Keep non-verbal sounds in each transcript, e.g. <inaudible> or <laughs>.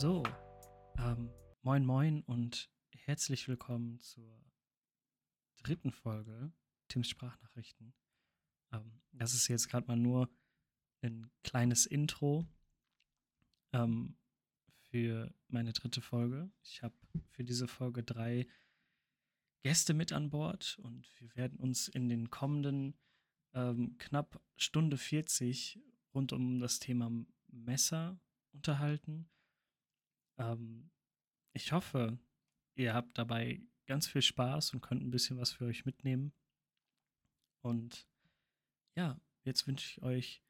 So, ähm, moin moin und herzlich willkommen zur dritten Folge Tims Sprachnachrichten. Ähm, das ist jetzt gerade mal nur ein kleines Intro ähm, für meine dritte Folge. Ich habe für diese Folge drei Gäste mit an Bord und wir werden uns in den kommenden ähm, knapp Stunde 40 rund um das Thema Messer unterhalten. Ähm, ich hoffe, ihr habt dabei ganz viel Spaß und könnt ein bisschen was für euch mitnehmen. Und ja, jetzt wünsche ich euch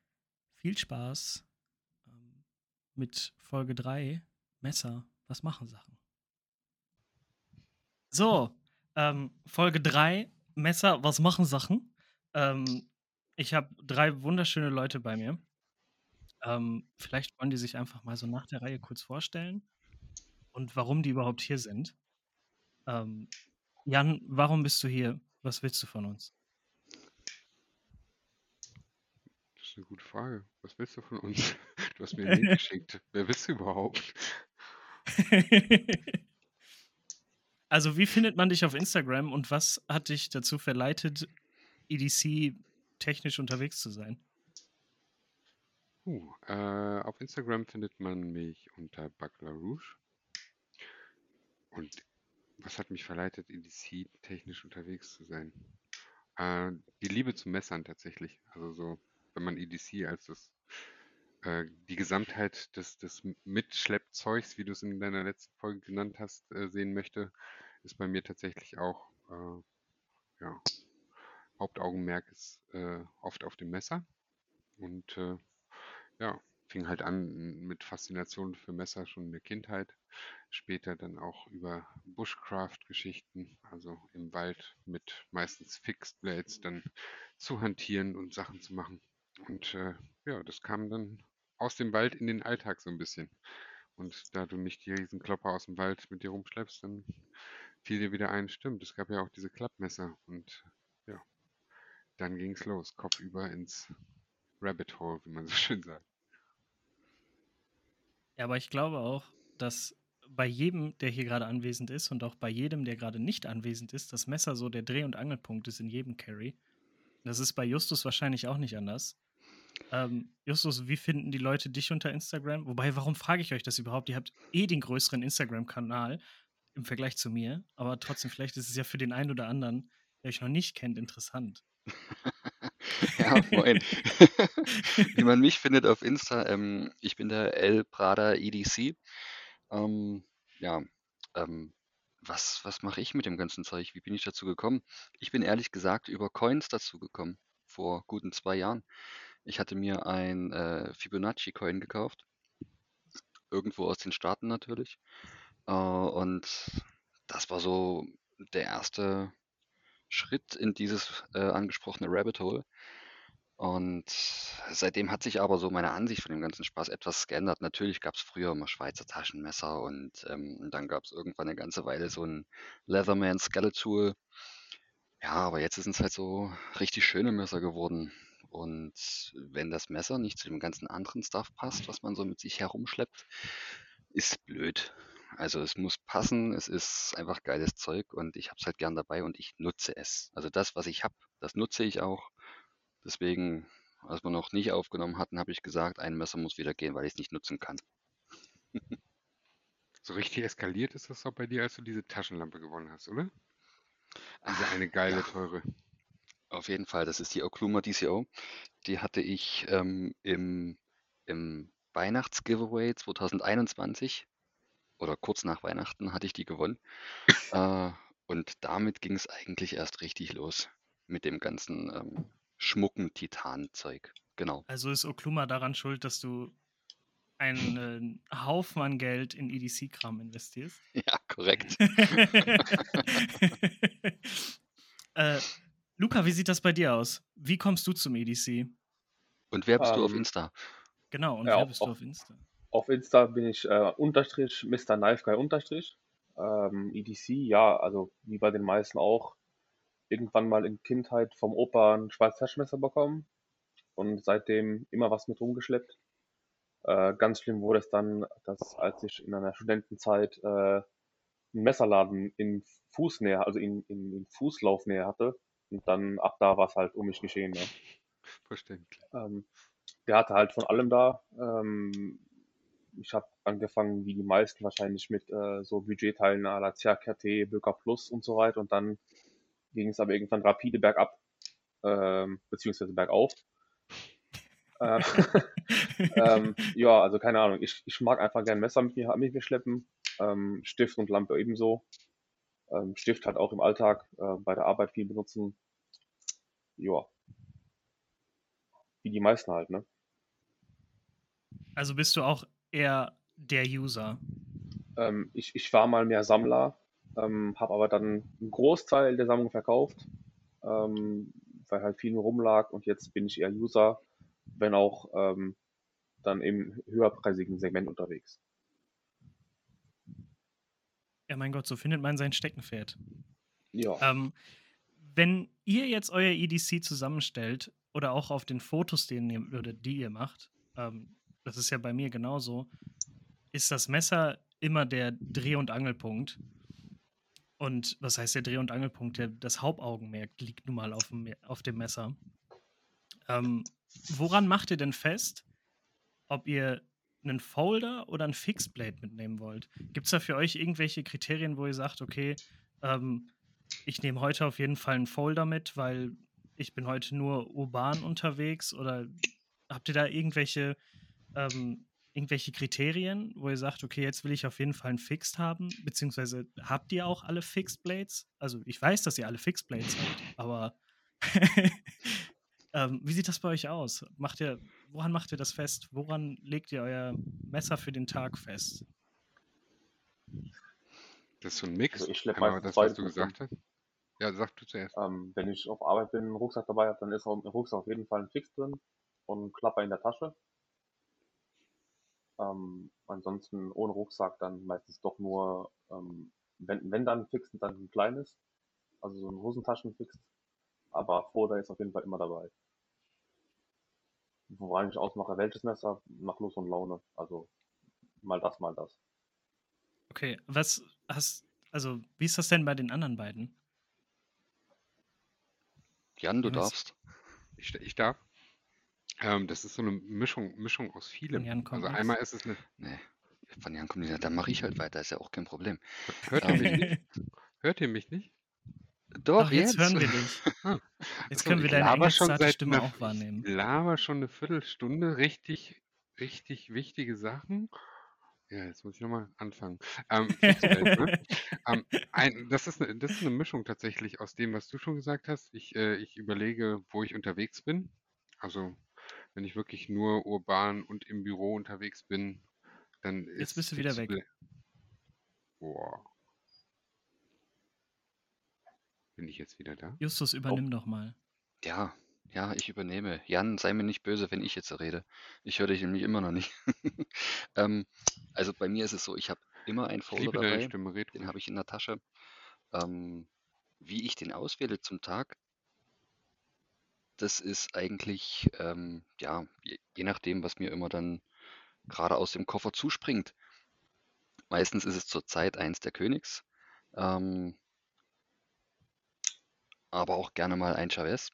viel Spaß ähm, mit Folge 3, Messer, was machen Sachen. So, ähm, Folge 3, Messer, was machen Sachen? Ähm, ich habe drei wunderschöne Leute bei mir. Ähm, vielleicht wollen die sich einfach mal so nach der Reihe kurz vorstellen und warum die überhaupt hier sind. Ähm, Jan, warum bist du hier? Was willst du von uns? Das ist eine gute Frage. Was willst du von uns? <laughs> Du hast mir einen Link geschickt. Wer bist du überhaupt? <laughs> also, wie findet man dich auf Instagram und was hat dich dazu verleitet, EDC technisch unterwegs zu sein? Uh, äh, auf Instagram findet man mich unter Buckler Rouge. Und was hat mich verleitet, EDC technisch unterwegs zu sein? Äh, die Liebe zu Messern tatsächlich. Also so, wenn man EDC als das äh, die Gesamtheit des, des Mitschleppzeugs, wie du es in deiner letzten Folge genannt hast, äh, sehen möchte, ist bei mir tatsächlich auch äh, ja, Hauptaugenmerk ist äh, oft auf dem Messer. Und äh, ja, fing halt an mit Faszination für Messer schon in der Kindheit. Später dann auch über Bushcraft-Geschichten, also im Wald mit meistens Fixed Blades dann zu hantieren und Sachen zu machen. Und äh, ja, das kam dann aus dem Wald in den Alltag so ein bisschen. Und da du nicht die Riesenklopper aus dem Wald mit dir rumschleppst, dann fiel dir wieder ein, stimmt, es gab ja auch diese Klappmesser. Und ja, dann ging es los, kopfüber ins Rabbit Hole, wie man so schön sagt. Ja, aber ich glaube auch, dass bei jedem, der hier gerade anwesend ist und auch bei jedem, der gerade nicht anwesend ist, das Messer so der Dreh- und Angelpunkt ist in jedem Carry. Das ist bei Justus wahrscheinlich auch nicht anders. Ähm, Justus, wie finden die Leute dich unter Instagram? Wobei, warum frage ich euch das überhaupt? Ihr habt eh den größeren Instagram-Kanal im Vergleich zu mir, aber trotzdem, vielleicht ist es ja für den einen oder anderen, der euch noch nicht kennt, interessant. <laughs> <laughs> Ja, moin. <laughs> Wie man mich findet auf Insta, ähm, ich bin der El Prada EDC. Ähm, ja, ähm, was, was mache ich mit dem ganzen Zeug? Wie bin ich dazu gekommen? Ich bin ehrlich gesagt über Coins dazu gekommen, vor guten zwei Jahren. Ich hatte mir ein äh, Fibonacci-Coin gekauft, irgendwo aus den Staaten natürlich. Äh, und das war so der erste Schritt in dieses äh, angesprochene Rabbit Hole. Und seitdem hat sich aber so meine Ansicht von dem ganzen Spaß etwas geändert. Natürlich gab es früher immer Schweizer Taschenmesser und ähm, dann gab es irgendwann eine ganze Weile so ein Leatherman Skeletal. Ja, aber jetzt sind es halt so richtig schöne Messer geworden. Und wenn das Messer nicht zu dem ganzen anderen Stuff passt, was man so mit sich herumschleppt, ist blöd. Also es muss passen, es ist einfach geiles Zeug und ich habe es halt gern dabei und ich nutze es. Also das, was ich habe, das nutze ich auch. Deswegen, als wir noch nicht aufgenommen hatten, habe ich gesagt, ein Messer muss wieder gehen, weil ich es nicht nutzen kann. so richtig eskaliert ist das doch bei dir, als du diese Taschenlampe gewonnen hast, oder? Diese eine geile, ja. teure. Auf jeden Fall, das ist die Okluma DCO. Die hatte ich ähm, im, im Weihnachts-Giveaway 2021 oder kurz nach Weihnachten hatte ich die gewonnen. <laughs> äh, und damit ging es eigentlich erst richtig los mit dem ganzen ähm, schmucken Titanzeug. Genau. Also ist Okluma daran schuld, dass du einen Haufen an Geld in EDC-Kram investierst? <laughs> Ja, korrekt. <laughs> äh, Luca, wie sieht das bei dir aus? Wie kommst du zum EDC? Und wer bist um, du auf ähm, Insta? Genau, und ja, wer bist auf, du auf Insta? Auf Insta bin ich äh, unterstrich Mr. Knife Guy unterstrich. Ähm, EDC, ja, also wie bei den meisten auch, irgendwann mal in Kindheit vom Opa ein schwarzes Taschenmesser bekommen und seitdem immer was mit rumgeschleppt. Äh, ganz schlimm wurde es dann, dass als ich in einer Studentenzeit äh, einen Messerladen in Fußnähe, also in, in, in Fußlaufnähe hatte. Und dann ab da war es halt um mich geschehen. Ne? <laughs> Verständlich. Ähm, der hatte halt von allem da. Ähm, ich habe angefangen, wie die meisten wahrscheinlich, mit äh, so Budgetteilen à la CRT, Böker Plus und so weiter. Und dann ging es aber irgendwann rapide bergab, ähm, beziehungsweise bergauf. Äh, <laughs> ähm, ja, also keine Ahnung. Ich, ich mag einfach gern Messer mit mir, mit mir schleppen. Ähm, Stift und Lampe ebenso. Ähm, Stift halt auch im Alltag, äh, bei der Arbeit viel benutzen. Ja. Wie die meisten halt, ne? Also bist du auch eher der User? Ähm, ich, ich war mal mehr Sammler, ähm, habe aber dann einen Großteil der Sammlung verkauft, ähm, weil halt viel rumlag und jetzt bin ich eher User, wenn auch ähm, dann im höherpreisigen Segment unterwegs. Ja, mein Gott, so findet man sein Steckenpferd. Ja. Ähm, wenn ihr jetzt euer EDC zusammenstellt oder auch auf den Fotos, den ihr, oder die ihr macht, ähm, das ist ja bei mir genauso, ist das Messer immer der Dreh- und Angelpunkt. Und was heißt der Dreh- und Angelpunkt? Der, das Hauptaugenmerk liegt nun mal auf dem, auf dem Messer. Ähm, woran macht ihr denn fest, ob ihr einen Folder oder ein Fixblade mitnehmen wollt? Gibt es da für euch irgendwelche Kriterien, wo ihr sagt, okay, ähm, ich nehme heute auf jeden Fall einen Folder mit, weil ich bin heute nur urban unterwegs? Oder habt ihr da irgendwelche ähm, irgendwelche Kriterien, wo ihr sagt, okay, jetzt will ich auf jeden Fall einen Fixed haben, beziehungsweise habt ihr auch alle Fixed Blades? Also ich weiß, dass ihr alle Fixed Blades habt, aber <laughs> ähm, wie sieht das bei euch aus? Macht ihr, woran macht ihr das fest? Woran legt ihr euer Messer für den Tag fest? Das ist so ein Mix. Also ich schlepp Einmal meistens das, was du gesagt hast. Ja, sag du zuerst. Ähm, wenn ich auf Arbeit bin, einen Rucksack dabei habe, dann ist auch im Rucksack auf jeden Fall ein Fix drin und ein Klapper in der Tasche. Ähm, ansonsten ohne Rucksack dann meistens doch nur, ähm, wenn, wenn dann fix, dann ein kleines, also so ein Hosentaschenfix. Aber Folder ist auf jeden Fall immer dabei. Woran ich ausmache, welches Messer, nach Lust und Laune. Also mal das, mal das. Okay, was hast, also wie ist das denn bei den anderen beiden? Jan, du was- darfst. Ich, ich darf. Ähm, das ist so eine Mischung, Mischung aus vielem. Von Jan kommt Also nix. einmal ist es eine. Nee, von Jan kommt nicht. Dann mache ich halt weiter, ist ja auch kein Problem. Hört ihr mich nicht? <laughs> Hört ihr mich nicht? Doch, Doch, jetzt hören wir dich. <laughs> Ah, Jetzt Achso, können wir deine seit Stimme auch wahrnehmen. Ich laber schon eine Viertelstunde richtig, richtig wichtige Sachen. Ja, jetzt muss ich nochmal anfangen. Ähm, ne? <laughs> ähm, ein, das, ist eine, das ist eine Mischung tatsächlich aus dem, was du schon gesagt hast. Ich, äh, ich überlege, wo ich unterwegs bin. Also, wenn ich wirklich nur urban und im Büro unterwegs bin, dann ist Jetzt bist du wieder weg. Boah. Bin ich jetzt wieder da? Justus, übernimm doch mal. Ja, ja, ich übernehme. Jan, sei mir nicht böse, wenn ich jetzt rede. Ich höre dich nämlich immer noch nicht. <laughs> ähm, also bei mir ist es so, ich habe immer einen Folder dabei. Stimme, red Den habe ich in der Tasche. Ähm, wie ich den auswähle zum Tag, das ist eigentlich, ähm, ja, je, je nachdem, was mir immer dann gerade aus dem Koffer zuspringt. Meistens ist es zur Zeit eins der Königs, ähm, aber auch gerne mal ein Chavez.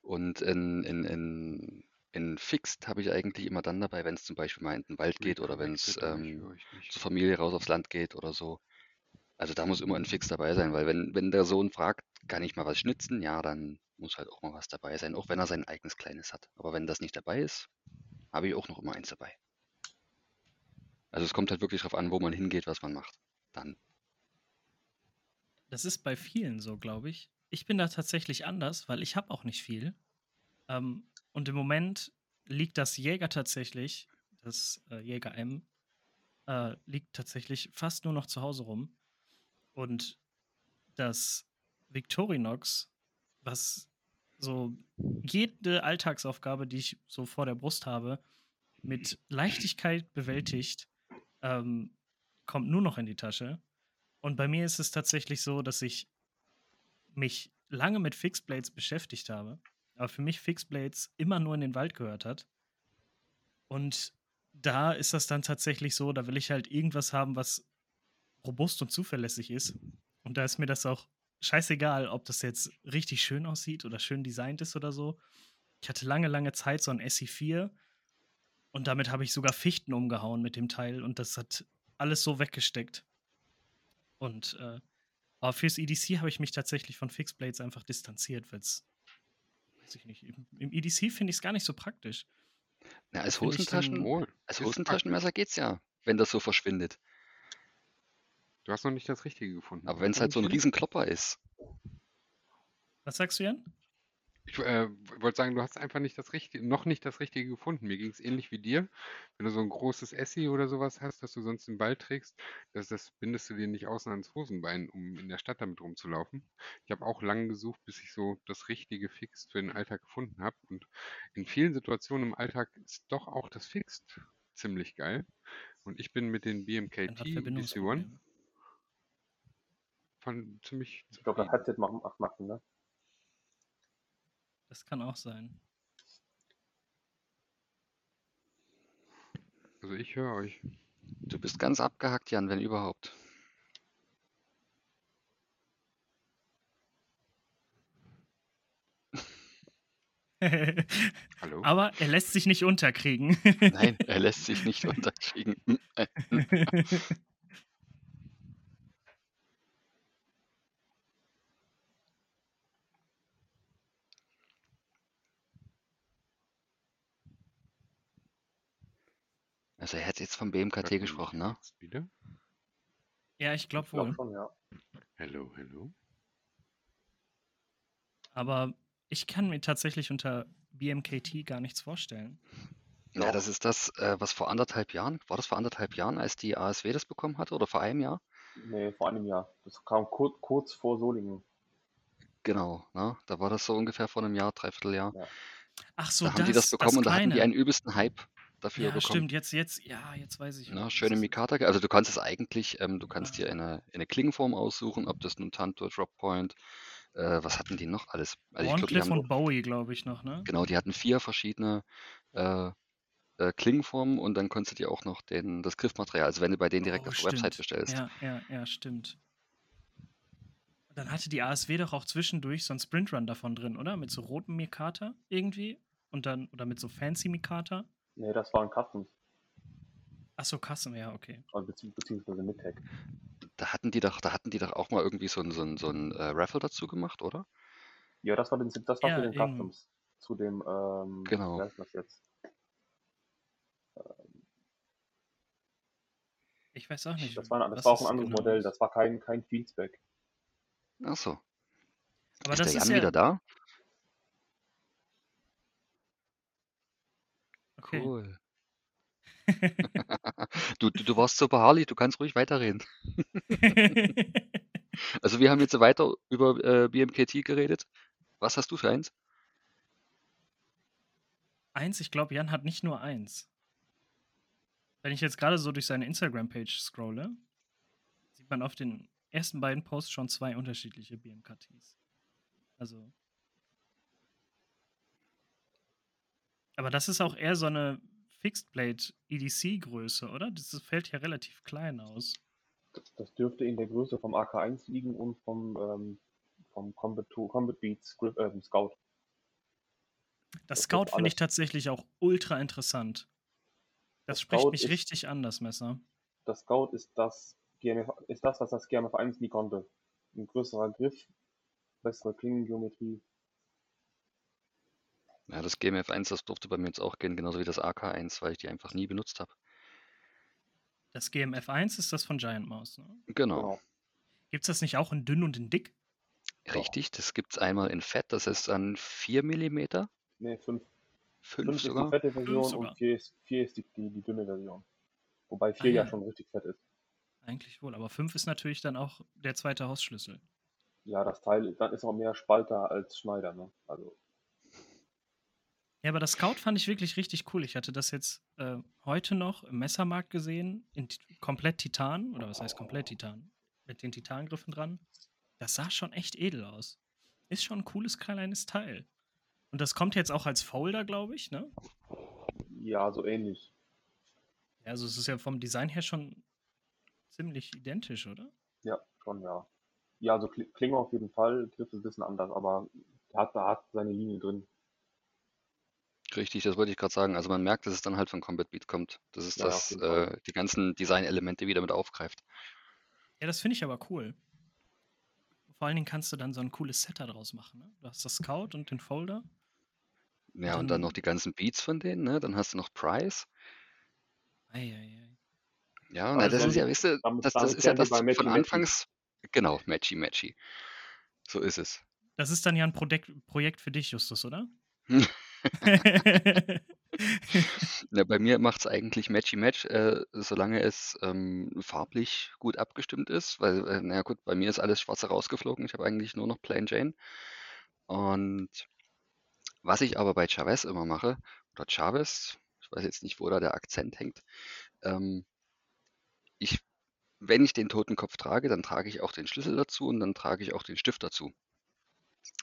Und in, in, in, in Fixed habe ich eigentlich immer dann dabei, wenn es zum Beispiel mal in den Wald geht oder wenn es ähm, zur Familie raus aufs Land geht oder so. Also da muss immer ein Fix dabei sein, weil wenn, wenn der Sohn fragt, kann ich mal was schnitzen, ja, dann muss halt auch mal was dabei sein, auch wenn er sein eigenes Kleines hat. Aber wenn das nicht dabei ist, habe ich auch noch immer eins dabei. Also es kommt halt wirklich darauf an, wo man hingeht, was man macht. Dann. Das ist bei vielen so, glaube ich. Ich bin da tatsächlich anders, weil ich habe auch nicht viel. Ähm, und im Moment liegt das Jäger tatsächlich, das äh, Jäger M, äh, liegt tatsächlich fast nur noch zu Hause rum. Und das Victorinox, was so jede Alltagsaufgabe, die ich so vor der Brust habe, mit Leichtigkeit bewältigt, ähm, kommt nur noch in die Tasche. Und bei mir ist es tatsächlich so, dass ich mich lange mit Fixblades beschäftigt habe, aber für mich Fixblades immer nur in den Wald gehört hat. Und da ist das dann tatsächlich so, da will ich halt irgendwas haben, was robust und zuverlässig ist. Und da ist mir das auch scheißegal, ob das jetzt richtig schön aussieht oder schön designt ist oder so. Ich hatte lange, lange Zeit so ein SE4 und damit habe ich sogar Fichten umgehauen mit dem Teil und das hat alles so weggesteckt. Und äh, aber fürs EDC habe ich mich tatsächlich von Fixed Blades einfach distanziert, weil es, weiß ich nicht, im, im EDC finde ich es gar nicht so praktisch. Na, als Hosentaschen, als Hosentaschenmesser geht's ja, wenn das so verschwindet. Du hast noch nicht das Richtige gefunden. Aber wenn es halt so ein? Riesenklopper ist. Was sagst du, Jan? Ich äh, wollte sagen, du hast einfach nicht das Richtige, noch nicht das Richtige gefunden. Mir ging es ähnlich wie dir. Wenn du so ein großes Essi oder sowas hast, das du sonst im Ball trägst, das, das bindest du dir nicht außen ans Hosenbein, um in der Stadt damit rumzulaufen. Ich habe auch lange gesucht, bis ich so das Richtige Fixed für den Alltag gefunden habe. Und in vielen Situationen im Alltag ist doch auch das Fixed ziemlich geil. Und ich bin mit den BMKT DC1 Von ziemlich Ich glaube, das zufrieden. Headset machen, machen, ne? Das kann auch sein. Also ich höre euch. Du bist ganz abgehackt, Jan, wenn überhaupt. <laughs> Hallo? Aber er lässt sich nicht unterkriegen. Nein, er lässt sich nicht <laughs> unterkriegen. <laughs> Also er hat jetzt vom BMKT gesprochen, ne? wieder? ja, ich glaube Ich glaube wohl. schon, ja. Hallo, hallo. Aber ich kann mir tatsächlich unter BMKT gar nichts vorstellen. Ja, das ist das, äh, was vor anderthalb Jahren, war das vor anderthalb Jahren, als die ASW das bekommen hatte oder vor einem Jahr? Nee, vor einem Jahr. Das kam kurz, kurz vor Solingen. Genau, ne? Da war das so ungefähr vor einem Jahr, dreiviertel Jahr. Ach so, Da haben das, die das bekommen und da hatten die einen übelsten Hype dafür Ja, bekommen. stimmt. Jetzt, jetzt, ja, jetzt weiß ich. Na, schöne. Mikata, also du kannst es eigentlich, ähm, du kannst Ja. dir eine, eine Klingenform aussuchen, ob das nun Tanto, Droppoint, äh, was hatten die noch alles? Also ich Warncliffe haben, und Bowie, glaube ich, noch, ne? genau, die hatten vier verschiedene äh, äh, Klingenformen und dann konntest du dir auch noch den, das Griffmaterial, also wenn du bei denen direkt Oh, auf der Website stimmt. bestellst. Ja, ja, ja, stimmt. Dann hatte die ASW doch auch zwischendurch so einen Sprintrun davon drin, oder? Mit so rotem Mikata irgendwie. Und dann, oder mit so fancy Mikata. Nee, das waren Customs, Ach so, Kassen, ja, okay. also bezieh beziehungsweise Midtech. Da hatten die doch, da hatten die doch auch mal irgendwie so ein, so ein, so ein äh, Raffle dazu gemacht, oder? Ja, das war, den, das war Ja, für den irgend- Customs. Zu dem, ähm, Genau. wie heißt das jetzt? Ich weiß auch nicht. Das war, das was war auch ein es anderes genau Modell, ist. das war kein, kein Feedback. Ach so. Aber ist das der ist Jan ja. wieder da? Okay. Cool. <laughs> du, du, du warst so beharrlich, du kannst ruhig weiterreden. <laughs> <laughs> Also wir haben jetzt weiter über äh, BMKT geredet. Was hast du für eins? eins, ich glaube, Jan hat nicht nur eins. Wenn ich jetzt gerade so durch seine Instagram-Page scrolle, sieht man auf den ersten beiden Posts schon zwei unterschiedliche BMKTs. Also. Aber das ist auch eher so eine Fixed Blade EDC-Größe, oder? Das fällt ja relativ klein aus. Das, dürfte in der Größe vom AK1 liegen und vom, ähm, vom Combat, 2, Combat Beats ähm, Scout. Das Das Scout finde ich tatsächlich auch ultra interessant. Das Das spricht Scout mich ist- richtig an, das Messer. Das Scout ist das, GMF, ist das, was das GMF1 nie konnte. Ein größerer Griff, bessere Klingengeometrie. Ja, das GMF1, das durfte bei mir jetzt auch gehen, genauso wie das AK1, weil ich die einfach nie benutzt habe. Das GMF1 ist das von Giant Mouse. Ne? Genau. Genau. Gibt es das nicht auch in dünn und in dick? Richtig, das gibt es einmal in Fett, das ist dann 4 mm, Ne, 5. 5 5 ist die sogar. fette Version sogar. und 4 ist, 4 ist die, die, die dünne Version. Wobei 4 Ah, ja. ja. schon richtig fett ist. Eigentlich wohl, aber 5 ist natürlich dann auch der zweite Hausschlüssel. Ja, das Teil, dann ist auch mehr Spalter als Schneider, ne? Also, Ja, aber das Scout fand ich wirklich richtig cool. Ich hatte das jetzt äh, heute noch im Messermarkt gesehen, in komplett Titan, oder was heißt komplett Titan? Mit den Titangriffen dran. Das sah schon echt edel aus. Ist schon ein cooles kleines Teil. Und das kommt jetzt auch als Folder, glaube ich, ne? ja, so ähnlich. Also es ist ja vom Design her schon ziemlich identisch, oder? Ja, schon, ja. Ja, also Kli- Klinge auf jeden Fall, Griff ist ein bisschen anders, aber er hat, hat seine Linie drin. Richtig, das wollte ich gerade sagen. Also man merkt, dass es dann halt von Combat Beat kommt. Das ist Ja, das, äh, die ganzen Design-Elemente wieder mit aufgreift. Ja, das finde ich aber cool. Vor allen Dingen kannst du dann so ein cooles Set daraus machen. Ne? Du hast das Scout und den Folder. Ja, und dann- dann noch die ganzen Beats von denen, ne? Dann hast du noch Price. Eieiei. Ja, na, das Also, ist ja, weißt du, das, das ist ja das von Matchy. Anfangs, genau, Matchy Matchy. So ist es. Das ist dann ja ein Projekt, Projekt für dich, Justus, oder? <laughs> <laughs> Na, bei mir macht es eigentlich Matchy Match, äh, solange es ähm, farblich gut abgestimmt ist, weil, äh, na ja, gut, bei mir ist alles schwarz rausgeflogen. Ich habe eigentlich nur noch Plain Jane. Und was ich aber bei Chavez immer mache, oder Chavez, ich weiß jetzt nicht, wo da der Akzent hängt, ähm, ich, wenn ich den Totenkopf trage, dann trage ich auch den Schlüssel dazu und dann trage ich auch den Stift dazu.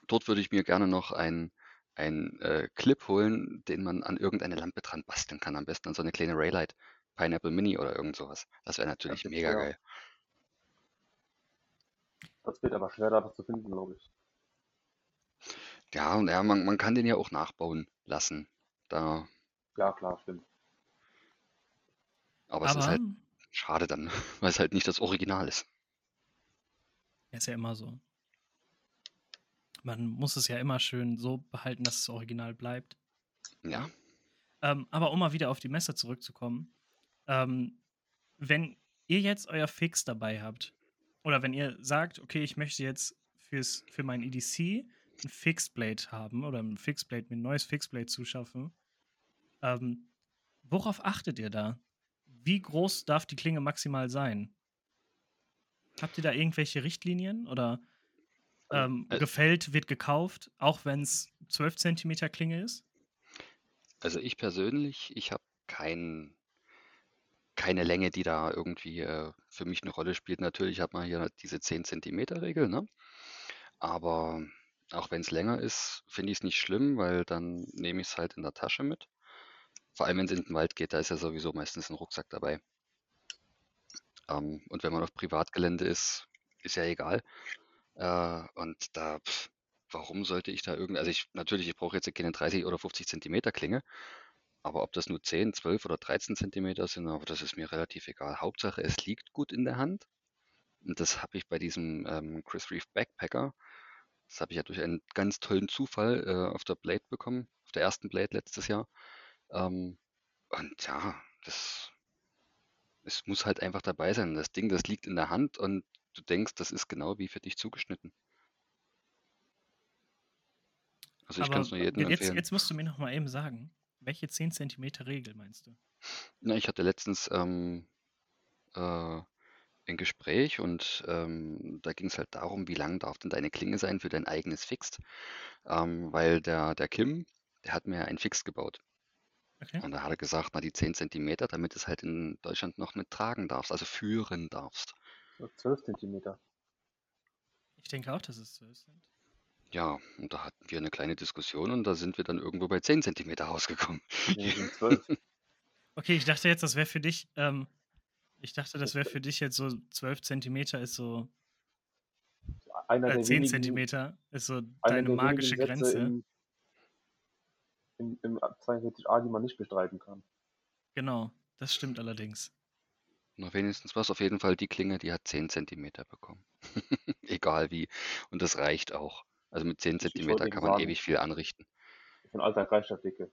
Dort würde ich mir gerne noch ein, ein äh, Clip holen, den man an irgendeine Lampe dran basteln kann. Am besten an so eine kleine Raylight, Pineapple Mini oder irgend sowas. Das wäre natürlich gibt's mega geil. Das wird aber schwer, da was zu finden, glaube ich. Ja, und ja, man, man kann den ja auch nachbauen lassen. Da, Ja, klar, stimmt. aber, es ist Aber halt schade dann, <laughs> weil es halt nicht das Original ist. ist ja immer so. Man muss es ja immer schön so behalten, dass es original bleibt. Ja, Ähm, aber um mal wieder auf die Messe zurückzukommen, ähm, wenn ihr jetzt euer Fix dabei habt, oder wenn ihr sagt, okay, ich möchte jetzt fürs, für mein EDC ein Fixed Blade haben oder ein Fixed Blade, mir ein neues Fixed Blade zuschaffen, ähm, worauf achtet ihr da? Wie groß darf die Klinge maximal sein? Habt ihr da irgendwelche Richtlinien oder ähm, Äh, gefällt, wird gekauft, auch wenn es 12 cm Klinge ist? also ich persönlich, ich habe kein, keine Länge, die da irgendwie äh, für mich eine Rolle spielt. Natürlich hat man hier diese 10 Zentimeter Regel, ne? Aber auch wenn es länger ist, finde ich es nicht schlimm, weil dann nehme ich es halt in der Tasche mit. Vor allem, wenn es in den Wald geht, da ist ja sowieso meistens ein Rucksack dabei. Ähm, und wenn man auf Privatgelände ist, ist ja egal. Äh, und da, pf, warum sollte ich da irgendwie, also ich, natürlich, ich brauche jetzt keine 30 oder 50 Zentimeter Klinge, aber ob das nur 10, 12 oder 13 Zentimeter sind, aber das ist mir relativ egal. Hauptsache, es liegt gut in der Hand. Und das habe ich bei diesem ähm, Chris Reeve Backpacker, das habe ich ja durch einen ganz tollen Zufall äh, auf der Blade bekommen, auf der ersten Blade letztes Jahr. Ähm, und ja, das, es muss halt einfach dabei sein. Das Ding, das liegt in der Hand und du denkst, das ist genau wie für dich zugeschnitten. Also ich kann es nur jedem jetzt, empfehlen. jetzt musst du mir noch mal eben sagen, welche 10 cm Regel meinst du? Na, ich hatte letztens ähm, äh, ein Gespräch und ähm, da ging es halt darum, wie lang darf denn deine Klinge sein für dein eigenes Fixed? Ähm, weil der, der Kim, der hat mir ein Fixed gebaut. Okay. Und da hat er gesagt, na die 10 Zentimeter, damit es halt in Deutschland noch mit tragen darfst, also führen darfst. So 12 Zentimeter. Ich denke auch, dass es 12 sind. Ja, und da hatten wir eine kleine Diskussion und da sind wir dann irgendwo bei 10 Zentimeter rausgekommen. Nee, sind 12. <laughs> Okay, ich dachte jetzt, das wäre für dich, ähm, ich dachte, das wäre für dich jetzt so 12 Centimeter ist so, Einer äh, der 10 wenigen, Zentimeter ist so deine magische Grenze. Im, im, im 42a, die man nicht bestreiten kann. Genau, das stimmt allerdings. Noch wenigstens was, auf jeden Fall die Klinge, die hat 10 Zentimeter bekommen. <laughs> Egal wie. Und das reicht auch. Also mit 10 Ich- ich wollte Zentimeter eben kann man sagen. ewig viel anrichten. Für ein alter Kreisstadtdicke.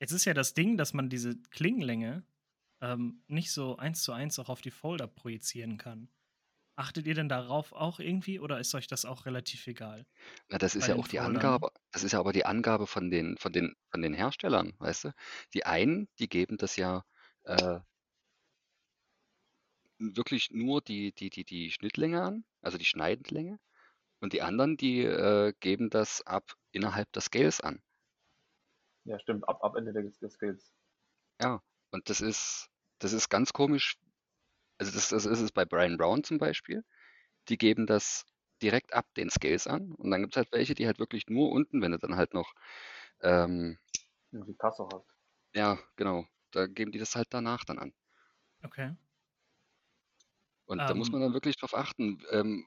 Jetzt ist ja das Ding, dass man diese Klingenlänge ähm, nicht so eins zu eins auch auf die Folder projizieren kann. Achtet ihr denn darauf auch irgendwie oder ist euch das auch relativ egal? Na, das ist Bei ja den auch die Foldern. Angabe, das ist ja aber die Angabe von den, von den, von den Herstellern, weißt du? Die einen, die geben das ja äh, wirklich nur die, die, die, die Schnittlänge an, also die Schneidlänge. Und die anderen, die äh, geben das ab innerhalb des Scales an. Ja, stimmt, ab, ab Ende des, des Skills. Ja, und das ist, das ist ganz komisch. Also das, das ist es bei Brian Brown zum Beispiel. Die geben das direkt ab den Scales an. Und dann gibt es halt welche, die halt wirklich nur unten, wenn du dann halt noch, ähm, die Tasse hast. ja, genau, da geben die das halt danach dann an. Okay. Und da muss man Ähm, dann wirklich drauf achten. Ähm,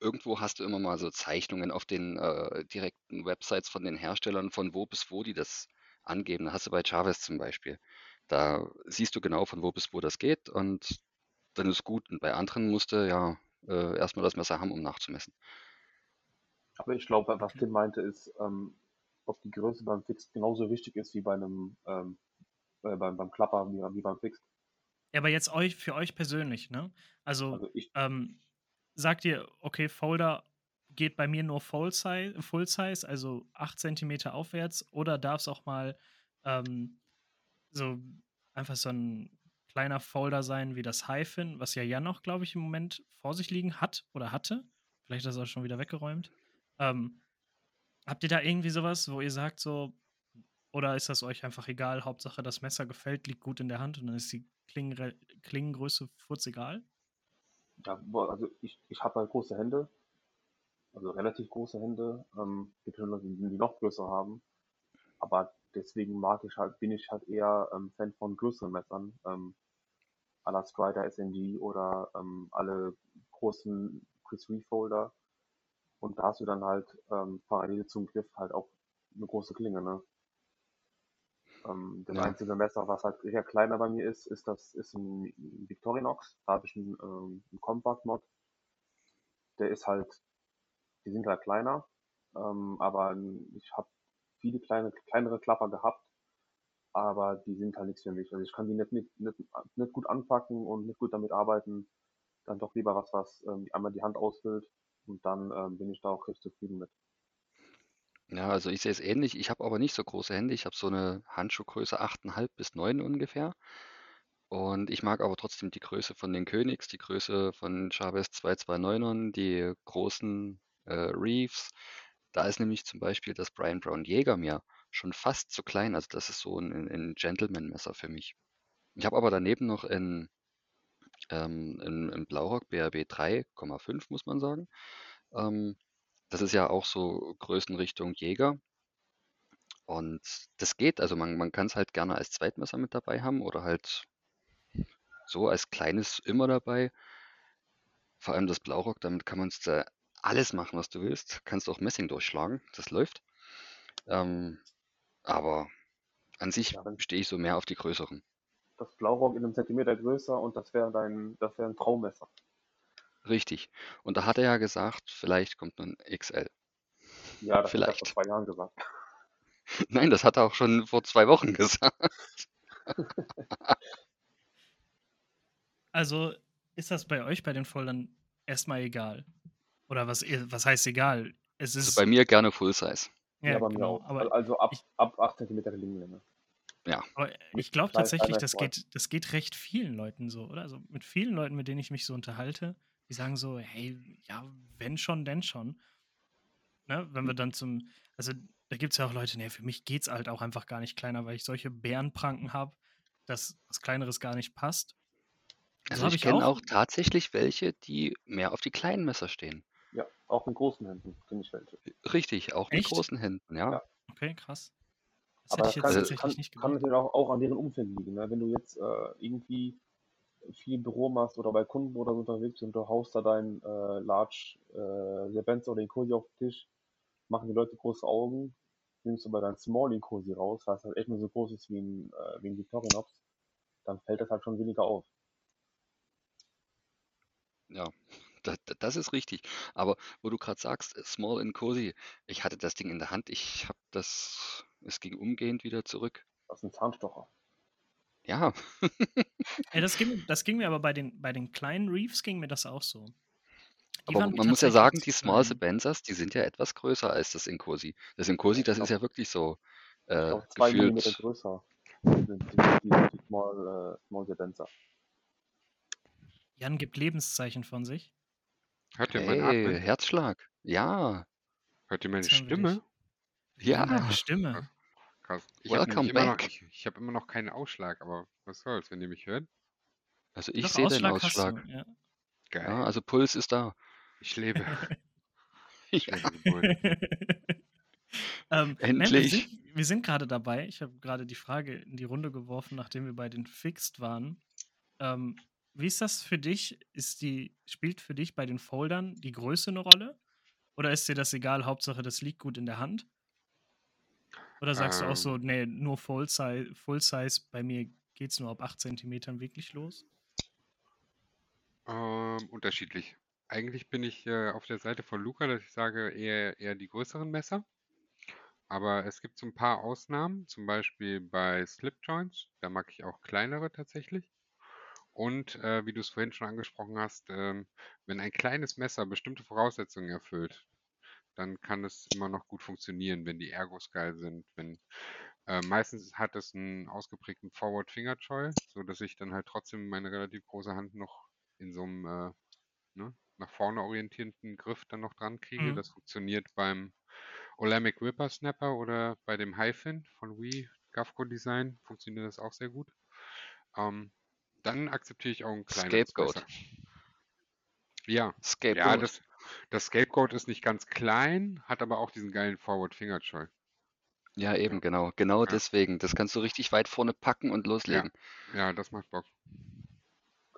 irgendwo hast du immer mal so Zeichnungen auf den äh, direkten Websites von den Herstellern, von wo bis wo die das angeben. Da hast du bei Chavez zum Beispiel. Da siehst du genau, von wo bis wo das geht und dann ist gut. Und bei anderen musst du ja äh, erstmal das Messer haben, um nachzumessen. Aber ich glaube, was Tim meinte, ist, ähm, ob die Größe beim Fixed genauso wichtig ist wie bei einem, ähm, äh, beim, beim Klapper, wie, wie beim Fixed. ja, aber jetzt euch, für euch persönlich, ne? Also, Also ich, ähm, sagt ihr, okay, Folder geht bei mir nur Full Size, Full Size also 8 cm aufwärts, oder darf es auch mal ähm, so einfach so ein kleiner Folder sein wie das Hyphen, was ja Jan noch, glaube ich, im Moment vor sich liegen hat oder hatte. Vielleicht ist er schon wieder weggeräumt. Ähm, habt ihr da irgendwie sowas, wo ihr sagt, so, oder ist das euch einfach egal? Hauptsache, das Messer gefällt, liegt gut in der Hand und dann ist die Klingen, Klingengröße furz egal? Ja, also ich, ich habe halt große Hände, also relativ große Hände. Ähm, gibt schon Leute, die die noch größer haben. Aber deswegen mag ich halt, bin ich halt eher ähm, Fan von größeren Messern, ähm, à la Strider SNG oder ähm, alle großen Chris Refolder. Und da hast du dann halt ähm, parallel zum Griff halt auch eine große Klinge, ne? Ähm, das Ja. einzige Messer, was halt eher kleiner bei mir ist, ist das ist ein Victorinox. Da habe ich einen, ähm, einen Compact Mod. Der ist halt, die sind halt kleiner, ähm, aber ich habe viele kleine, kleinere Klapper gehabt, aber die sind halt nichts für mich. Also ich kann die nicht, nicht, nicht, nicht gut anpacken und nicht gut damit arbeiten. Dann doch lieber was, was ähm, einmal die Hand ausfüllt und dann ähm, bin ich da auch recht zufrieden mit. Ja, also ich sehe es ähnlich. Ich habe aber nicht so große Hände. Ich habe so eine Handschuhgröße 8,5 bis 9 ungefähr. Und ich mag aber trotzdem die Größe von den Königs, die Größe von Chavez 229ern, die großen äh, Reeves. Da ist nämlich zum Beispiel das Brian Brown Jäger mir schon fast zu klein. Also das ist so ein, ein Gentleman-Messer für mich. Ich habe aber daneben noch ein, ähm, ein, ein Blaurock BRB 3,5, muss man sagen. Ähm, das ist ja auch so Größenrichtung Jäger. Und das geht, also man, man kann es halt gerne als Zweitmesser mit dabei haben oder halt so als kleines immer dabei. Vor allem das Blaurock, damit kann man da alles machen, was du willst. Kannst auch Messing durchschlagen, das läuft. Ähm, aber an sich Ja, stehe ich so mehr auf die größeren. das Blaurock in einem Zentimeter größer und das wäre dein, das wäre ein Traummesser. Richtig. Und da hat er ja gesagt, vielleicht kommt ein XL. Ja, das hat er vor Vielleicht. zwei Jahren gesagt. <laughs> Nein, das hat er auch schon vor zwei Wochen <laughs> gesagt. Also ist das bei euch bei den Foldern erstmal egal? Oder was, was heißt egal? Es Also ist. bei mir gerne Full Size. Ja, ja, bei mir genau. auch. Aber Also ab, ich, ab 8 cm Klingenlänge. Ja. aber ich glaube tatsächlich, das geht, das geht recht vielen Leuten so, oder? Also mit vielen Leuten, mit denen ich mich so unterhalte, die sagen so, hey, ja, wenn schon, denn schon. Ne? Wenn wir dann zum, also da gibt es ja auch Leute, nee, für mich geht es halt auch einfach gar nicht kleiner, weil ich solche Bärenpranken habe, dass was Kleineres gar nicht passt. Also So habe ich ich kenne auch. auch tatsächlich welche, die mehr auf die kleinen Messer stehen. Ja, auch mit großen Händen kenne ich welche. Richtig, auch mit Echt? großen Händen, ja. Ja. Okay, krass. Das Aber hätte ich das jetzt kann, Also, tatsächlich kann, nicht kann natürlich auch, auch an deren Umfeld liegen. Ne? Wenn du jetzt äh, irgendwie viel Büro machst oder bei Kunden oder so unterwegs und du haust da dein äh, Large äh, Sebenza oder den Cosi auf den Tisch, machen die Leute große Augen, nimmst du bei deinem Small Cosi raus, was halt echt nur so groß ist wie ein, äh, wie ein Victorinox, dann fällt das halt schon weniger auf. ja, da, da- das ist richtig. Aber wo du gerade sagst, Small and Cozy, ich hatte das Ding in der Hand, ich habe das, es ging umgehend wieder zurück. Das ist ein Zahnstocher. Ja, Ja, das, ging, das ging mir aber bei den, bei den kleinen Reefs ging mir das auch so. Die aber man muss ja sagen, die Small. Sebenzas, die sind ja etwas größer als das Incosi. Das Ich das ist ja wirklich so ich äh, glaube zwei Millimeter gefühlt, größer sind die, die, die Small, äh, Small Sebenza. Jan gibt Lebenszeichen von sich. Hört ihr mein hey, Atmen? Herzschlag. Ja, Hört ihr meine Stimme? ja, Stimme. Krass. Ich habe immer noch, back. ich, ich habe immer noch keinen Ausschlag, aber was soll's, wenn ihr mich hört? Also ich sehe den Ausschlag du. Ja. Geil. Ja, also Puls ist da. Ich lebe. <laughs> Ich geboren. <laughs> Ähm, nein, wir Endlich. sind, wir sind gerade dabei. Ich habe gerade die Frage in die Runde geworfen, nachdem wir bei den Fixed waren. Ähm, wie ist das für dich? Ist die, spielt für dich bei den Foldern die Größe eine Rolle? Oder ist dir das egal? Hauptsache, das liegt gut in der Hand? Oder sagst du auch so, Ähm, nee, nur Full Size, Full Size bei mir geht es nur ab 8 cm wirklich los? ähm, unterschiedlich. Eigentlich bin ich äh, auf der Seite von Luca, dass ich sage, eher, eher die größeren Messer. Aber es gibt so ein paar Ausnahmen, zum Beispiel bei Slip Joints, da mag ich auch kleinere tatsächlich. Und äh, wie du es vorhin schon angesprochen hast, ähm, wenn ein kleines Messer bestimmte Voraussetzungen erfüllt, dann kann es immer noch gut funktionieren, wenn die Ergos geil sind. Wenn, äh, meistens hat es einen ausgeprägten Forward Finger Choil, so dass ich dann halt trotzdem meine relativ große Hand noch in so einem äh, ne, nach vorne orientierenden Griff dann noch dran kriege. Mhm. Das funktioniert beim Olamic Whippersnapper oder bei dem Highfin von Wii Gavco Design funktioniert das auch sehr gut. Ähm, dann akzeptiere ich auch ein kleineres Scapegoat. Ja, ja, Scapegoat. das, das Scapegoat ist nicht ganz klein, hat aber auch diesen geilen Forward Finger Choil. Ja, Ja, eben, genau. Genau ja, deswegen. Das kannst du richtig weit vorne packen und ja, loslegen. ja, das macht Bock.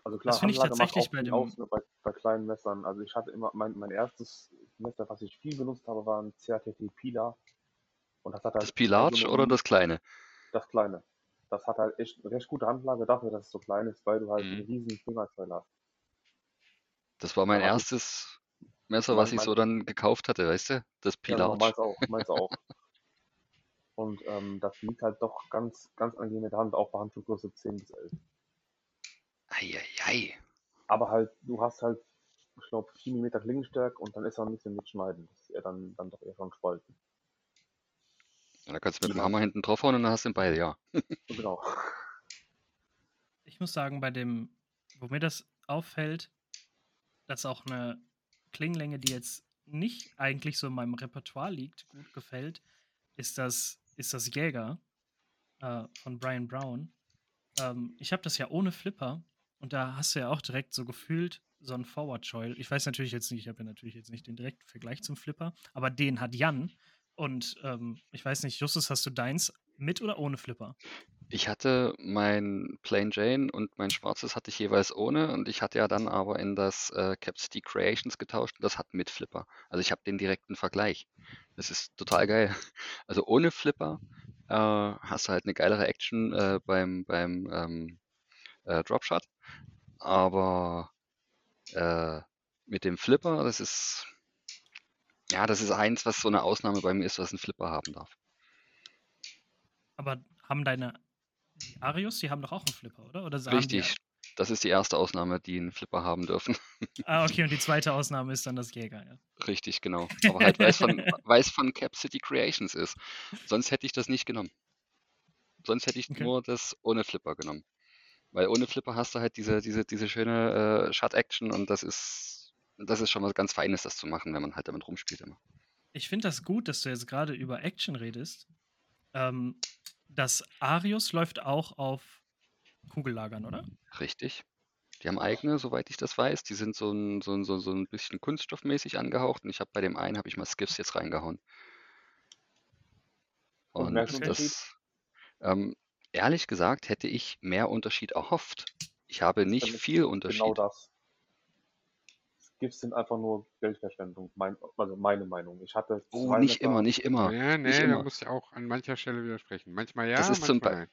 Also Das klar, finde ich tatsächlich auch bei dem. aus ne, bei, bei kleinen Messern. Also ich hatte immer, mein, mein erstes Messer, was ich viel benutzt habe, war ein CRTT Pilar. Und das hat Das halt Pilarge so oder das kleine? das kleine. Das hat halt echt eine recht gute Handlage dafür, dass es so klein ist, weil du halt einen Mhm. riesen Fingerzeil hast. Das war mein Aber erstes Messer, was mein, ich so dann gekauft hatte, weißt du? Das ja genau, Pilarge. meins auch, meins <laughs> auch. Und ähm, das liegt halt doch ganz, ganz angenehm in der Hand, auch bei Handschuhgröße 10 bis 11. Eieiei. Aber halt, du hast halt, ich glaube, 4 mm Klingenstärke und dann ist auch nichts mit Schneiden. Das ist eher dann, dann doch eher schon Spalten. Ja, da kannst du mit dem. Hammer hinten draufhauen und dann hast du ihn beide, ja. <laughs> Genau. Ich muss sagen, bei dem, wo mir das auffällt, dass auch eine Klingenlänge, die jetzt nicht eigentlich so in meinem Repertoire liegt, gut gefällt, ist das, ist das Jäger äh, von Brian Brown. Ähm, ich habe das ja ohne Flipper und da hast du ja auch direkt so gefühlt so einen Forward Choil. Ich weiß natürlich jetzt nicht, ich habe ja natürlich jetzt nicht den direkten Vergleich zum Flipper, aber den hat Jan. Und ähm, ich weiß nicht, Justus, hast du deins mit oder ohne Flipper? Ich hatte mein Plain Jane und mein schwarzes hatte ich jeweils ohne und ich hatte ja dann aber in das äh, Capsty Creations getauscht und das hat mit Flipper. Also ich habe den direkten Vergleich. Das ist total geil. <laughs> Also ohne Flipper äh, hast du halt eine geilere Action äh, beim, beim ähm, äh, Dropshot, aber äh, mit dem Flipper, das ist, ja, das ist eins, was so eine Ausnahme bei mir ist, was einen Flipper haben darf. Aber haben deine die Arius, die haben doch auch einen Flipper, oder? Oder. Richtig, das ist die erste Ausnahme, die einen Flipper haben dürfen. <laughs> Ah, okay, und die zweite Ausnahme ist dann das Jäger, ja. Richtig, genau. <laughs> Aber halt, weil es von, von Cap City Creations ist. Sonst hätte ich das nicht genommen. Sonst hätte ich Okay. nur das ohne Flipper genommen. Weil ohne Flipper hast du halt diese, diese, diese schöne äh, Shot-Action und das ist, das ist schon was ganz Feines, das zu machen, wenn man halt damit rumspielt immer. Ich finde das gut, dass du jetzt gerade über Action redest. Ähm, das Arius läuft auch auf Kugellagern, oder? Richtig. Die haben eigene, soweit ich das weiß. Die sind so ein, so ein, so, ein bisschen kunststoffmäßig angehaucht und ich habe bei dem einen habe ich mal Skiffs jetzt reingehauen. Und Okay. Das, ähm, ehrlich gesagt, hätte ich mehr Unterschied erhofft. Ich habe nicht viel genau Unterschied. das. Gifts sind einfach nur Geldverschwendung, mein, also meine Meinung. Ich hatte Oh, nicht immer, nicht immer, Ja, nicht nee, da immer. muss ich auch an mancher Stelle widersprechen. Manchmal Das ja, ist zum manchmal Beispiel nein.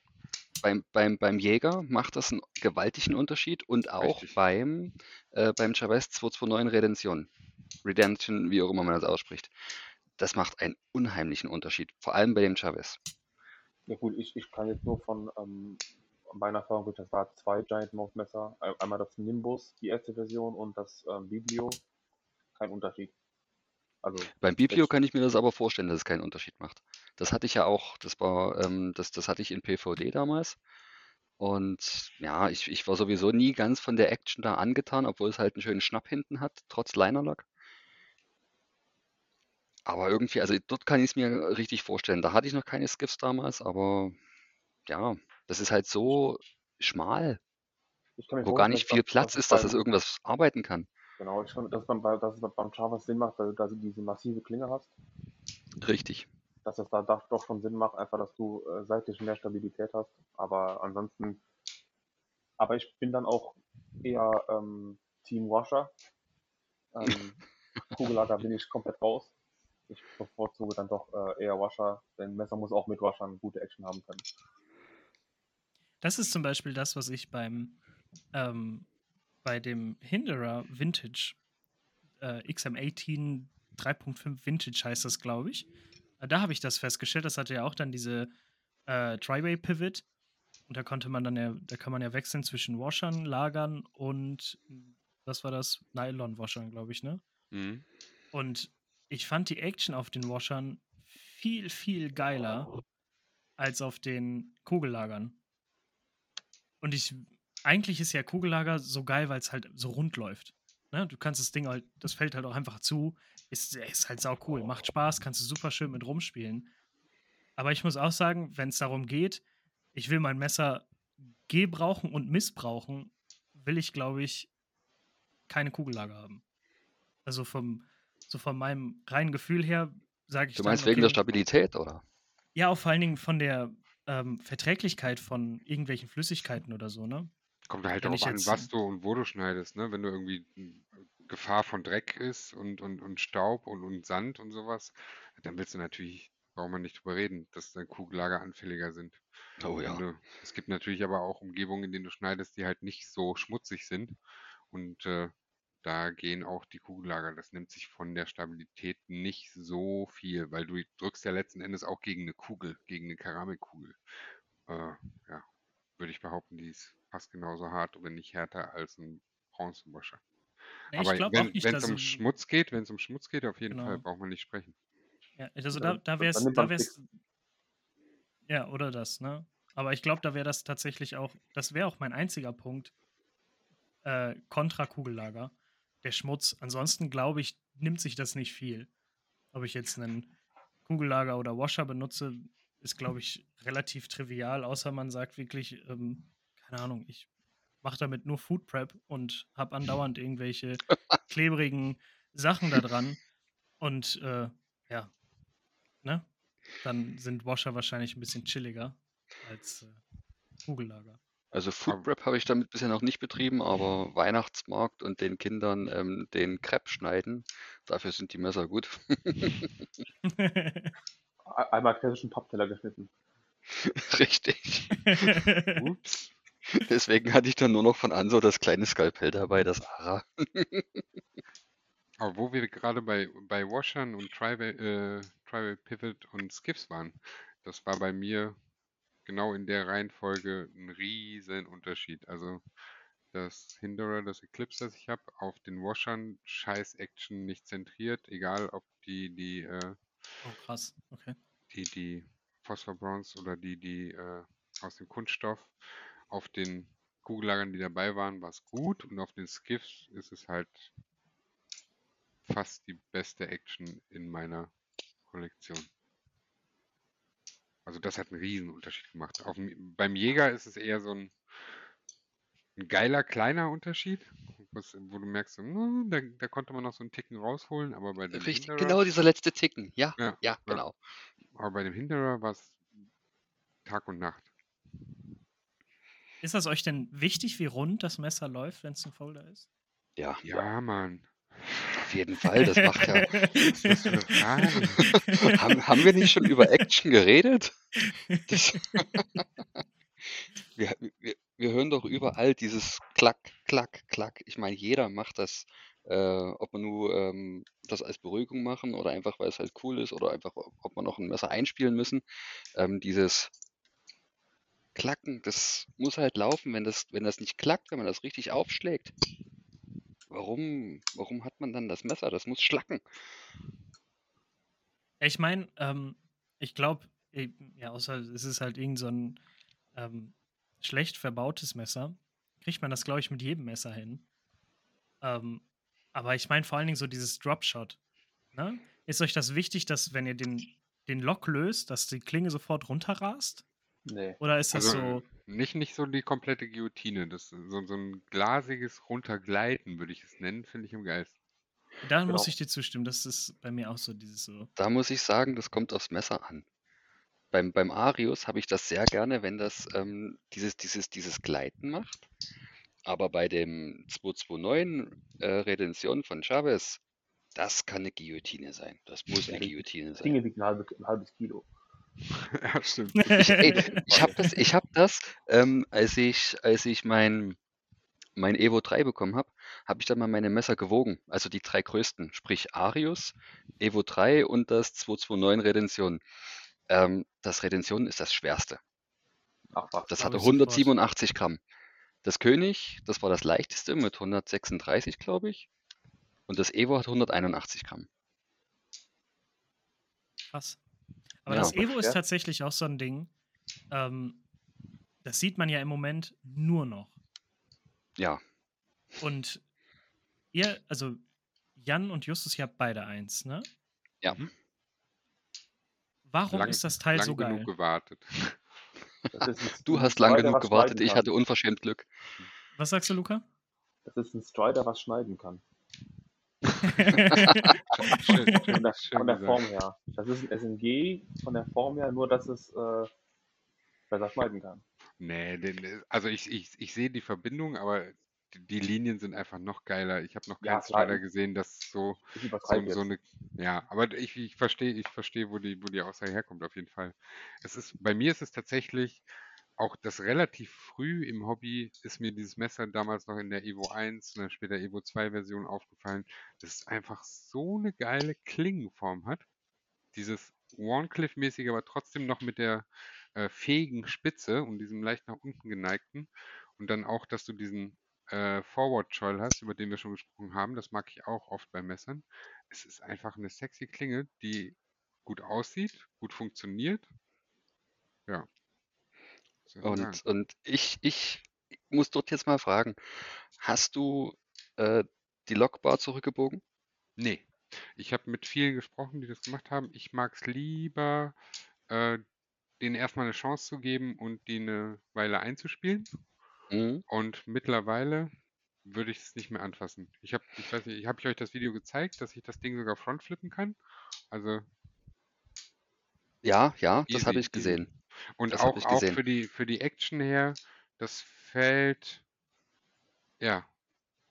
beim, beim, beim Jäger macht das einen gewaltigen Unterschied und auch Richtig. beim, äh, beim Chavez 229 Redemption. Redemption, wie auch immer man das ausspricht. Das macht einen unheimlichen Unterschied, vor allem bei dem Chavez. ja gut, ich, ich kann jetzt nur von ähm, meiner Erfahrung, durch, das war zwei Giant Mouth Messer. Ein- Einmal das Nimbus, die erste Version, und das ähm, Biblio. Kein Unterschied. Also, Beim Biblio kann ich mir das aber vorstellen, dass es keinen Unterschied macht. Das hatte ich ja auch, das war, ähm, das, das hatte ich in PVD damals. Und ja, ich, ich war sowieso nie ganz von der Action da angetan, obwohl es halt einen schönen Schnapp hinten hat, trotz Linerlock. Aber irgendwie, also dort kann ich es mir richtig vorstellen. Da hatte ich noch keine Skiffs damals, aber ja, das ist halt so schmal, wo gar nicht viel Platz ist, dass es irgendwas arbeiten kann. genau, ich kann, dass, beim, bei- dass es beim Chavez Sinn macht, weil du da diese massive Klinge hast. Richtig. dass es da doch doch schon Sinn macht, einfach, dass du äh, seitlich mehr Stabilität hast. Aber ansonsten, aber ich bin dann auch eher ähm, Team Washer. Ähm, <laughs> Kugellager bin ich komplett raus. Ich bevorzuge dann doch äh, eher Washer, denn Messer muss auch mit Washern gute Action haben können. Das ist zum Beispiel das, was ich beim ähm, bei dem Hinderer Vintage äh, XM18 3.5 Vintage heißt das, glaube ich. Äh, da habe ich das festgestellt. Das hatte ja auch dann diese äh, Tryway Pivot. Und da konnte man dann ja, da kann man ja wechseln zwischen Washern, Lagern und was war das? Nylon-Washern, glaube ich, ne? Mhm. Und ich fand die Action auf den Washern viel, viel geiler als auf den Kugellagern. Und ich, eigentlich ist ja Kugellager so geil, weil es halt so rund läuft. Ne? Du kannst das Ding halt, das fällt halt auch einfach zu. Ist, ist halt sau cool, macht Spaß, kannst du super schön mit rumspielen. Aber ich muss auch sagen, wenn es darum geht, ich will mein Messer gebrauchen und missbrauchen, will ich, glaube ich, keine Kugellager haben. Also vom, so von meinem reinen Gefühl her sage ich. Du meinst dann, wegen der Stabilität, oder? Ja, auch vor allen Dingen von der ähm, Verträglichkeit von irgendwelchen Flüssigkeiten oder so, ne? Kommt halt darauf an, was du und wo du schneidest, ne? Wenn du irgendwie Gefahr von Dreck ist und, und, und Staub und, und Sand und sowas, dann willst du natürlich, braucht man nicht drüber reden, dass deine Kugellager anfälliger sind. Oh ja. Du, es gibt natürlich aber auch Umgebungen, in denen du schneidest, die halt nicht so schmutzig sind. Und äh, da gehen auch die Kugellager. Das nimmt sich von der Stabilität nicht so viel, weil du drückst ja letzten Endes auch gegen eine Kugel, gegen eine Keramikkugel. Äh, ja, würde ich behaupten, die ist fast genauso hart oder nicht härter als ein Bronzewascher. Nee, Aber ich wenn es um Schmutz geht, wenn es um Schmutz geht, auf jeden genau. Fall braucht man nicht sprechen. Ja, also da, da wäre es, da wär's, ja, oder das, ne? Aber ich glaube, da wäre das tatsächlich auch, das wäre auch mein einziger Punkt, äh, kontra Kugellager, der Schmutz. Ansonsten glaube ich, nimmt sich das nicht viel. Ob ich jetzt einen Kugellager oder Washer benutze, ist, glaube ich, relativ trivial, außer man sagt wirklich, ähm, keine Ahnung, ich mache damit nur Food Prep und habe andauernd irgendwelche <laughs> klebrigen Sachen da dran. Und äh, ja, ne? Dann sind Washer wahrscheinlich ein bisschen chilliger als äh, Kugellager. Also Food Prep habe ich damit bisher noch nicht betrieben, aber Weihnachtsmarkt und den Kindern ähm, den Crepe schneiden, dafür sind die Messer gut. <laughs> Einmal klassischen Pappteller geschnitten. <laughs> Richtig. <laughs> Ups. Deswegen hatte ich dann nur noch von Anso das kleine Skalpell dabei, das Ara. Aber wo wir gerade bei, bei Washern und Tribal, äh, Pivot und Skips waren, das war bei mir genau in der Reihenfolge ein riesen Unterschied. Also das Hinderer, das Eclipse, das ich habe, auf den Washern scheiß Action nicht zentriert, egal ob die, die, äh, oh krass, okay. Die, die Phosphor Bronze oder die, die äh, aus dem Kunststoff. Auf den Kugellagern, die dabei waren, war es gut und auf den Skiffs ist es halt fast die beste Action in meiner Kollektion. Also das hat einen riesen Unterschied gemacht. Auf, beim Jäger ist es eher so ein, ein geiler, kleiner Unterschied, was, wo du merkst, so, na, da, da, konnte man noch so einen Ticken rausholen, aber bei dem Richtig, Hinderer, genau dieser letzte Ticken, ja, ja, ja genau. Aber bei dem Hinderer war es Tag und Nacht. Ist das euch denn wichtig, wie rund das Messer läuft, wenn es ein Folder ist? Ja. Ja, Mann. Auf jeden Fall, das macht ja. <laughs> haben, haben wir nicht schon über Action geredet? Das, <laughs> wir, wir, wir hören doch überall dieses Klack, Klack, Klack. Ich meine, jeder macht das, äh, ob man nur ähm, das als Beruhigung machen oder einfach, weil es halt cool ist oder einfach, ob man noch ein Messer einspielen müssen. Ähm, dieses Klacken, das muss halt laufen, wenn das, wenn das nicht klackt, wenn man das richtig aufschlägt. Warum, warum hat man dann das Messer? Das muss schlacken. Ich meine, ähm, ich glaube, ja, außer es ist halt irgend so ein ähm, schlecht verbautes Messer, kriegt man das, glaube ich, mit jedem Messer hin. Ähm, aber ich meine vor allen Dingen so dieses Dropshot. Ne? Ist euch das wichtig, dass wenn ihr den, den Lock löst, dass die Klinge sofort runterrast? Nee. Oder ist das also, so. Nicht, nicht so die komplette Guillotine. Das, so, so ein glasiges Runtergleiten, würde ich es nennen, finde ich im Geist. Da Genau. muss ich dir zustimmen. Das ist bei mir auch so dieses so. Da muss ich sagen, das kommt aufs Messer an. Beim, beim Arius habe ich das sehr gerne, wenn das ähm, dieses, dieses, dieses Gleiten macht. Aber bei dem 229 äh, Redention von Chavez, das kann eine Guillotine sein. Das muss eine Guillotine Das Ding sein. wiegt ein halbes, ein halbes Kilo. <laughs> ja, stimmt. Ich, ey, ich habe das, ich hab das ähm, als ich, als ich mein, mein Evo 3 bekommen habe, habe ich dann mal meine Messer gewogen. Also die drei größten, sprich Arius, Evo 3 und das 229 Redention. Ähm, das Redention ist das schwerste. Ach was. Das hatte ich sofort. 187 Gramm. Das König, das war das leichteste mit 136, glaube ich. Und das Evo hat 181 Gramm. Krass. Aber Ja, das Evo ist tatsächlich auch so ein Ding. Ähm, das sieht man ja im Moment nur noch. Ja, Und ihr, also Jan und Justus, ihr habt beide eins, ne? Ja. Mhm. Warum Lang- ist das Teil lang so geil? genug gewartet. <laughs> Du hast lang Strider, genug gewartet. Ich hatte unverschämt Glück. Was sagst du, Luca? Das ist ein Strider, was schneiden kann. <laughs> Schön, Von schön, der, schön von der. Form her. Das ist ein SMG von der Form her, nur dass es äh, besser schneiden kann. Nee, den, also ich, ich, ich sehe die Verbindung, aber die, Linien sind einfach noch geiler. Ich habe noch Ja, keinen klar. Strider gesehen, das so, so, so eine, ja, aber ich, ich verstehe, ich verstehe, wo die, wo die Aussage herkommt, auf jeden Fall. Es ist, bei mir ist es tatsächlich auch das relativ früh im Hobby ist mir dieses Messer damals noch in der Evo 1 und dann später Evo 2 Version aufgefallen, dass es einfach so eine geile Klingenform hat. Dieses Warncliffe-mäßige, aber trotzdem noch mit der äh, fähigen Spitze und diesem leicht nach unten geneigten. Und dann auch, dass du diesen äh, Forward Choil hast, über den wir schon gesprochen haben. Das mag ich auch oft bei Messern. Es ist einfach eine sexy Klinge, die gut aussieht, gut funktioniert. Ja. Und, und ich, ich muss dort jetzt mal fragen, hast du äh, die Lockbar zurückgebogen? Nee. Ich habe mit vielen gesprochen, die das gemacht haben. Ich mag es lieber, äh, denen erstmal eine Chance zu geben und die eine Weile einzuspielen. Mhm. Und mittlerweile würde ich es nicht mehr anfassen. Ich habe, ich weiß nicht, habe ich euch das Video gezeigt, dass ich das Ding sogar frontflippen kann? Also Ja, ja, das Easy, habe ich gesehen. Und Das auch, ich auch für die für die Action her, das fällt ja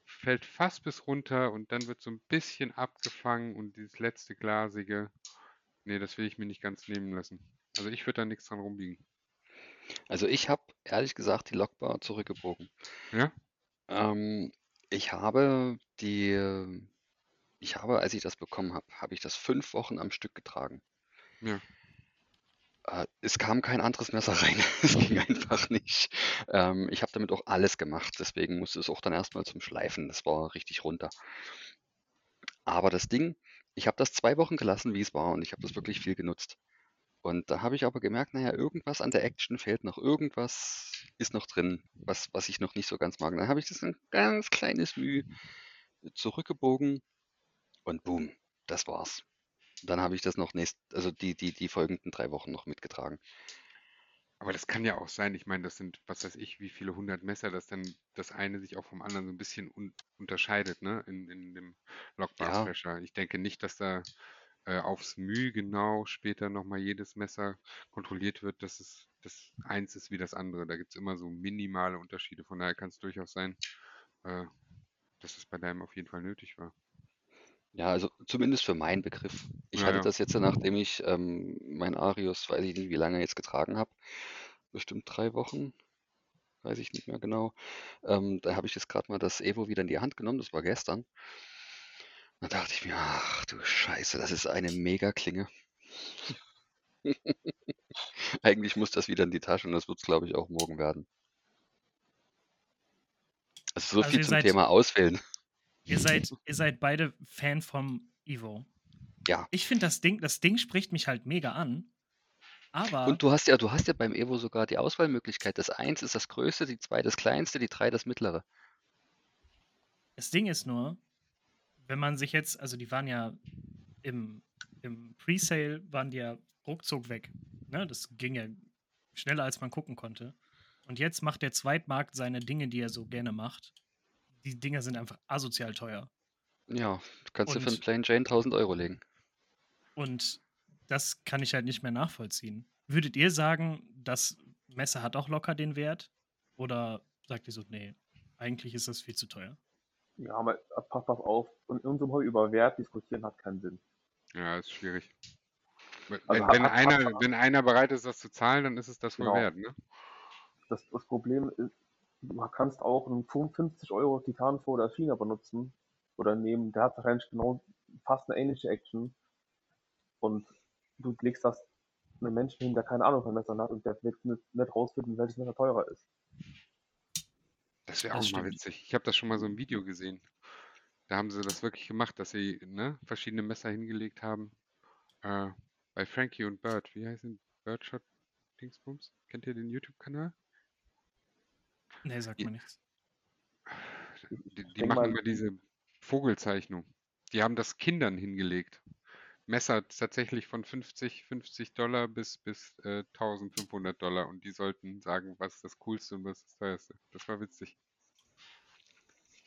fällt fast bis runter und dann wird so ein bisschen abgefangen und dieses letzte glasige, nee, das will ich mir nicht ganz nehmen lassen. Also ich würde da nichts dran rumbiegen. Also ich habe ehrlich gesagt die Lockbar zurückgebogen. Ja? Ähm, ich habe die, ich habe, als ich das bekommen habe, habe ich das fünf Wochen am Stück getragen. Ja. Äh, es kam kein anderes Messer rein. <laughs> Es ging einfach nicht. Ähm, ich habe damit auch alles gemacht, deswegen musste es auch dann erstmal zum Schleifen. Das war richtig runter. Aber das Ding, ich habe das zwei Wochen gelassen, wie es war, und ich habe das wirklich viel genutzt. Und da habe ich aber gemerkt, naja, irgendwas an der Action fehlt noch, irgendwas ist noch drin, was, was ich noch nicht so ganz mag. Dann habe ich das ein ganz kleines Mühe zurückgebogen und boom, das war's. Dann habe ich das noch nächst, also die, die, die folgenden drei Wochen noch mitgetragen. Aber das kann ja auch sein, ich meine, das sind, was weiß ich, wie viele hundert Messer, dass dann das eine sich auch vom anderen so ein bisschen un unterscheidet, ne, in, in dem Lockbar Ja. Ich denke nicht, dass da äh, aufs Mühe genau später nochmal jedes Messer kontrolliert wird, dass es das eins ist wie das andere. Da gibt es immer so minimale Unterschiede. Von daher kann es durchaus sein, äh, dass es bei deinem auf jeden Fall nötig war. Ja, also zumindest für meinen Begriff. Ich Ja, hatte ja. das jetzt, nachdem ich ähm, mein Arius, weiß ich nicht, wie lange jetzt getragen habe, bestimmt drei Wochen, weiß ich nicht mehr genau. Ähm, da habe ich jetzt gerade mal das Evo wieder in die Hand genommen, das war gestern. Da dachte ich mir, ach du Scheiße, das ist eine Mega-Klinge. <laughs> Eigentlich muss das wieder in die Tasche und das wird es, glaube ich, auch morgen werden. Also so Also viel ihr zum seid- Thema Auswählen. Ihr seid, <laughs> ihr seid beide Fan vom Evo. Ja. Ich finde das Ding, das Ding spricht mich halt mega an. Aber Und du hast ja, du hast ja beim Evo sogar die Auswahlmöglichkeit. Das 1 ist das größte, die 2 das kleinste, die 3 das mittlere. das Ding ist nur, wenn man sich jetzt, also die waren ja im, im Presale, waren die ja ruckzuck weg. Ne? Das ging ja schneller, als man gucken konnte. Und jetzt macht der Zweitmarkt seine Dinge, die er so gerne macht. Die Dinger sind einfach asozial teuer. Ja, kannst du für 'n Und Plain Jane 1.000 Euro legen. und das kann ich halt nicht mehr nachvollziehen. Würdet ihr sagen, das Messer hat auch locker den Wert? Oder sagt ihr so: „Ne, eigentlich ist das viel zu teuer?“ Ja, aber äh, pass pass auf, in unserem Hobby über Wert diskutieren hat keinen Sinn. Ja, ist schwierig. Also, wenn hat wenn hat hat einer wenn einer bereit ist, das zu zahlen, dann ist es das wohl Genau. wert, ne? Das das Problem ist, du kannst auch 'n 55 € Titanfo oder China benutzen oder nehmen, der hat wahrscheinlich genau fast 'ne ähnliche Action und du legst das 'nem Menschen hin, der keine Ahnung von Messern hat und der wird nicht nicht rausfinden, welches Messer teurer ist. Das wäre Das auch mal stimmt. witzig. Ich habe das schon mal so im Video gesehen. Da haben sie das wirklich gemacht, dass sie, ne, verschiedene Messer hingelegt haben. Äh, bei Frankie und Bird. Wie heißen Birdshot Dingsbums? Kennt ihr den YouTube-Kanal? Ne, sagt Die mir nichts. Ich die die machen mal immer diese Vogelzeichnung. Die haben das Kindern hingelegt. Messer tatsächlich von 50 $50 bis bis, äh, $1.500 und die sollten sagen, was ist das Coolste und was ist das Teuerste. Das war witzig.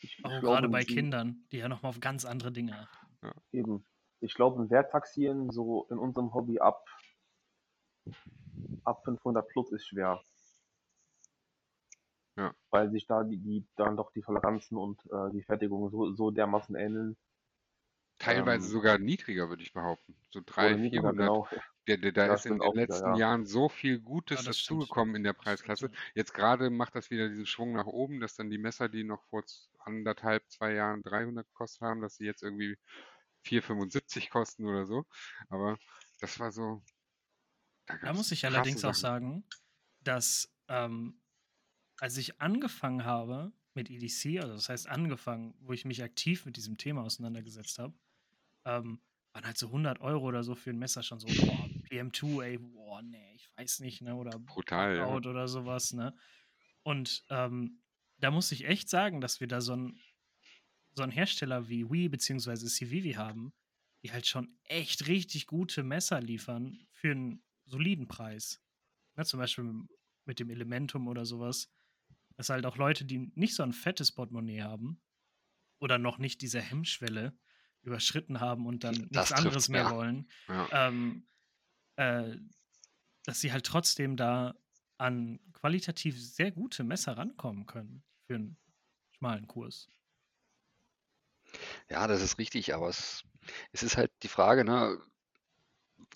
ich glaube, grade bei Kindern, die ja noch mal auf ganz andere Dinge achten. Ja. Eben. Ich glaube, 'n Wert taxieren so in unserem Hobby ab ab 500 plus ist schwer. Ja. Weil sich da die die dann doch die Toleranzen und, äh, die Fertigung so so dermaßen ähneln. Teilweise Ähm sogar niedriger, würde ich behaupten. So Oder 300, niedriger, 400. genau. Der der da Ja, ist in den auch wieder, letzten ja. Jahren so viel Ja, Gutes das stimmt. dazugekommen in der Das Preisklasse. Jetzt grade macht das wieder diesen Schwung nach oben, dass dann die Messer, die noch vor z 1,5, 2 Jahren 300 gekostet haben, dass sie jetzt irgendwie 4,75 kosten oder so. Aber das war so da Da muss ich allerdings auch Sachen. sagen, dass, ähm, als ich angefangen habe mit EDC, also das heißt angefangen, wo ich mich aktiv mit diesem Thema auseinandergesetzt habe, ähm, waren halt so 100 € oder so für 'n Messer schon so: „Boah, PM2, ey, boah, ne, ich weiß nicht“, ne, oder Brutal, ja. Oder so was, ne? Und, ähm, da muss ich echt sagen, dass wir da so 'n so 'n Hersteller wie WE beziehungsweise Civivi haben, die halt schon echt richtig gute Messer liefern für 'n soliden Preis. Ne, zum Beispiel mit dem Elementum oder so was, dass halt auch Leute, die nicht so 'n fettes Portemonnaie haben oder noch nicht diese Hemmschwelle überschritten haben und dann Das nichts anderes mehr ja. wollen, Ja. ähm, äh, dass sie halt trotzdem da an qualitativ sehr gute Messer rankommen können für 'n schmalen Kurs. Ja, das ist richtig, aber es es ist halt die Frage, ne,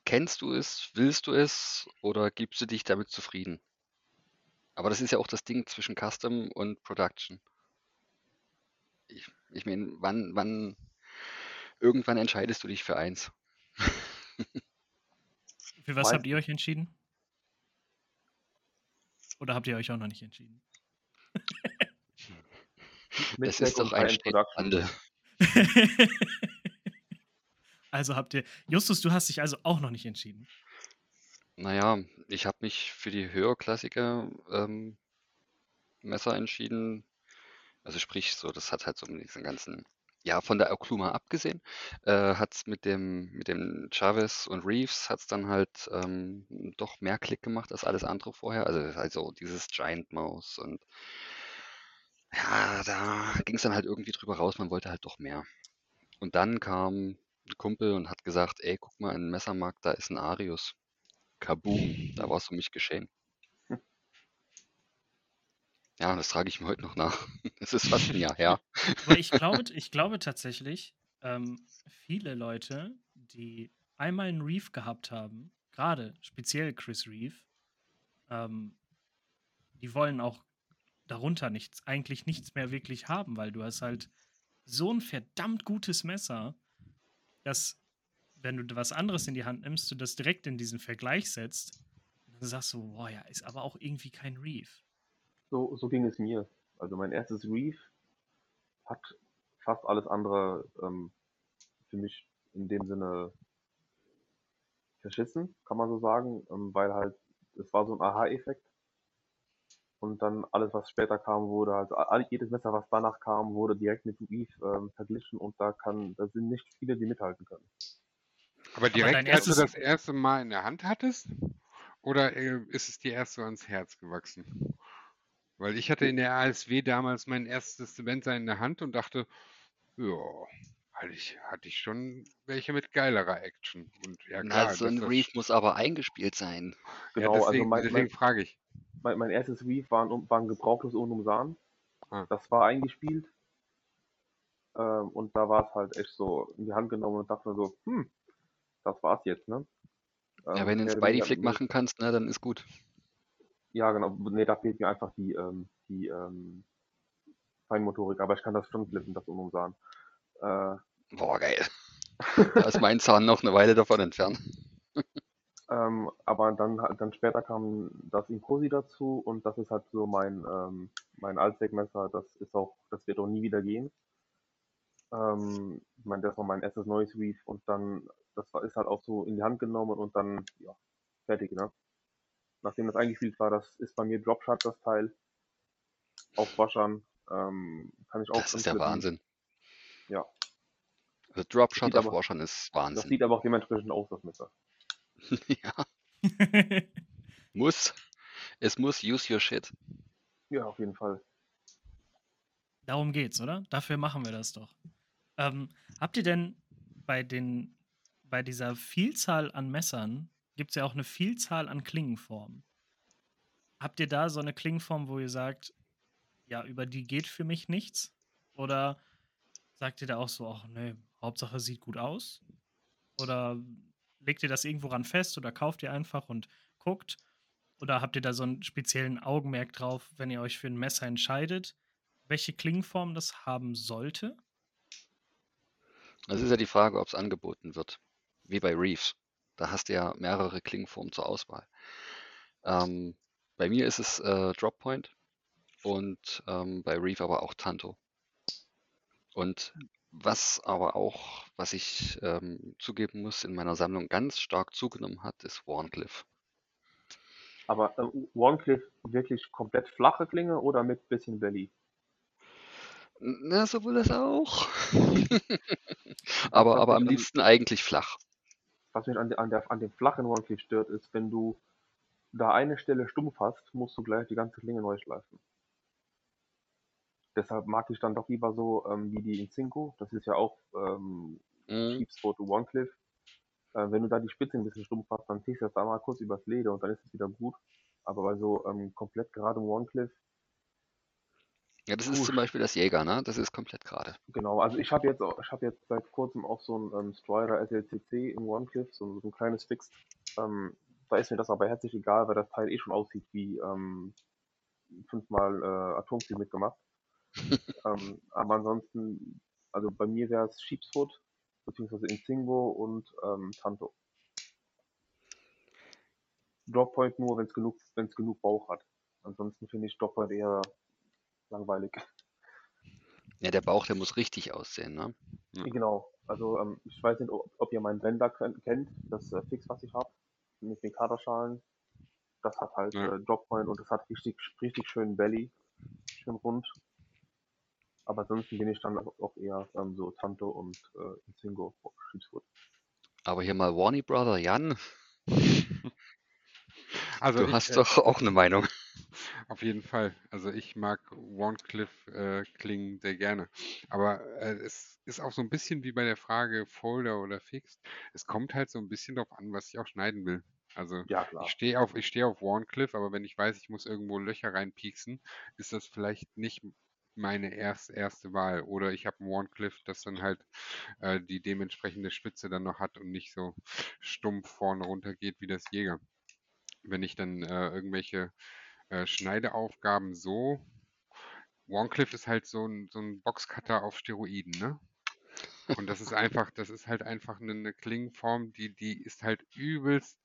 kennst du es, willst du es oder gibst du dich damit zufrieden? Aber das ist ja auch das Ding zwischen Custom und Production. Ich ich meine, wann wann irgendwann entscheidest du dich für eins. <laughs> Für was Weiß habt ihr euch entschieden? Oder habt ihr euch auch noch nicht entschieden? <laughs> Es ist doch ein Wandel. <laughs> Also habt ihr Justus, du hast dich also auch noch nicht entschieden? Na ja, ich habe mich für die höherklassige, ähm, Messer entschieden. Also sprich so, das hat halt so mit diesen ganzen ja, von der Okluma abgesehen, äh, hat's mit dem mit dem Chavez und Reeves hat's dann halt, ähm, doch mehr Klick gemacht als alles andere vorher. Also also dieses Giant Mouse und ja, da ging's dann halt irgendwie drüber raus, man wollte halt doch mehr. Und dann kam 'n Kumpel und hat gesagt: „Ey, guck mal, im Messermarkt, da ist 'n Arius.“ Kaboom, da war's um mich geschehen. Ja, das trage ich mir heute noch nach. <laughs> Es ist fast 'n Jahr her. <laughs> Aber ich glaube ich glaube tatsächlich, ähm, viele Leute, die einmal 'n Reeve gehabt haben, grade speziell Chris Reeve, ähm, die wollen auch darunter nichts eigentlich nichts mehr wirklich haben, weil du hast halt so 'n verdammt gutes Messer, dass, wenn du was anderes in die Hand nimmst, du das direkt in diesen Vergleich setzt dann sagst du: „Boah, ja, ist aber auch irgendwie kein Reeve.“ So so ging es mir. Also mein erstes Reeve hat fast alles andere, ähm, für mich in dem Sinne verschissen, kann man so sagen, ähm, weil halt es war so 'n Aha-Effekt. Und dann alles, was später kam, wurde all jedes Messer, was danach kam, wurde direkt mit Reeve, ähm, verglichen und da kann da sind nicht viele, die mithalten können. Aber Aber direkt, dein als du das erste Mal in der Hand hattest? Oder, äh, ist es dir erst so ans Herz gewachsen? Weil ich hatte in der ASW damals mein erstes Instrument in der Hand und dachte: „Ja, Hatte ich, hatte ich schon welche mit geilerer Action. Und ja Na, klar, so dass ein das. Reef muss aber eingespielt sein. Ja, Genau, also deswegen, mein, deswegen mein, frage ich. mein, mein erstes Reef war ein, war ein gebrauchtes Unumsan. Ah. Das war eingespielt. Ähm, und da war es halt echt so in die Hand genommen und dachte mir so, hm, das war's jetzt, ne? Ja, Ähm, wenn du einen Spidey-Flick machen kannst, ne, dann ist gut. ja genau, nee, da fehlt mir einfach die, ähm, die ähm, Feinmotorik, aber ich kann das schon flippen, das Unumsan. Äh, Boah, geil. <laughs> Da ist mein Zahn noch eine Weile davon entfernt. Ähm, aber dann, dann später kam das Inkosi dazu und das ist halt so mein, ähm, mein Allzweckmesser. Das ist auch, das wird auch nie wieder gehen. Ähm, ich meine, das war mein erstes neues Reef und dann, das war, ist halt auch so in die Hand genommen und dann, ja, fertig, ne? Nachdem das eingespielt war, das ist bei mir Dropshot das Teil. Auf Waschern, ähm, kann ich auch Das ist der. Wahnsinn. Ja, Also Dropshot auf aber, Washern ist das Wahnsinn. sieht aber auch dementsprechend aus, das Messer. <laughs> ja, <laughs> muss. Es muss use your shit. Ja, auf jeden Fall. Darum geht's, oder? Dafür machen wir das doch. Ähm, habt ihr denn bei den, bei dieser Vielzahl an Messern gibt es ja auch eine Vielzahl an Klingenformen. Habt ihr da so eine Klingenform, wo ihr sagt, ja, über die geht für mich nichts? Oder sagt ihr da auch so, ach nee, Hauptsache sieht gut aus? Oder legt ihr das irgendwo ran fest oder kauft ihr einfach und guckt? Oder habt ihr da so einen speziellen Augenmerk drauf, wenn ihr euch für ein Messer entscheidet, welche Klingenform das haben sollte? Das ist ja die Frage, ob es angeboten wird. Wie bei Reefs. Da hast du ja mehrere Klingenformen zur Auswahl. Ähm, bei mir ist es äh, Droppoint und ähm, bei Reef aber auch Tanto. Und was aber auch, was ich ähm, zugeben muss, in meiner Sammlung ganz stark zugenommen hat, ist Warncliffe. Aber äh, Warncliffe wirklich komplett flache Klinge oder mit bisschen Belly? Na, sowohl das auch. <laughs> Aber, aber am liebsten eigentlich flach. Was mich an, an, der, an dem flachen Warncliffe stört, ist, wenn du da eine Stelle stumpf hast, musst du gleich die ganze Klinge neu schleifen. Deshalb mag ich dann doch lieber so ähm, wie die Incinco. Das ist ja auch ähm, Mhm. Sheepsport Warncliffe. Äh, wenn du da die Spitze ein bisschen stumpf hast, dann ziehst du das da mal kurz übers Leder und dann ist es wieder gut. Aber bei so ähm, komplett geradem Warncliffe, Ja, das ist puh, zum Beispiel das Jäger, ne? Das ist komplett gerade. Genau, also ich habe jetzt, auch- ich habe jetzt seit kurzem auch so ein ähm, Strider SLCC im OneCliff, so, so ein kleines Fix. Ähm, da ist mir das aber herzlich egal, weil das Teil eh schon aussieht wie ähm, fünfmal äh, Atomziel mitgemacht. <laughs> Ähm, aber ansonsten, also bei mir wäre es Sheepsfoot, beziehungsweise Inzingo und ähm, Tanto. Droppoint nur, wenn es genug, wenn es genug Bauch hat. Ansonsten finde ich Droppoint eher langweilig. Ja, der Bauch, der muss richtig aussehen, ne? Ja. Genau, also ähm, ich weiß nicht, ob, ob ihr meinen Blender ken- kennt, das äh, Fix, was ich habe, mit den Kaderschalen. Das hat halt Ja. äh, Droppoint und das hat richtig, richtig schön Belly, schön rund. Aber ansonsten bin ich dann auch eher ähm, so Tanto und äh, Singo Sheepsfoot. Aber hier mal Warney Brother, Jan, <laughs> Also du ich, hast äh, doch auch eine Meinung. Auf jeden Fall. Also ich mag Warncliffe äh, klingen sehr gerne. Aber äh, es ist auch so ein bisschen wie bei der Frage Folder oder Fixed. Es kommt halt so ein bisschen darauf an, was ich auch schneiden will. Also Ja, ich stehe auf, ich stehe auf Warncliffe, aber wenn ich weiß, ich muss irgendwo Löcher reinpieksen, ist das vielleicht nicht meine erst, erste Wahl. Oder ich habe ein Warncliffe, das dann halt äh, die dementsprechende Spitze dann noch hat und nicht so stumpf vorne runter geht wie das Jäger. Wenn ich dann äh, irgendwelche äh, Schneideaufgaben so. Warncliffe ist halt so ein, so ein Boxcutter auf Steroiden, ne? Und das ist einfach, das ist halt einfach eine, eine Klingenform, die, die ist halt übelst,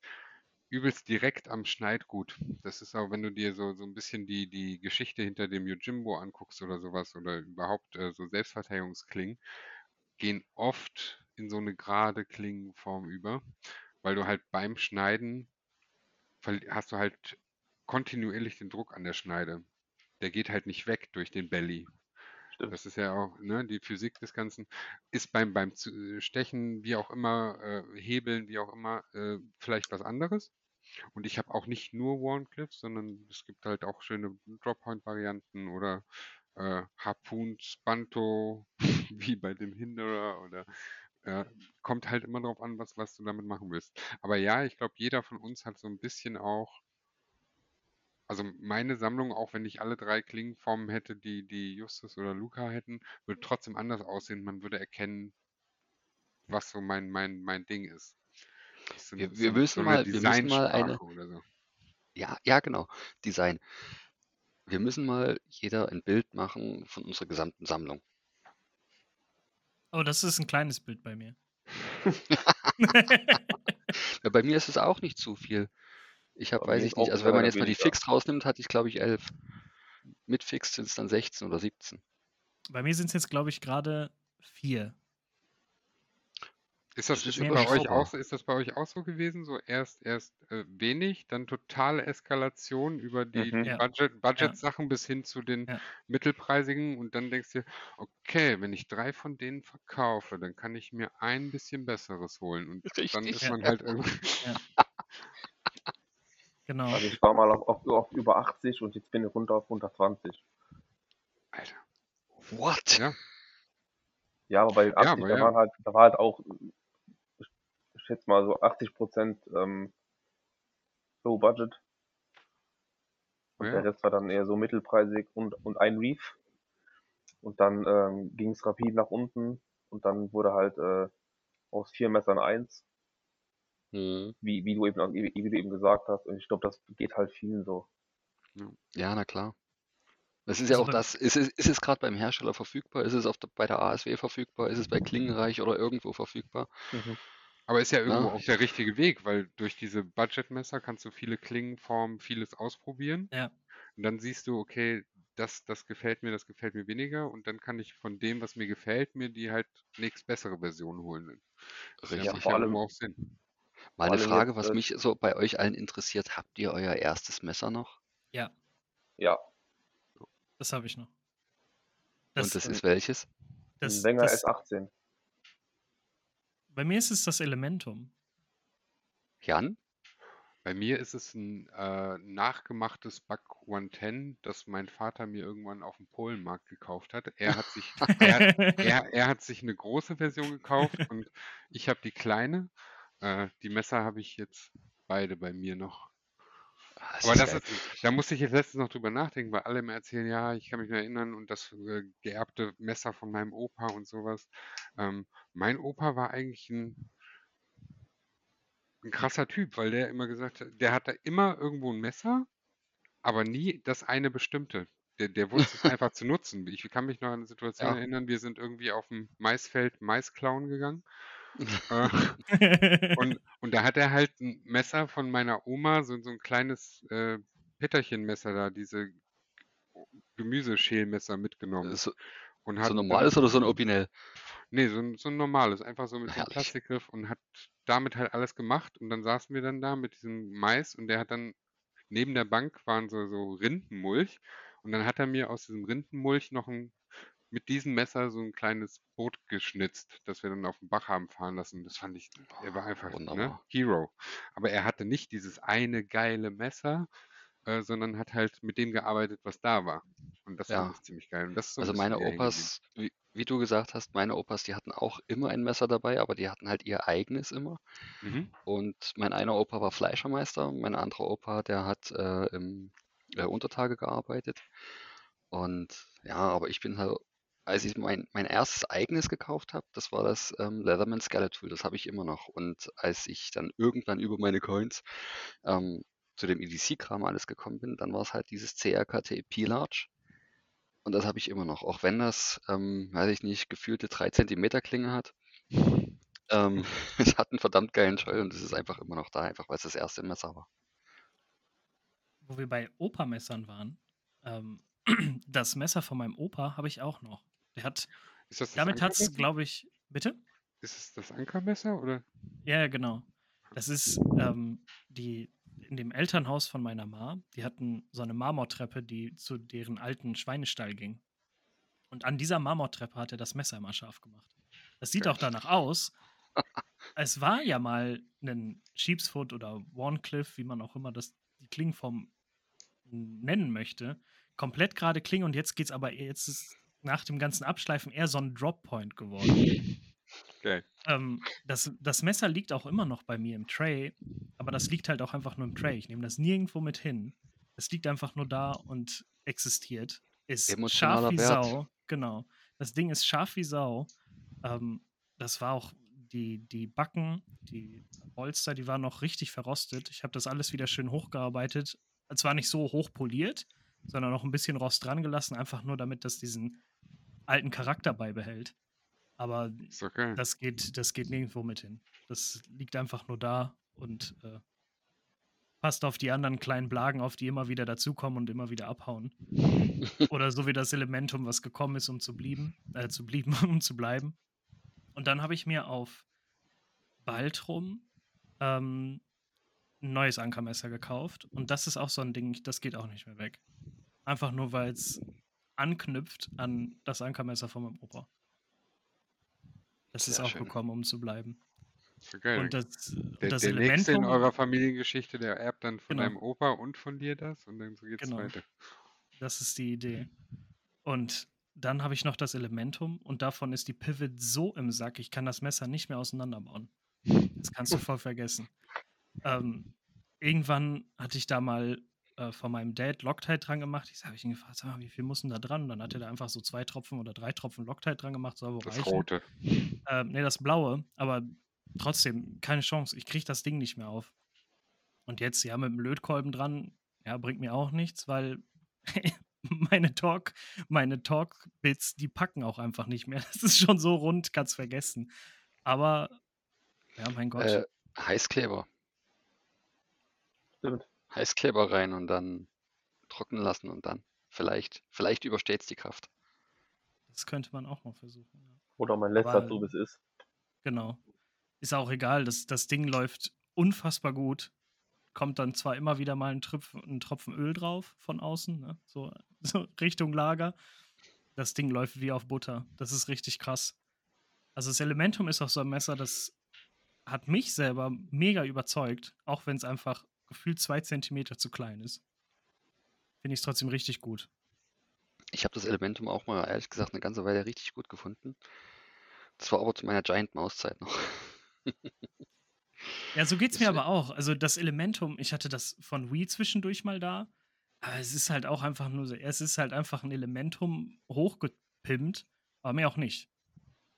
übelst direkt am Schneidgut. Das ist auch, wenn du dir so, so ein bisschen die, die Geschichte hinter dem Yojimbo anguckst oder sowas oder überhaupt äh, so Selbstverteidigungsklingen, gehen oft in so eine gerade Klingenform über, weil du halt beim Schneiden hast du halt kontinuierlich den Druck an der Schneide. Der geht halt nicht weg durch den Belly. Stimmt. Das ist ja auch, ne, die Physik des Ganzen ist beim, beim Zu- Stechen, wie auch immer, äh, Hebeln, wie auch immer, äh, vielleicht was anderes. Und ich habe auch nicht nur Warncliffs, sondern es gibt halt auch schöne Droppoint-Varianten oder äh, Harpoon, Spanto, <laughs> wie bei dem Hinderer oder äh, kommt halt immer darauf an, was, was du damit machen willst. Aber ja, ich glaube, jeder von uns hat so ein bisschen auch, also meine Sammlung, auch wenn ich alle drei Klingenformen hätte, die, die Justus oder Luca hätten, würde trotzdem anders aussehen. Man würde erkennen, was so mein, mein, mein Ding ist. Das sind Wir, so, wir so müssen eine mal, wir müssen mal eine, Designsprache oder so. ja, ja, genau, Design. Wir müssen mal jeder ein Bild machen von unserer gesamten Sammlung. Oh, das ist ein kleines Bild bei mir. <laughs> Ja, bei mir ist es auch nicht zu viel. Ich habe, weiß ist ich nicht, also wenn man jetzt mal die weniger. Fix rausnimmt, hatte ich glaube ich elf. Mit Fix sind es dann 16 oder 17. bei mir sind es jetzt, glaube ich, gerade vier. Ist das, Das ist ist, bei euch auch, so- ist das bei euch auch so gewesen? So erst erst äh, wenig, dann totale Eskalation über die, Mhm. die Ja. Budget, Budget-Sachen bis hin zu den Ja. mittelpreisigen und dann denkst du dir, okay, wenn ich drei von denen verkaufe, dann kann ich mir ein bisschen besseres holen. Und dann Richtig. ist Ja. man halt <laughs> irgendwie. <laughs> Genau. Also ich war mal auf, auf, auf über 80 und jetzt bin ich runter auf 120. Alter. What? Ja. Ja, aber bei 80, aber da, ja. waren halt, da war halt auch, ich, ich schätze mal so 80 Prozent ähm, Low Budget und Ja. der Rest war dann eher so mittelpreisig und, und ein Reef. Und dann ähm, ging es rapid nach unten und dann wurde halt äh, aus vier Messern eins, Hm. wie, wie, du eben, wie, wie du eben gesagt hast. Und ich glaube, das geht halt vielen so. Ja, na klar. Das ist ja Also auch das, ist es, ist es gerade beim Hersteller verfügbar? Ist es auf der, bei der ASW verfügbar? Ist es bei Klingenreich oder irgendwo verfügbar? Aber ist ja irgendwo Ja. auch der richtige Weg, weil durch diese Budgetmesser kannst du viele Klingenformen, vieles ausprobieren. Ja. Und dann siehst du, okay, das, das gefällt mir, das gefällt mir weniger. Und dann kann ich von dem, was mir gefällt, mir die halt nächst bessere Version holen. Das Richtig. Ja, vor allem- auch Sinn. Mal Vor eine allem Frage, jetzt, was äh, mich so bei euch allen interessiert. Habt ihr euer erstes Messer noch? Ja, Ja, das habe ich noch. Und das ist welches? das, das, S18. bei mir ist es das Elementum. Jan? Bei mir ist es ein äh, nachgemachtes Buck 110, das mein Vater mir irgendwann auf dem Polenmarkt gekauft hat. Er hat sich, er, hat- <laughs> er, er hat sich eine große Version gekauft und ich habe die kleine. Äh, die Messer habe ich jetzt beide bei mir noch. Ah, Aber das ist, da musste ich jetzt letztens noch drüber nachdenken, weil alle immer erzählen, ja, ich kann mich noch erinnern und das äh, geerbte Messer von meinem Opa und sowas. Ähm, mein Opa war eigentlich ein, ein krasser Typ, weil der immer gesagt hat, der hatte immer irgendwo ein Messer, aber nie das eine bestimmte. Der, der wusste es <laughs> einfach zu nutzen. Ich kann mich noch an eine Situation Ja. erinnern, wir sind irgendwie auf dem Maisfeld Mais klauen gegangen. Äh, und, und da hat er halt ein Messer von meiner Oma, so, so ein kleines äh, Pitterchenmesser da, diese Gemüseschälmesser mitgenommen. So, Und so hat ein dann- normales oder so ein Opinel? Nee, so ein, so ein normales, einfach so mit so einem Herrlich. Plastikgriff und hat damit halt alles gemacht. Und dann saßen wir dann da mit diesem Mais und der hat dann, neben der Bank waren so, so Rindenmulch. Und dann hat er mir aus diesem Rindenmulch noch ein, mit diesem Messer so ein kleines Boot geschnitzt, das wir dann auf dem Bach haben fahren lassen. Das fand ich, er war einfach ne. Hero. Aber er hatte nicht dieses eine geile Messer, äh, sondern hat halt mit dem gearbeitet, was da war. Und das Ja. fand ich ziemlich geil. So Also meine. Opas, wie, wie du gesagt hast, meine Opas, die hatten auch immer ein Messer dabei, aber die hatten halt ihr eigenes immer. Mhm. Und mein einer Opa war Fleischermeister, mein anderer Opa, der hat äh, im äh, Untertage gearbeitet. Und ja, aber ich bin halt, als ich mein, mein erstes eigenes gekauft habe, das war das ähm, Leatherman Skeletal, das habe ich immer noch. Und als ich dann irgendwann über meine Coins ähm, zu dem EDC-Kram alles gekommen bin, dann war es halt dieses CRKT P-Large. Und das habe ich immer noch, auch wenn das, ähm, weiß ich nicht, gefühlte 3 Zentimeter Klinge hat. Ähm, <laughs> <laughs> es hat einen verdammt geilen Schall und es ist einfach immer noch da, einfach weil es das erste Messer war. Wo wir bei Opa-Messern waren, ähm, <clears throat> das Messer von meinem Opa habe ich auch noch. Der hat, damit hat es, glaube ich, bitte? Ist es das Ankermesser oder? Ja, ja, genau. Das ist ähm, die in dem Elternhaus von meiner Ma. Die hatten so eine Marmortreppe, die zu deren alten Schweinestall ging. Und an dieser Marmortreppe hat er das Messer immer scharf gemacht. Das sieht auch danach aus. Es war ja mal ein Sheepsfoot oder Warncliffe, wie man auch immer das die Klingenform nennen möchte. Komplett gerade Klinge und jetzt geht's aber, jetzt ist nach dem ganzen Abschleifen eher so ein Drop-Point geworden. Geil. Ähm, das, das Messer liegt auch immer noch bei mir im Tray, aber das liegt halt auch einfach nur im Tray. Ich nehme das nirgendwo mit hin. Es liegt einfach nur da und existiert. Ist Emotionaler scharf wie Wert. Sau. Genau. Das Ding ist scharf wie Sau. Ähm, das war auch die, die Backen, die Polster, die waren noch richtig verrostet. Ich habe das alles wieder schön hochgearbeitet. Zwar nicht so hoch poliert, sondern noch ein bisschen Rost dran gelassen, einfach nur damit das diesen alten Charakter beibehält. Aber geil. das geht, das geht nirgendwo mit hin. Das liegt einfach nur da und äh, passt auf die anderen kleinen Blagen auf, die immer wieder dazukommen und immer wieder abhauen. <laughs> Oder so wie das Elementum, was gekommen ist, um zu blieben, äh, zu blieben, <laughs> um zu bleiben. Und dann habe ich mir auf Baltrum ähm, ein neues Ankermesser gekauft. Und das ist auch so ein Ding, das geht auch nicht mehr weg. Einfach nur, weil es anknüpft an das Ankermesser von meinem Opa. Das ist Sehr auch schön. gekommen, um zu bleiben. Ist geil. Und das, der, das der nächste in eurer Familiengeschichte, der erbt dann von Genau. deinem Opa und von dir das und dann so geht's Genau. weiter. das ist die Idee. Und dann habe ich noch das Elementum und davon ist die Pivot so im Sack, ich kann das Messer nicht mehr auseinanderbauen. Das kannst du voll vergessen. Ähm, irgendwann hatte ich da mal äh, von meinem Dad Loctite dran gemacht. Ich habe ich ihn gefragt, sag mal, wie viel muss denn da dran? Und dann hat er da einfach so zwei Tropfen oder drei Tropfen Loctite dran gemacht, soll wohl Das reichen. rote. Ähm, nee, das blaue, aber trotzdem, keine Chance. Ich kriege das Ding nicht mehr auf. Und jetzt, ja, mit dem Lötkolben dran, ja, bringt mir auch nichts, weil <laughs> meine Talk, meine Talk-Bits, die packen auch einfach nicht mehr. <laughs> Das ist schon so rund, kannst vergessen. Aber, ja, mein Gott. Äh, Heißkleber. Stimmt. Heißkleber rein und dann trocknen lassen und dann vielleicht, vielleicht übersteht's die Kraft. das könnte man auch mal versuchen. Ja. Oder mein letzter Aber- Service ist. Genau. Ist auch egal, das, das Ding läuft unfassbar gut. Kommt dann zwar immer wieder mal ein, Tröpf, ein Tropfen Öl drauf von außen, ne? so, <laughs> so Richtung Lager. Das Ding läuft wie auf Butter. Das ist richtig krass. Also das Elementum ist auch so ein Messer, das hat mich selber mega überzeugt, auch wenn es einfach gefühlt zwei Zentimeter zu klein ist. Finde ich es trotzdem richtig gut. Ich habe das Elementum auch mal, ehrlich gesagt, eine ganze Weile richtig gut gefunden. Das war aber zu meiner Giant Maus Zeit noch. <laughs> Ja, so geht's mir Deswegen- aber auch. Also das Elementum, ich hatte das von Wii zwischendurch mal da, aber es ist halt auch einfach nur so, es ist halt einfach ein Elementum hochgepimpt, aber mehr auch nicht.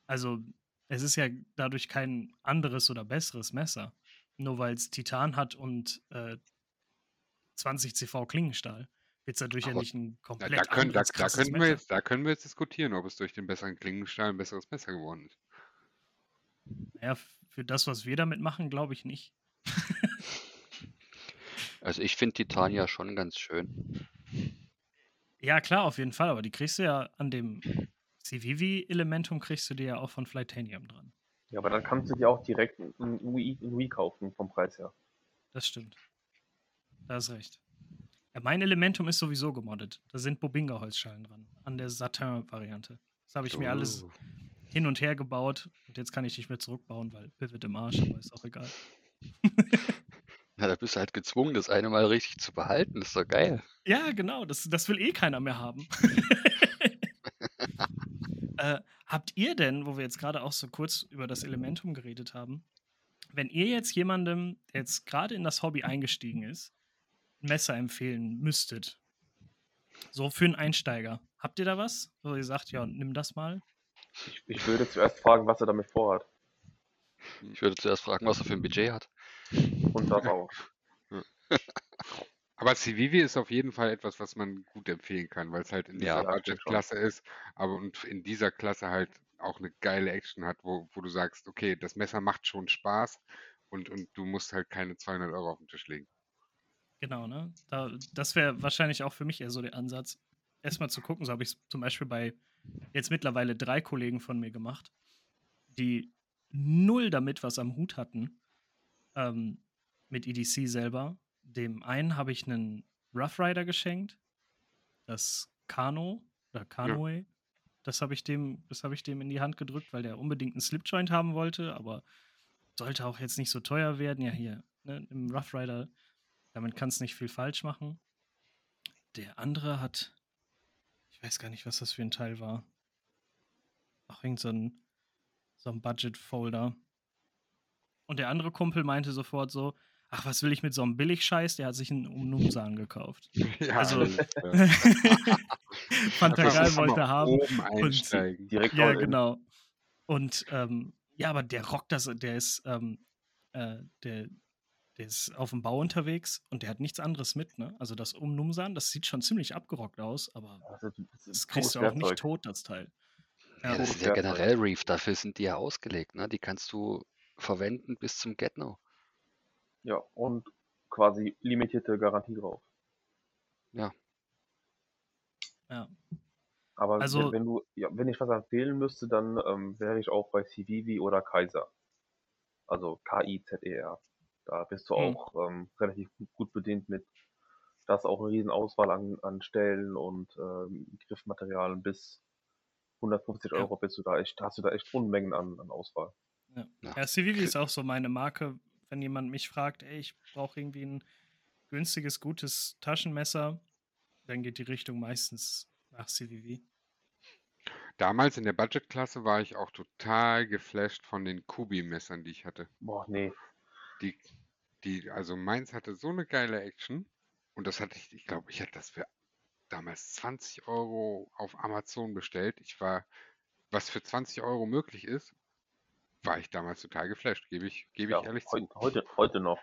Also es ist ja dadurch kein anderes oder besseres Messer, nur weil es Titan hat und äh, 20 CV Klingenstahl. Wird es dadurch ja Aber nicht ein Da, komplett da, können, da, anderes, da, krasses können wir jetzt, da können wir jetzt diskutieren, ob es durch den besseren Klingenstahl ein besseres Messer geworden ist. Naja, für das, was wir damit machen, glaube ich nicht. <laughs> Also ich finde Titania schon ganz schön. Ja, klar, auf jeden Fall, aber die kriegst du ja an dem CVV-Elementum kriegst du dir ja auch von Flightanium dran. Ja, aber dann kannst du dir auch direkt ein ein Wii, ein Wii kaufen vom Preis her. Das stimmt. Da hast recht. Ja, mein Elementum ist sowieso gemoddet. Da sind Bobinga-Holzschalen dran. An der Satin-Variante. Das habe ich mir alles Oh. hin und her gebaut. Und jetzt kann ich nicht mehr zurückbauen, weil Pivot im Arsch, aber ist auch egal. <laughs> Ja, da bist du halt gezwungen, das eine Mal richtig zu behalten. Das ist doch geil. Ja, genau. Das, das will eh keiner mehr haben. <laughs> <laughs> äh, habt ihr denn, wo wir jetzt gerade auch so kurz über das Elementum geredet haben, wenn ihr jetzt jemandem, der jetzt gerade in das Hobby eingestiegen ist, ein Messer empfehlen müsstet, so für einen Einsteiger, habt ihr da was, wo ihr sagt, ja, nimm das mal? Ich, ich würde zuerst fragen, was er damit vorhat. Ich würde zuerst fragen, was er für ein Budget hat. Und das auch. <laughs> <laughs> Aber Civivi ist auf jeden Fall etwas, was man gut empfehlen kann, weil es halt in dieser ja. Budgetklasse ist, aber und in dieser Klasse halt auch eine geile Action hat, wo, wo du sagst, okay, das Messer macht schon Spaß und, und du musst halt keine 200 Euro auf den Tisch legen. Genau, ne? Da, das wäre wahrscheinlich auch für mich eher so der Ansatz. Erstmal zu gucken, so habe ich es zum Beispiel bei jetzt mittlerweile drei Kollegen von mir gemacht, die null damit was am Hut hatten ähm, mit EDC selber. Dem einen habe ich einen Rough Rider geschenkt, das Kano oder Kanoe. Das habe ich dem, das habe ich dem in die Hand gedrückt, weil der unbedingt einen Slipjoint haben wollte, aber sollte auch jetzt nicht so teuer werden. Ja, hier, ne, im Rough Rider damit kannst du nicht viel falsch machen. Der andere hat, ich ich weiß gar nicht, was das für ein Teil war. Auch irgend so ein, so ein Budget-Folder. Und der andere Kumpel meinte sofort so, ach, was will ich mit so einem Billigscheiß? Der hat sich einen Umnumsan gekauft. <laughs> Ja, Also- so von <laughs> wollte haben. Direkt Ja, genau. Und ähm, ja, aber der rockt das, der ist, ähm, äh, der, der ist auf dem Bau unterwegs und der hat nichts anderes mit, ne? Also das Umnumsan, das sieht schon ziemlich abgerockt aus, aber Das das das kriegst du auch nicht tot, das Teil. Ja, das ist ja generell Reef, dafür sind die ja ausgelegt, ne? Die kannst du verwenden bis zum Get-No. Ja, und quasi limitierte Garantie drauf. Ja. Aber wenn- Also- wenn du, ja, wenn ich was empfehlen müsste, dann ähm, wäre ich auch bei Civivi oder Kaiser. Also K-I-Z-E-R. Da bist du Hm. auch ähm, relativ gut, gut bedient mit. Da ist auch eine riesen Auswahl an, an Stellen und ähm, Griffmaterialien bis 150 Ja. Euro bist du da echt, hast du da echt Unmengen an, an Auswahl. Ja, Ja. ja CVV ist auch so meine Marke. Wenn jemand mich fragt, ey, ich brauche irgendwie ein günstiges, gutes Taschenmesser, dann geht die Richtung meistens nach CVV. Damals in der Budgetklasse war ich auch total geflasht von den Kubi-Messern, die ich hatte. Boah, nee. Die, die, also meins hatte so eine geile Action und das hatte ich, ich glaube, ich hatte das für damals 20 Euro auf Amazon bestellt. Ich war, was für 20 Euro möglich ist, war ich damals total geflasht, gebe ich, gebe Ja, ich ehrlich heu, zu. heute, heute noch.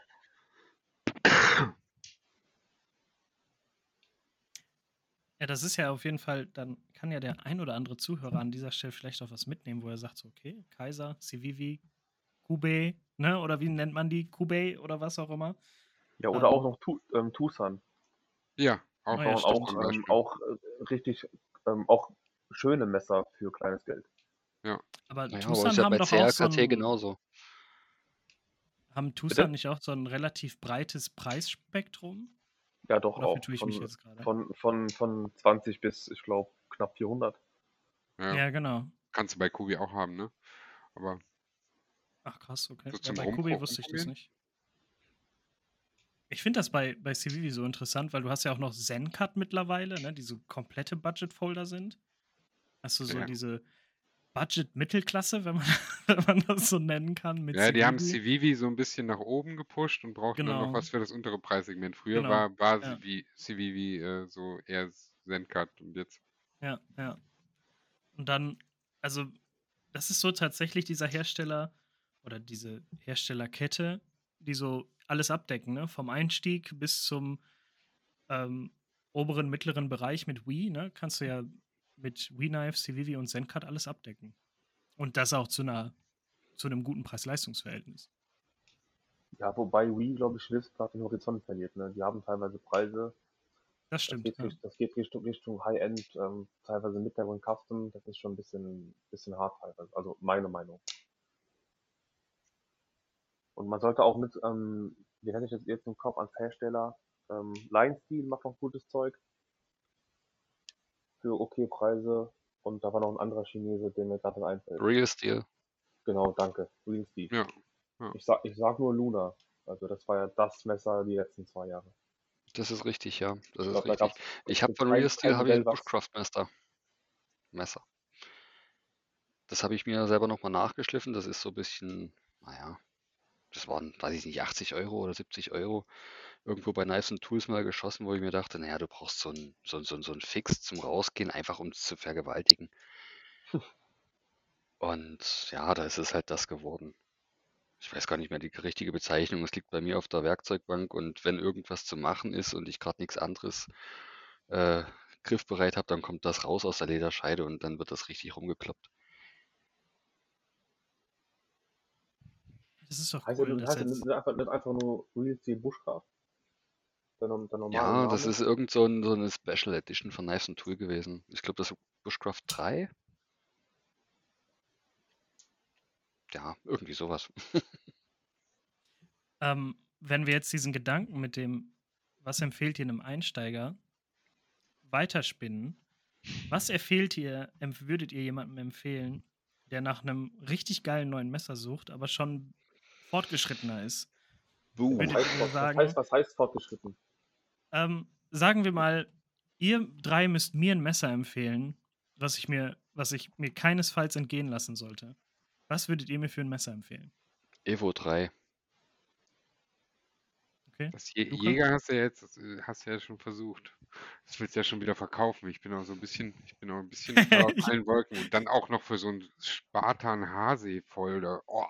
Ja, das ist ja auf jeden Fall, dann kann ja der ein oder andere Zuhörer an dieser Stelle vielleicht auch was mitnehmen, wo er sagt, so, okay, Kaiser, Civivi, Kube, ne, oder wie nennt man die? Kube oder was auch immer. Ja, oder Ähm. auch noch Tu- ähm, Tucson. Ja, auch, Oh ja, stimmt. auch, zum ähm, auch äh, richtig, ähm, auch schöne Messer für kleines Geld. Aber Naja, aber Tucson ist ja haben bei doch auch so ein, genauso. haben Bitte? Tucson nicht auch so ein relativ breites Preisspektrum? Ja, doch Oder auch. vertue ich mich Von, jetzt gerade? von, von, von 20 bis, ich glaube, knapp 400. Ja, Ja, genau. kannst du bei Kubi auch haben, ne? Aber Ach krass, okay. So Ja, bei Kubi wusste ich das nicht. Ich finde das bei, bei Civivi so interessant, weil du hast ja auch noch Zencut mittlerweile, ne, die so komplette Budget-Folder sind. Hast du so Ja. diese Budget-Mittelklasse, wenn man, <laughs> wenn man das so nennen kann, ja, die haben Civivi. Civivi so ein bisschen nach oben gepusht und brauchten dann noch Genau. was für das untere Preissegment. Früher Genau, war, war ja. Civi- Civivi äh, so eher Zencut und jetzt Ja, ja. Und dann, also, das ist so tatsächlich dieser Hersteller oder diese Herstellerkette, die so alles abdecken, ne? Vom Einstieg bis zum ähm, oberen, mittleren Bereich mit Wii, ne? Kannst du ja mit Wii Knife, Civivi und Zencut alles abdecken. Und das auch zu einer, zu einem guten Preis-Leistungs-Verhältnis. Ja, wobei Wii, glaube ich, Swift gerade den Horizont verliert. Ne? Die haben teilweise Preise. Das Das stimmt. geht, Ja. das geht Richtung, Richtung High-End, ähm, teilweise und Custom. Das ist schon ein bisschen, bisschen hart teilweise. Also meine Meinung. Und man sollte auch mit, ähm, den hätte ich jetzt jetzt im Kopf als Hersteller, ähm, Lion Steel macht noch gutes Zeug. Für okay Preise. Und da war noch ein anderer Chinese, der mir gerade einfällt. Real Steel. Genau, danke. Real Steel. Ja, ja. Ich sag, ich sag nur Luna. Also das war ja das Messer die letzten zwei Jahre. Das ist richtig, ja. Das Ich ist glaub, da richtig. gab's- Ich habe von Real Steel habe ich ein Bushcraft Messer. Messer. Das habe ich mir selber nochmal nachgeschliffen. Das ist so ein bisschen, naja, das waren, weiß ich nicht, 80 Euro oder 70 Euro. Irgendwo bei Knives and Tools mal geschossen, wo ich mir dachte, naja, du brauchst so ein, so, so, so ein Fix zum Rausgehen, einfach um es zu vergewaltigen. <laughs> Und ja, da ist es halt das geworden. Ich weiß gar nicht mehr die richtige Bezeichnung. Es liegt bei mir auf der Werkzeugbank und wenn irgendwas zu machen ist und ich gerade nichts anderes äh, griffbereit habe, dann kommt das raus aus der Lederscheide und dann wird das richtig rumgekloppt. Das ist doch Heißt, cool. ja, dass heißt jetzt, nicht, einfach, nicht einfach nur Real Steel Bushcraft. Der, der Ja, Name. das ist irgend so, ein, so eine Special Edition von Knives and Tool gewesen. Ich glaube, das ist Bushcraft 3. Ja, irgendwie sowas. <laughs> ähm, wenn wir jetzt diesen Gedanken mit dem, was empfiehlt ihr einem Einsteiger, weiterspinnen, was empfiehlt ihr, würdet ihr jemandem empfehlen, der nach einem richtig geilen neuen Messer sucht, aber schon fortgeschrittener ist? Boom. was, heißt, was, heißt, was heißt fortgeschritten? Ähm, sagen wir mal, ihr drei müsst mir ein Messer empfehlen, was ich mir, was ich mir keinesfalls entgehen lassen sollte. Was würdet ihr mir für ein Messer empfehlen? Evo 3. Okay. Das Je Luca? Jäger hast du ja jetzt, äh, hast du ja schon versucht. Das willst du ja schon wieder verkaufen. Ich bin auch so ein bisschen, ich bin auch ein bisschen <laughs> voll auf allen Wolken. Und dann auch noch für so einen Spartan Hase-Folder. Oh.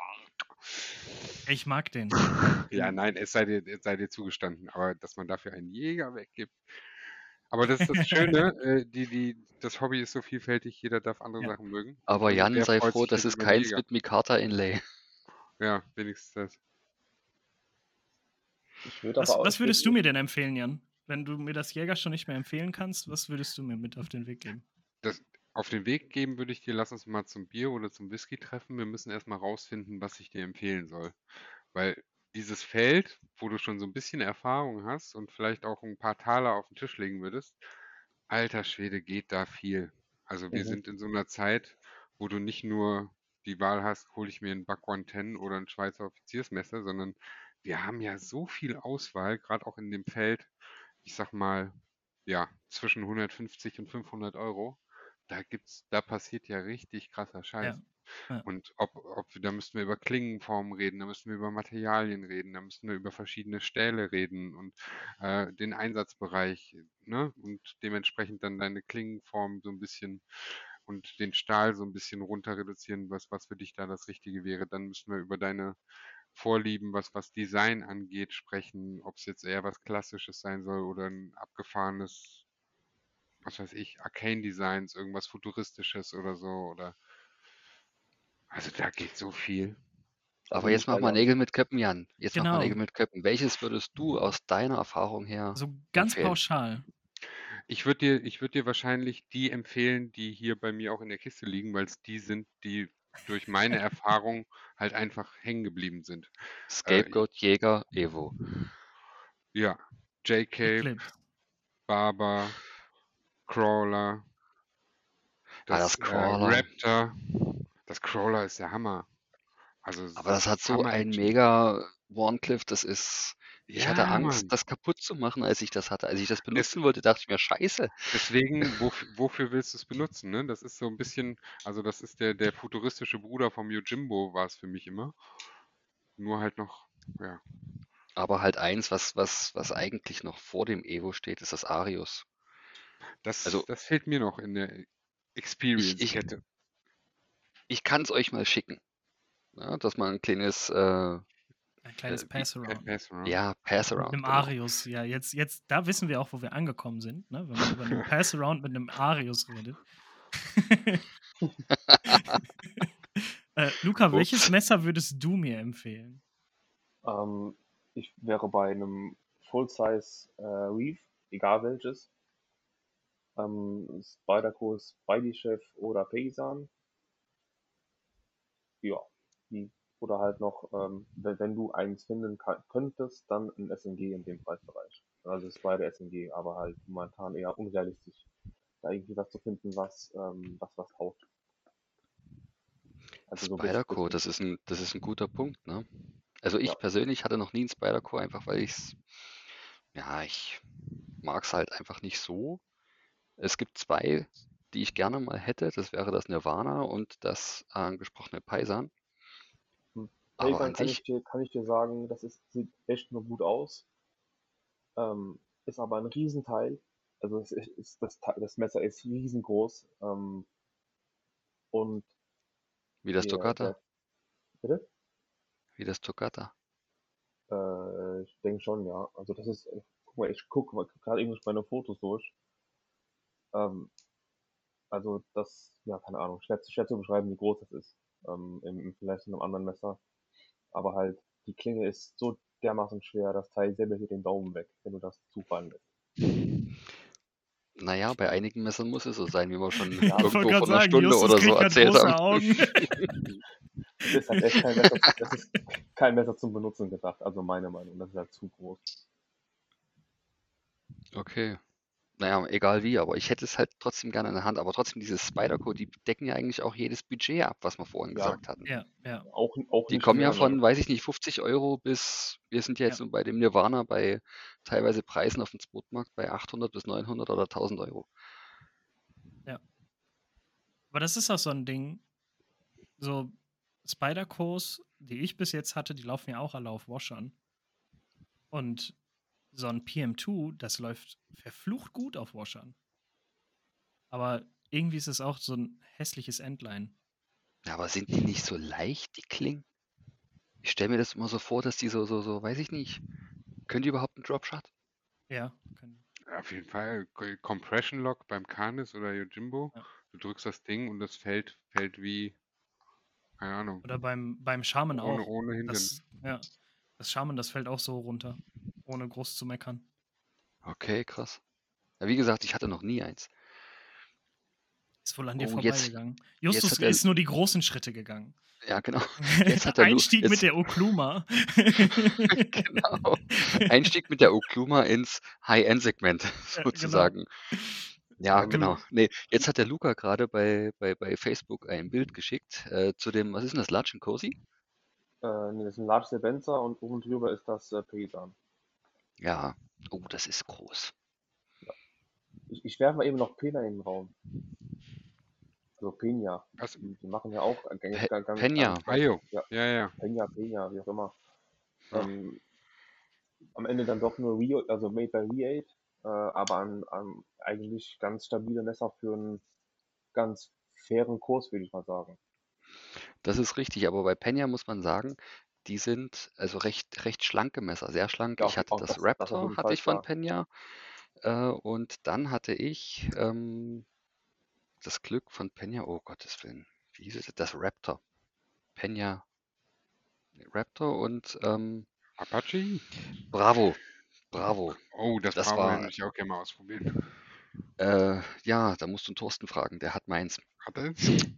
Ich mag den. <laughs> Ja, nein, es sei dir, es sei dir zugestanden, aber dass man dafür einen Jäger weggibt. Aber das ist das Schöne, <laughs> äh, die, die, das Hobby ist so vielfältig, jeder darf andere Ja. Sachen mögen. Aber Also Jan, sei froh, das ist keins mit Mikata-Inlay. Ja, wenigstens das. Ich würde Was, was würdest du würd, mir denn empfehlen, Jan? Wenn du mir das Jäger schon nicht mehr empfehlen kannst, was würdest du mir mit auf den Weg geben? Das, auf den Weg geben würde ich dir, lass uns mal zum Bier oder zum Whisky treffen. Wir müssen erstmal rausfinden, was ich dir empfehlen soll. Weil dieses Feld, wo du schon so ein bisschen Erfahrung hast und vielleicht auch ein paar Taler auf den Tisch legen würdest, alter Schwede, geht da viel. Also wir Mhm. sind in so einer Zeit, wo du nicht nur die Wahl hast, hole ich mir einen Buck 110 oder ein Schweizer Offiziersmesser, sondern wir haben ja so viel Auswahl, gerade auch in dem Feld, ich sag mal, ja, zwischen 150 und 500 Euro. Da gibt's, da passiert ja richtig krasser Scheiß. Ja. Ja. Und ob, ob wir, da müssten wir über Klingenformen reden, da müssten wir über Materialien reden, da müssten wir über verschiedene Stähle reden und äh, den Einsatzbereich, ne? Und dementsprechend dann deine Klingenform so ein bisschen und den Stahl so ein bisschen runter reduzieren, was, was für dich da das Richtige wäre. Dann müssen wir über deine Vorlieben, was, was Design angeht, sprechen, ob es jetzt eher was Klassisches sein soll oder ein abgefahrenes, was weiß ich, Arcane Designs, irgendwas Futuristisches oder so oder also da geht so viel. Aber jetzt mach mal. Nägel mit Köppen, Jan. Jetzt mach mal Genau. Nägel mit Köppen. Welches würdest du aus deiner Erfahrung her So ganz empfehlen? pauschal. Ich würde dir, ich würde dir wahrscheinlich die empfehlen, die hier bei mir auch in der Kiste liegen, weil es die sind, die durch meine <laughs> Erfahrung halt einfach hängen geblieben sind. Scapegoat, Jäger, Evo. Ja, JK. Barber, Crawler, Ah, das, das Crawler. Äh, Raptor. Das Crawler ist der Hammer. Also es Aber das hat so ein mega Warncliffe, das ist. Ich hatte Ja, Angst, Mann. das kaputt zu machen, als ich das hatte. Als ich das benutzen wollte, dachte ich mir, scheiße. Deswegen, <laughs> wof wofür willst du es benutzen? Ne? Das ist so ein bisschen, also das ist der, der futuristische Bruder vom Yojimbo, war es für mich immer. Nur halt noch, ja. Aber halt eins, was, was, was eigentlich noch vor dem Evo steht, ist das Arius. Das, Also- das fehlt mir noch in der Experience-Kette. Ich kann es euch mal schicken. Ja, dass man ein kleines, äh, Ein kleines Äh, Pass-Around. Pass-Around. ja, Pass-Around. Mit einem genau. Arius, ja, jetzt, jetzt, da wissen wir auch, wo wir angekommen sind, ne? wenn man über einen <laughs> Pass-Around mit einem Arius redet. <laughs> äh, Luca, welches Ups. Messer würdest du mir empfehlen? ähm, ich wäre bei einem Full-Size äh, Reef, egal welches. Ähm, Spyderco, Spidey Chef oder Paysan. Ja, die, oder halt noch, ähm, wenn, wenn du eins finden kann, könntest, dann ein SMG in dem Preisbereich. Also es ist beide SMG, aber halt momentan eher unrealistisch, da irgendwie was zu finden, was, ähm, was was taugt. Also so bis- das ist ein, das ist ein guter Punkt, ne? Also ich Ja. persönlich hatte noch nie einen Spyderco, einfach weil ich's, ja, ich mag's halt einfach nicht so. Es gibt zwei, die ich gerne mal hätte. Das wäre das Nirvana und das angesprochene Paisan. Hm. Aber Paysan an kann sich, ich dir, kann ich dir sagen, das ist, sieht echt nur gut aus. Ähm, ist aber ein Riesenteil. Also ist, ist das, das Messer ist riesengroß. Ähm, und wie das Toccata, der, bitte? wie das Toccata. Äh, ich denke schon, ja. Also das ist, guck mal, ich gucke gerade irgendwie meine Fotos durch. Ähm, also das, ja, keine Ahnung, schwer, zu- schwer zu beschreiben, wie groß das ist. Ähm, im, im Vergleich zu einem anderen Messer. Aber halt, die Klinge ist so dermaßen schwer, das Teil selber hier den Daumen weg, wenn du das zufallen lässt. Naja, bei einigen Messern muss es so sein, wie wir schon <laughs> Ja, irgendwo vor einer sagen, Stunde Justus oder so erzählt haben. <laughs> Das ist halt echt kein Messer, <laughs> das ist kein Messer zum Benutzen gedacht, also meine Meinung, das ist halt zu groß. Okay. Naja, egal wie, aber ich hätte es halt trotzdem gerne in der Hand. Aber trotzdem, diese Spyderco, die decken ja eigentlich auch jedes Budget ab, was wir vorhin Ja. gesagt hatten. Ja, ja. Auch, auch Die kommen ja mehr, von, ne? weiß ich nicht, 50 Euro bis, wir sind ja jetzt Ja. bei dem Nirvana bei teilweise Preisen auf dem Spotmarkt bei 800 bis 900 oder 1000 Euro. Aber das ist auch so ein Ding. So Spider-Cores, die ich bis jetzt hatte, die laufen ja auch alle auf Washern. Und so ein PM2, das läuft verflucht gut auf Washern. Aber irgendwie ist es auch so ein hässliches Endline. Ja, aber sind die nicht so leicht, die Klingen? Ich stelle mir das immer so vor, dass die so, so, so, weiß ich nicht. Können die überhaupt einen Dropshot? Ja, können. Auf jeden Fall. Compression Lock beim Canis oder Yojimbo. Ja. Du drückst das Ding und das fällt, fällt wie, keine Ahnung, Oder beim, beim Shaman ohne, auch. ohne Hintern. Das, ja, das Shaman, das fällt auch so runter. Ohne groß zu meckern. Okay, krass. Ja, wie gesagt, ich hatte noch nie eins. Ist wohl an dir Oh, jetzt- vorbeigegangen. jetzt Justus hat er- ist nur die großen Schritte gegangen. Ja, genau. <laughs> Jetzt hat er Einstieg mit jetzt- der Okluma. <laughs> Genau. Einstieg mit der Okluma ins High-End-Segment <laughs> Ja, sozusagen. Ja, Ähm, genau. Nee, jetzt hat der Luca gerade bei, bei, bei Facebook ein Bild geschickt äh, zu dem, was ist denn das, Latschen Cozy? Äh, nee, das ist ein Large Sebenza und oben drüber ist das äh, Pesan. Ja. Oh, das ist groß. Ich, ich werfe mal eben noch Pena in den Raum. Also Pena. Was? Die, die machen ja auch ganz, Pe- ganz, ganz, Peña. ganz- Ayo. Ja, Ja, ja. Pena, Pena, wie auch immer. Ja. Ähm, am Ende dann doch nur Rio, also made by V8, äh, aber an, an eigentlich ganz stabile Messer für einen ganz fairen Kurs, würde ich mal sagen. Das ist richtig, aber bei Peña muss man sagen, die sind also recht, recht schlanke Messer, sehr schlank. Ja, Ich hatte auch das das- das Raptor, jeden hatte ich von. Peña. Äh, und dann hatte ich ähm, das Glück von Peña, oh Gottes Willen, wie hieß es? Das Raptor. Peña Raptor und ähm, Apache? Bravo. Bravo. Oh, das, Das Bravo war- hätte ich auch gerne mal ausprobieren. Äh, ja, da musst du einen Thorsten fragen, der hat meins. Hat er es?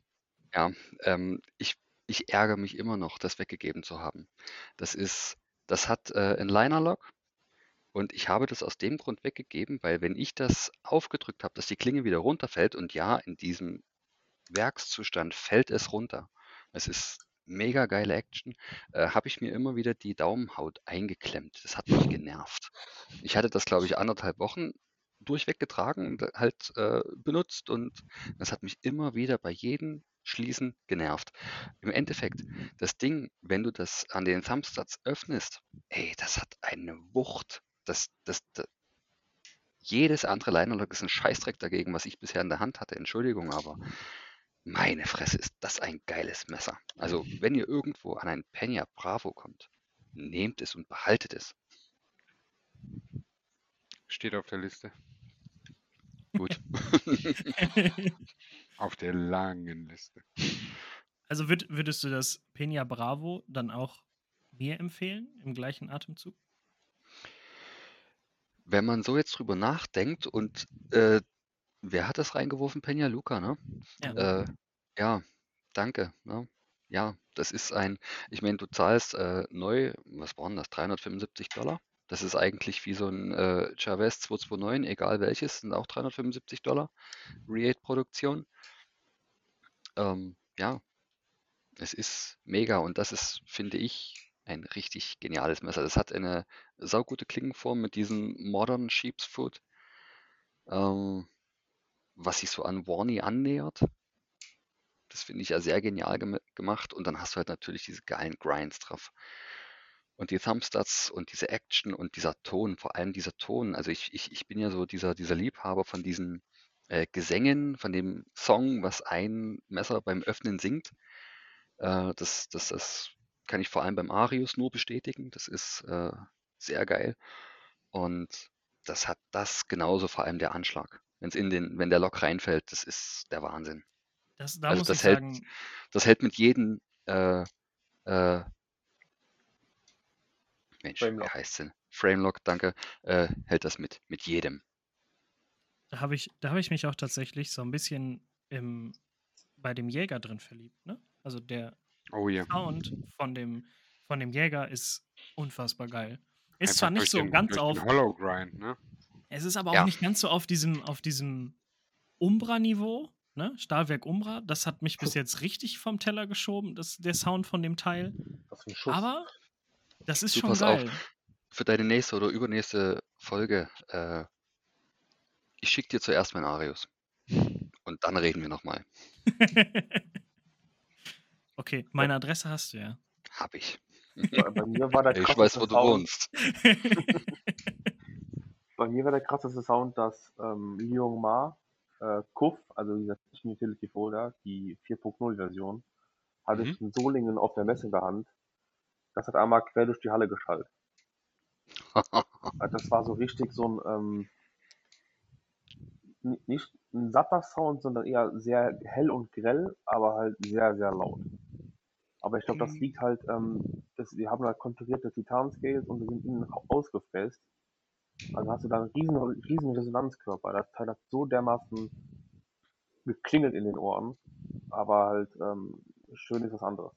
Ähm, ich, ich ärgere mich immer noch, das weggegeben zu haben. Das ist, das hat äh, ein Liner-Lock und ich habe das aus dem Grund weggegeben, weil wenn ich das aufgedrückt habe, dass die Klinge wieder runterfällt und ja, in diesem Werkszustand fällt es runter. Es ist mega geile Action, äh, habe ich mir immer wieder die Daumenhaut eingeklemmt. Das hat mich genervt. Ich hatte das, glaube ich, anderthalb Wochen durchweg getragen und halt äh, benutzt und das hat mich immer wieder bei jedem Schließen genervt. Im Endeffekt, das Ding, wenn du das an den Thumbstats öffnest, ey, das hat eine Wucht. Das, das, das, jedes andere Linerlock ist ein Scheißdreck dagegen, was ich bisher in der Hand hatte. Entschuldigung, aber meine Fresse, ist das ein geiles Messer. Also, wenn ihr irgendwo an ein Peña Bravo kommt, nehmt es und behaltet es. Steht auf der Liste. <laughs> <laughs> Gut. <laughs> Auf der langen Liste. also würd, würdest du das Peña Bravo dann auch mir empfehlen, im gleichen Atemzug? Wenn man so jetzt drüber nachdenkt und äh, wer hat das reingeworfen? Peña Luca, ne? Ja. Äh, ja, danke. Ne? Ja, das ist ein, ich meine, du zahlst äh, neu, was waren das, 375 Dollar? Das ist eigentlich wie so ein äh, Chavez 229, egal welches, sind auch 375 Dollar. Re-8-Produktion. Ähm, ja, es ist mega und das ist, finde ich, ein richtig geniales Messer. Das hat eine saugute Klingenform mit diesem Modern Sheep's Foot, ähm, was sich so an Warney annähert. Das finde ich ja sehr genial gem gemacht. Und dann hast du halt natürlich diese geilen Grinds drauf. Und die Thumbstats und diese Action und dieser Ton, vor allem dieser Ton. Also ich, ich, ich bin ja so dieser, dieser Liebhaber von diesen äh, Gesängen, von dem Song, was ein Messer beim Öffnen singt. Äh, das, das, das kann ich vor allem beim Arius nur bestätigen. Das ist äh, sehr geil. Und das hat das genauso, vor allem der Anschlag. Wenn's in den, wenn der Lock reinfällt, das ist der Wahnsinn. Das, da Also das hält- sagen, Das hält mit jedem, äh, äh, Mensch, wie Framelock. heißt denn? Framelock, danke, äh, hält das mit, mit jedem. da habe ich, da hab ich mich auch tatsächlich so ein bisschen im, bei dem Jäger drin verliebt. Ne? Also der Oh ja. Sound von dem, von dem Jäger ist unfassbar geil. Ist Einfach zwar nicht so den, ganz auf, Hollow Grind, ne? Es ist aber auch Ja. nicht ganz so auf diesem, auf diesem Umbra-Niveau, ne? Stahlwerk Umbra. Das hat mich bis jetzt richtig vom Teller geschoben, das, der Sound von dem Teil. Aber das ist Du, schon pass auf. geil. Für deine nächste oder übernächste Folge, äh, ich schicke dir zuerst meinen Arius. Und dann reden wir nochmal. <laughs> okay, meine Adresse hast du ja. Hab ich. bei, mir war der <laughs> Ich krasseste weiß, wo du Sound, wohnst. <laughs> Bei mir war der krasseste Sound, dass ähm, Liong Ma äh, Kuff, also dieser Utility Folder, die 4.0 Version, hatte Mhm. ich in Solingen auf der Messe in der Hand. Das hat einmal quer durch die Halle geschallt. Also Das war so richtig so ein, ähm, ni- nicht ein satter Sound, sondern eher sehr hell und grell, aber halt sehr, sehr laut. Aber ich glaube, das Mhm. liegt halt, ähm, dass wir haben halt konturierte Titan-Scales und die sind innen ausgefräst. Also hast du da einen riesen, riesen Resonanzkörper. Das Teil hat so dermaßen geklingelt in den Ohren, aber halt ähm, schön ist was anderes.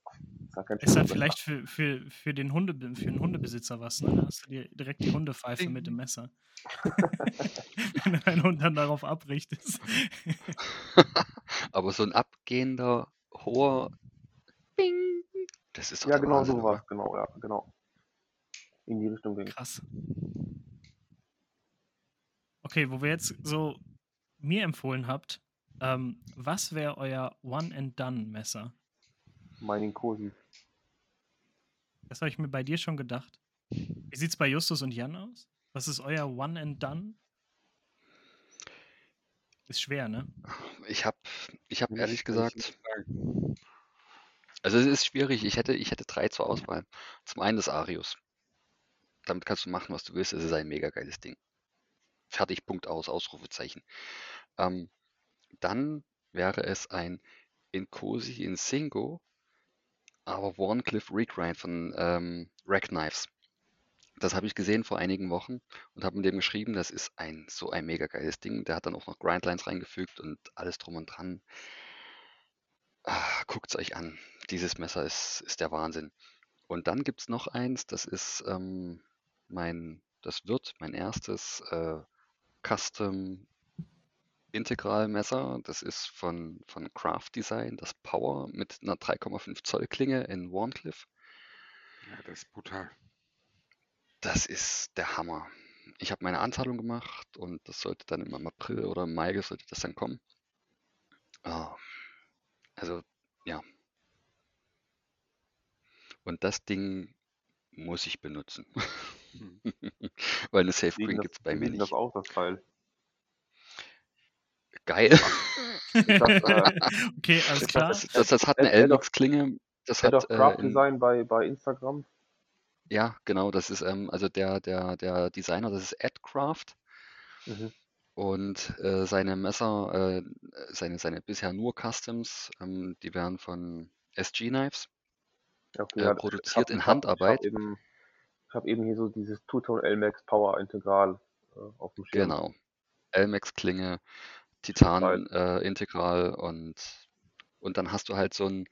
Ist halt kein Ist schöner vielleicht für, für, für, den Hunde, für den Hundebesitzer was, ne? Da hast du dir direkt die Hundepfeife mit dem Messer. <laughs> Wenn dein Hund dann darauf abrichtest. <laughs> Aber so ein abgehender, hoher Bing, das ist doch Ja, genau Wahnsinn, sowas, oder? genau, ja, genau. In die Richtung ging. Krass. Okay, wo wir jetzt so mir empfohlen habt, ähm, was wäre euer One-and-Done-Messer? Mining Cosi. Das habe ich mir bei dir schon gedacht. Wie sieht's bei Justus und Jan aus? Was ist euer One-and-Done? Ist schwer, ne? Ich habe ich hab ehrlich ich gesagt, also es ist schwierig. Ich hätte, ich hätte drei zur Auswahl. Zum einen das Arius. Damit kannst du machen, was du willst. Es ist ein mega geiles Ding. Fertig, Punkt aus, Ausrufezeichen. Ähm, dann wäre es ein Incosi Insingo, aber Warncliffe Regrind von ähm, Rack Knives. Das habe ich gesehen vor einigen Wochen und habe mit dem geschrieben, das ist ein so ein mega geiles Ding. Der hat dann auch noch Grindlines reingefügt und alles drum und dran. Ah, Guckt es euch an. Dieses Messer ist, ist der Wahnsinn. Und dann gibt es noch eins, das ist ähm, mein, das wird mein erstes äh, Custom Integralmesser. Das ist von, von Craft Design, das Power mit einer 3,5 Zoll Klinge in Warncliffe. Ja, das ist brutal. Das ist der Hammer. Ich habe meine Anzahlung gemacht und das sollte dann im April oder im Mai sollte das dann kommen. Ah, also, ja. Und das Ding muss ich benutzen. Hm. <laughs> Weil eine Safe Green gibt es bei mir sieht das nicht. aus, das Teil? Geil. Das, <laughs> äh, okay, alles klar. Das, das, das hat eine Elmix-Klinge. Das Head hat äh, Craft in, Design bei, bei Instagram? ja, genau, das ist ähm, also der, der, der Designer, das ist Ed Craft. Mhm. Und äh, seine Messer, äh, seine, seine bisher nur Customs, ähm, die werden von SG Knives Ja, okay, äh, ja, produziert hab- in Handarbeit. Ich habe eben, hab eben hier so dieses Two-Tone LMAX Power Integral äh, auf dem Schirm. Genau. Elmex-Klinge, Titan äh, Integral und, und dann hast du halt so einen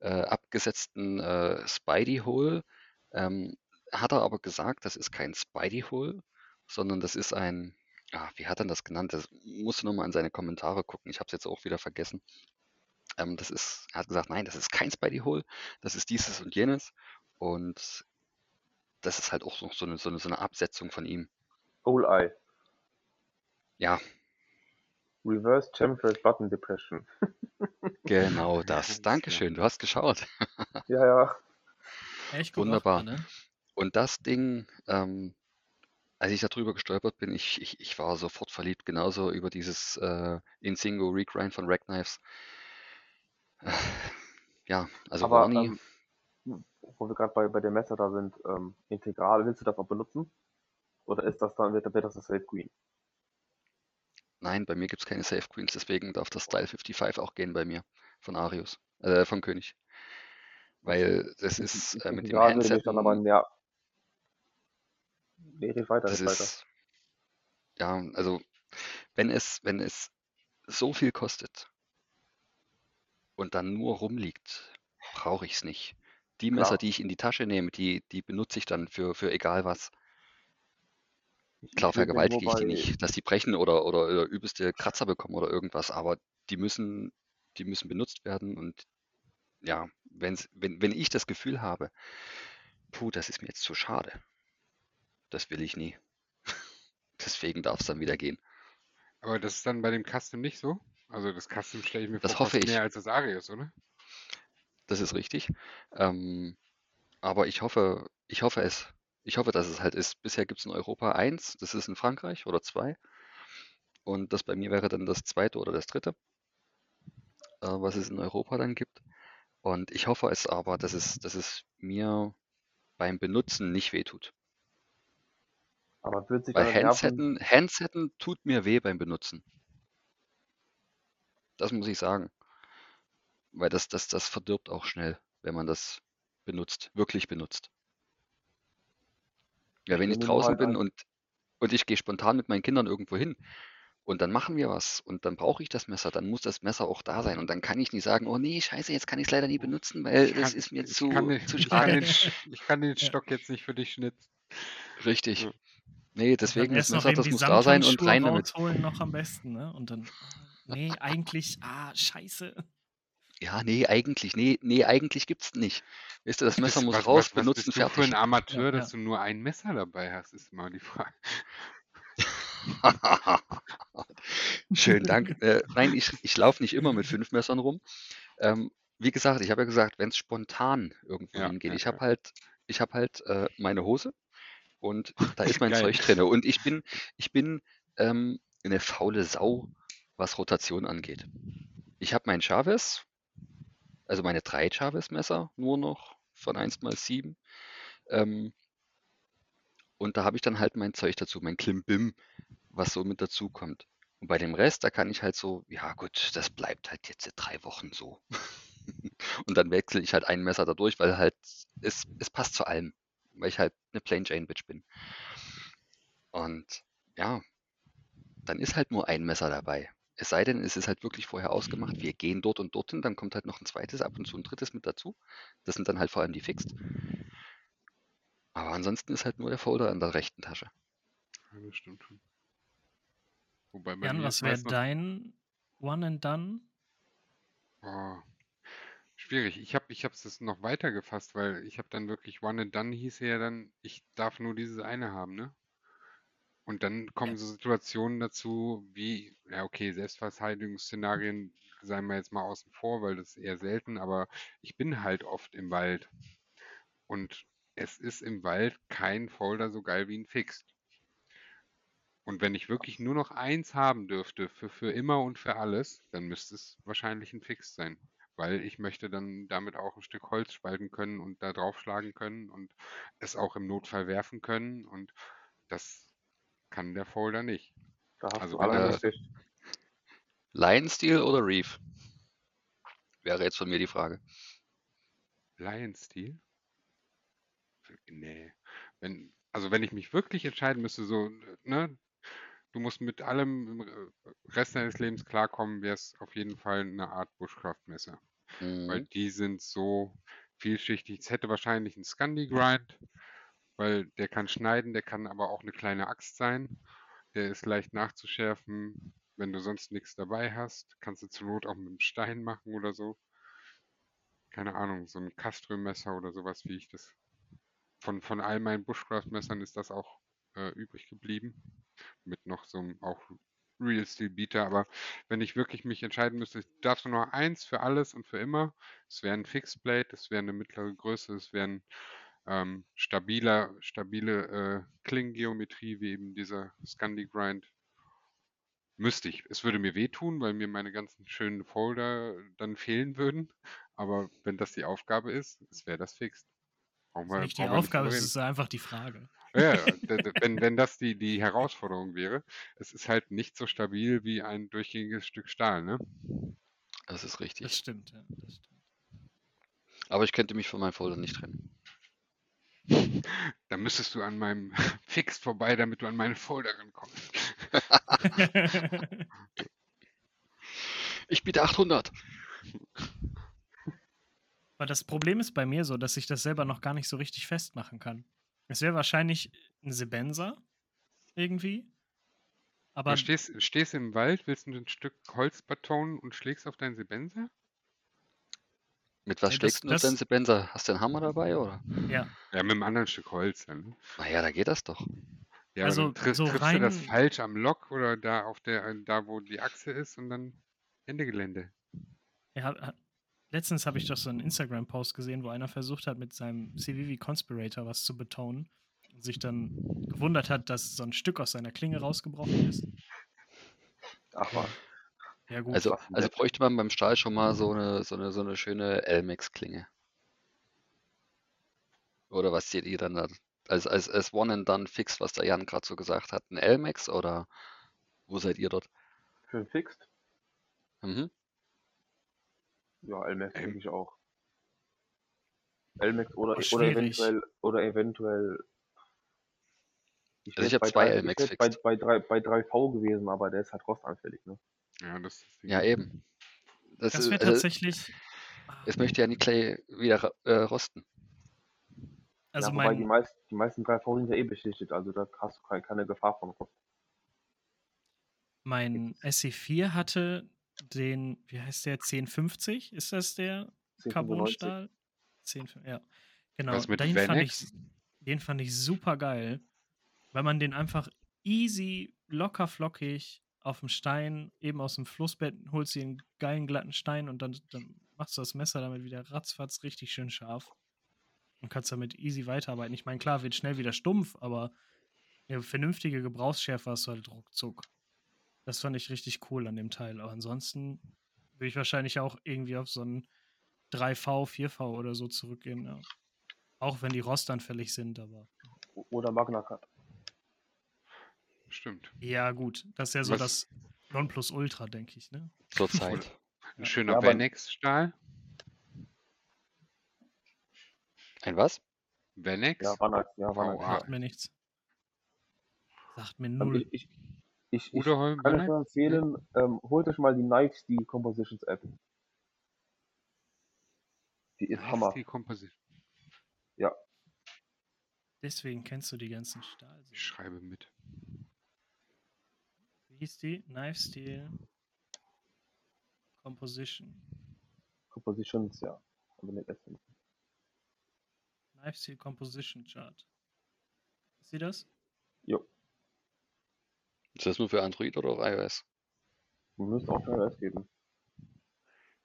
äh, abgesetzten äh, Spidey-Hole. Ähm, hat er aber gesagt, das ist kein Spidey-Hole, sondern das ist ein, ah, wie hat er das genannt? Das musst du nochmal in seine Kommentare gucken. Ich habe es jetzt auch wieder vergessen. Ähm, das ist, er hat gesagt, nein, das ist kein Spidey-Hole, das ist dieses und jenes. Und das ist halt auch noch so eine, so eine, so eine Absetzung von ihm. Whole Eye. Ja, Reverse Chamfered Button Depression. <laughs> Genau das. Dankeschön, du hast geschaut. <laughs> Ja, ja. Ja, ich guck auch Wunderbar. gerade. Und das Ding, ähm, als ich darüber gestolpert bin, ich, ich, ich war sofort verliebt, genauso über dieses äh, Insingo Regrind von Rack Knives. Äh, <sighs> ja, also Aber Warney, ähm, wo wir gerade bei, bei dem Messer da sind, ähm, integral, willst du das auch benutzen? Oder ist das dann, wird, wird das das Safe Queen? Nein, bei mir gibt es keine Safe Queens, deswegen darf das Style 55 auch gehen bei mir von Arius, äh, von König. Weil das ist äh, mit dem würde mich dann aber näher. Nee, red weiter, red weiter. ist, ja, also wenn es, wenn es so viel kostet und dann nur rumliegt, brauche ich es nicht. Die Messer, Klar. die ich in die Tasche nehme, die, die benutze ich dann für, für egal was. Klar vergewaltige ich die nicht, dass die brechen oder, oder, oder übelste Kratzer bekommen oder irgendwas, aber die müssen, die müssen benutzt werden und ja, wenn's, wenn, wenn ich das Gefühl habe, puh, das ist mir jetzt zu schade, das will ich nie. <laughs> Deswegen darf es dann wieder gehen. Aber das ist dann bei dem Custom nicht so? Also das Custom stelle ich mir Das vor, hoffe ich. mehr als das Arius, oder? Das ist richtig. Ähm, aber ich hoffe, ich hoffe es. Ich hoffe, dass es halt ist. Bisher gibt es in Europa eins, das ist in Frankreich oder zwei. Und das bei mir wäre dann das zweite oder das dritte, äh, was es in Europa dann gibt. Und ich hoffe es aber, dass es, dass es mir beim Benutzen nicht wehtut. aber wird sich Weil Handsetten, Handsetten tut mir weh beim Benutzen. Das muss ich sagen. Weil das, das, das verdirbt auch schnell, wenn man das benutzt, wirklich benutzt. Ja, wenn ich draußen bin und, und ich gehe spontan mit meinen Kindern irgendwo hin und dann machen wir was und dann brauche ich das Messer, dann muss das Messer auch da sein und dann kann ich nicht sagen, oh nee, scheiße, jetzt kann ich es leider nie benutzen, weil Ich das kann, ist mir kann, zu, <laughs> zu ich kann den, schade. Ich kann den. Stock jetzt nicht für dich schnitzen. Richtig. Ja. Nee, deswegen das Messer, das muss da sein und rein damit. rausholen noch am besten, ne? Und dann, nee, eigentlich, ah, scheiße. Ja, nee, eigentlich, nee, nee, eigentlich gibt's nicht. Weißt du, das Messer muss was, raus, was, was benutzen, bist du für ein. Amateur, Ja, dass ja. du nur ein Messer dabei hast, ist mal die Frage. <laughs> Schönen Dank. Äh, nein, ich, ich laufe nicht immer mit fünf Messern rum. Ähm, wie gesagt, ich habe ja gesagt, wenn es spontan irgendwo Ja, hingeht, ja, ich habe ja. halt, ich habe halt äh, meine Hose und da ist <laughs> mein Geil. Zeug drin. Und ich bin, ich bin ähm, eine faule Sau, was Rotation angeht. Ich habe mein Chavez, also meine drei Chavez-Messer nur noch von 1x7. Ähm, und da habe ich dann halt mein Zeug dazu, mein Klimbim, was so mit dazu kommt. Und bei dem Rest, da kann ich halt so, ja gut, das bleibt halt jetzt drei Wochen so. <laughs> Und dann wechsle ich halt ein Messer dadurch, weil halt es, es passt zu allem, weil ich halt eine Plain Jane Bitch bin. Und ja, dann ist halt nur ein Messer dabei. Es sei denn, es ist halt wirklich vorher ausgemacht, wir gehen dort und dorthin, dann kommt halt noch ein zweites, ab und zu ein drittes mit dazu. Das sind dann halt vor allem die Fixed. Aber ansonsten ist halt nur der Folder in der rechten Tasche. Ja, das stimmt schon. Wobei bei Jan, was wäre dein One and Done? oh, schwierig. Ich habe ich habe es noch weiter gefasst, weil ich habe dann wirklich One and Done hieß ja dann, ich darf nur dieses eine haben, ne? Und dann kommen so Situationen dazu, wie, ja okay, Selbstverteidigungsszenarien seien wir jetzt mal außen vor, weil das ist eher selten, aber ich bin halt oft im Wald und es ist im Wald kein Folder so geil wie ein Fixed. Und wenn ich wirklich nur noch eins haben dürfte, für, für immer und für alles, dann müsste es wahrscheinlich ein Fixed sein. Weil ich möchte dann damit auch ein Stück Holz spalten können und da draufschlagen können und es auch im Notfall werfen können. Und das kann der Folder nicht. da hast Also du wenn er, allerdings recht. Lion Steel oder Reef? Wäre jetzt von mir die Frage. Lion Steel? Nee. Wenn, also wenn ich mich wirklich entscheiden müsste, so, ne, du musst mit allem im Rest deines Lebens klarkommen, wäre es auf jeden Fall eine Art Bushcraft-Messer. Weil Mhm. die sind so vielschichtig. Es hätte wahrscheinlich einen Scandi Grind, weil der kann schneiden, der kann aber auch eine kleine Axt sein. Der ist leicht nachzuschärfen. Wenn du sonst nichts dabei hast, kannst du zur Not auch mit einem Stein machen oder so. Keine Ahnung, so ein Castrol-Messer oder sowas, wie ich das. Von, von all meinen Bushcraft-Messern ist das auch äh, übrig geblieben. Mit noch so einem auch Real Steel Beater. Aber wenn ich wirklich mich entscheiden müsste, ich darf nur eins für alles und für immer. Es wäre ein Fixed Blade, es wäre eine mittlere Größe, es wäre ein ähm, stabiler, stabile äh, Klingengeometrie, wie eben dieser Scandi Grind. Müsste ich. Es würde mir wehtun, weil mir meine ganzen schönen Folder dann fehlen würden. Aber wenn das die Aufgabe ist, es wäre das Fixed. Brauchen Das ist wir, nicht die Aufgabe, es ist einfach die Frage. Ja, <laughs> wenn, wenn das die, die Herausforderung wäre. Es ist halt nicht so stabil wie ein durchgängiges Stück Stahl, ne? Das ist Das richtig. stimmt, ja. Das stimmt. Aber ich könnte mich von meinem Folder nicht trennen. Da müsstest du an meinem <laughs> Fix vorbei, damit du an meine Folder rankommst. <laughs> Ich biete 800. Aber das Problem ist bei mir so, dass ich das selber noch gar nicht so richtig festmachen kann. Es wäre wahrscheinlich ein Sebenza, irgendwie. Aber Aber stehst, stehst im Wald, willst du ein Stück Holz betonen und schlägst auf deinen Sebenser? Mit was Nee, das- schlägst du das- denn, Sebenser? Hast du einen Hammer dabei, oder? ja, Ja, mit einem anderen Stück Holz dann. Ne? Naja, da geht das doch. Ja, Also, aber dann triff, so triffst du das rein- falsch am Lock oder da auf der, da wo die Achse ist und dann Ende Gelände. hat, hat, letztens habe ich doch so einen Instagram-Post gesehen, wo einer versucht hat, mit seinem CVV Conspirator was zu betonen und sich dann gewundert hat, dass so ein Stück aus seiner Klinge rausgebrochen ist. Ach was. Ja, gut. Also, also bräuchte man beim Stahl schon mal so eine, so eine, so eine schöne Elmex-Klinge. Oder was seht ihr dann da? Als, als, als One and Done Fix, was der Jan gerade so gesagt hat. Ein Elmex oder wo seid ihr dort? Schön fixt. Mhm. Ja, Elmex Ähm. denke ich auch. Elmex oder, oder eventuell oder eventuell. Also ich wär hab bei zwei drei- Elmex ich bei, fixed. bei, drei, bei 3V gewesen, aber der ist halt rostanfällig, ne? Ja, das ist die- Ja, eben. Das, das wäre also, tatsächlich. es möchte ja nicht gleich wieder äh, rosten. Also ja, wobei die, mein, meist, die meisten 3V sind ja eh beschichtet, also da hast du keine, keine Gefahr von Rost. mein SC4 hatte den, wie heißt der, 1050? Ist das der 1095. Carbonstahl? 10, ja. Genau. Was mit den, fand ich, den fand ich super geil, weil man den einfach easy, locker flockig auf dem Stein, eben aus dem Flussbett, holst dir einen geilen glatten Stein und dann, dann machst du das Messer damit wieder ratzfatz richtig schön scharf und kannst damit easy weiterarbeiten. Ich meine, klar, wird schnell wieder stumpf, aber eine vernünftige Gebrauchsschärfe hast du halt ruckzuck. Das fand ich richtig cool an dem Teil. Aber ansonsten würde ich wahrscheinlich auch irgendwie auf so einen 3V, 4V oder so zurückgehen. Ja. Auch wenn die rostanfällig sind, aber. Oder Magna Cut. Stimmt. Ja, gut. Das ist ja so Was- das Nonplusultra, denke ich, ne? Zurzeit. <laughs> Ein Ja. schöner Ja, Venex-Stahl. Ein was? Venex. Ja, war nice. Ja, war VA. nice. Sagt mir nichts. Sagt mir null. Ich, ich, ich, ich Uderholm kann euch nur empfehlen, ähm, holt euch mal die Knife Steel Compositions App. Die ist Hammer. Die Komposition. Deswegen kennst du die ganzen Stahl. Ich schreibe mit. Wie hieß die? Knife Steel Composition. Compositions, ja. Mit S. hinten. Knife Steel Composition Chart. Ist sie das? Jo. Ist das nur für Android oder auch iOS? Müsste auch für iOS geben.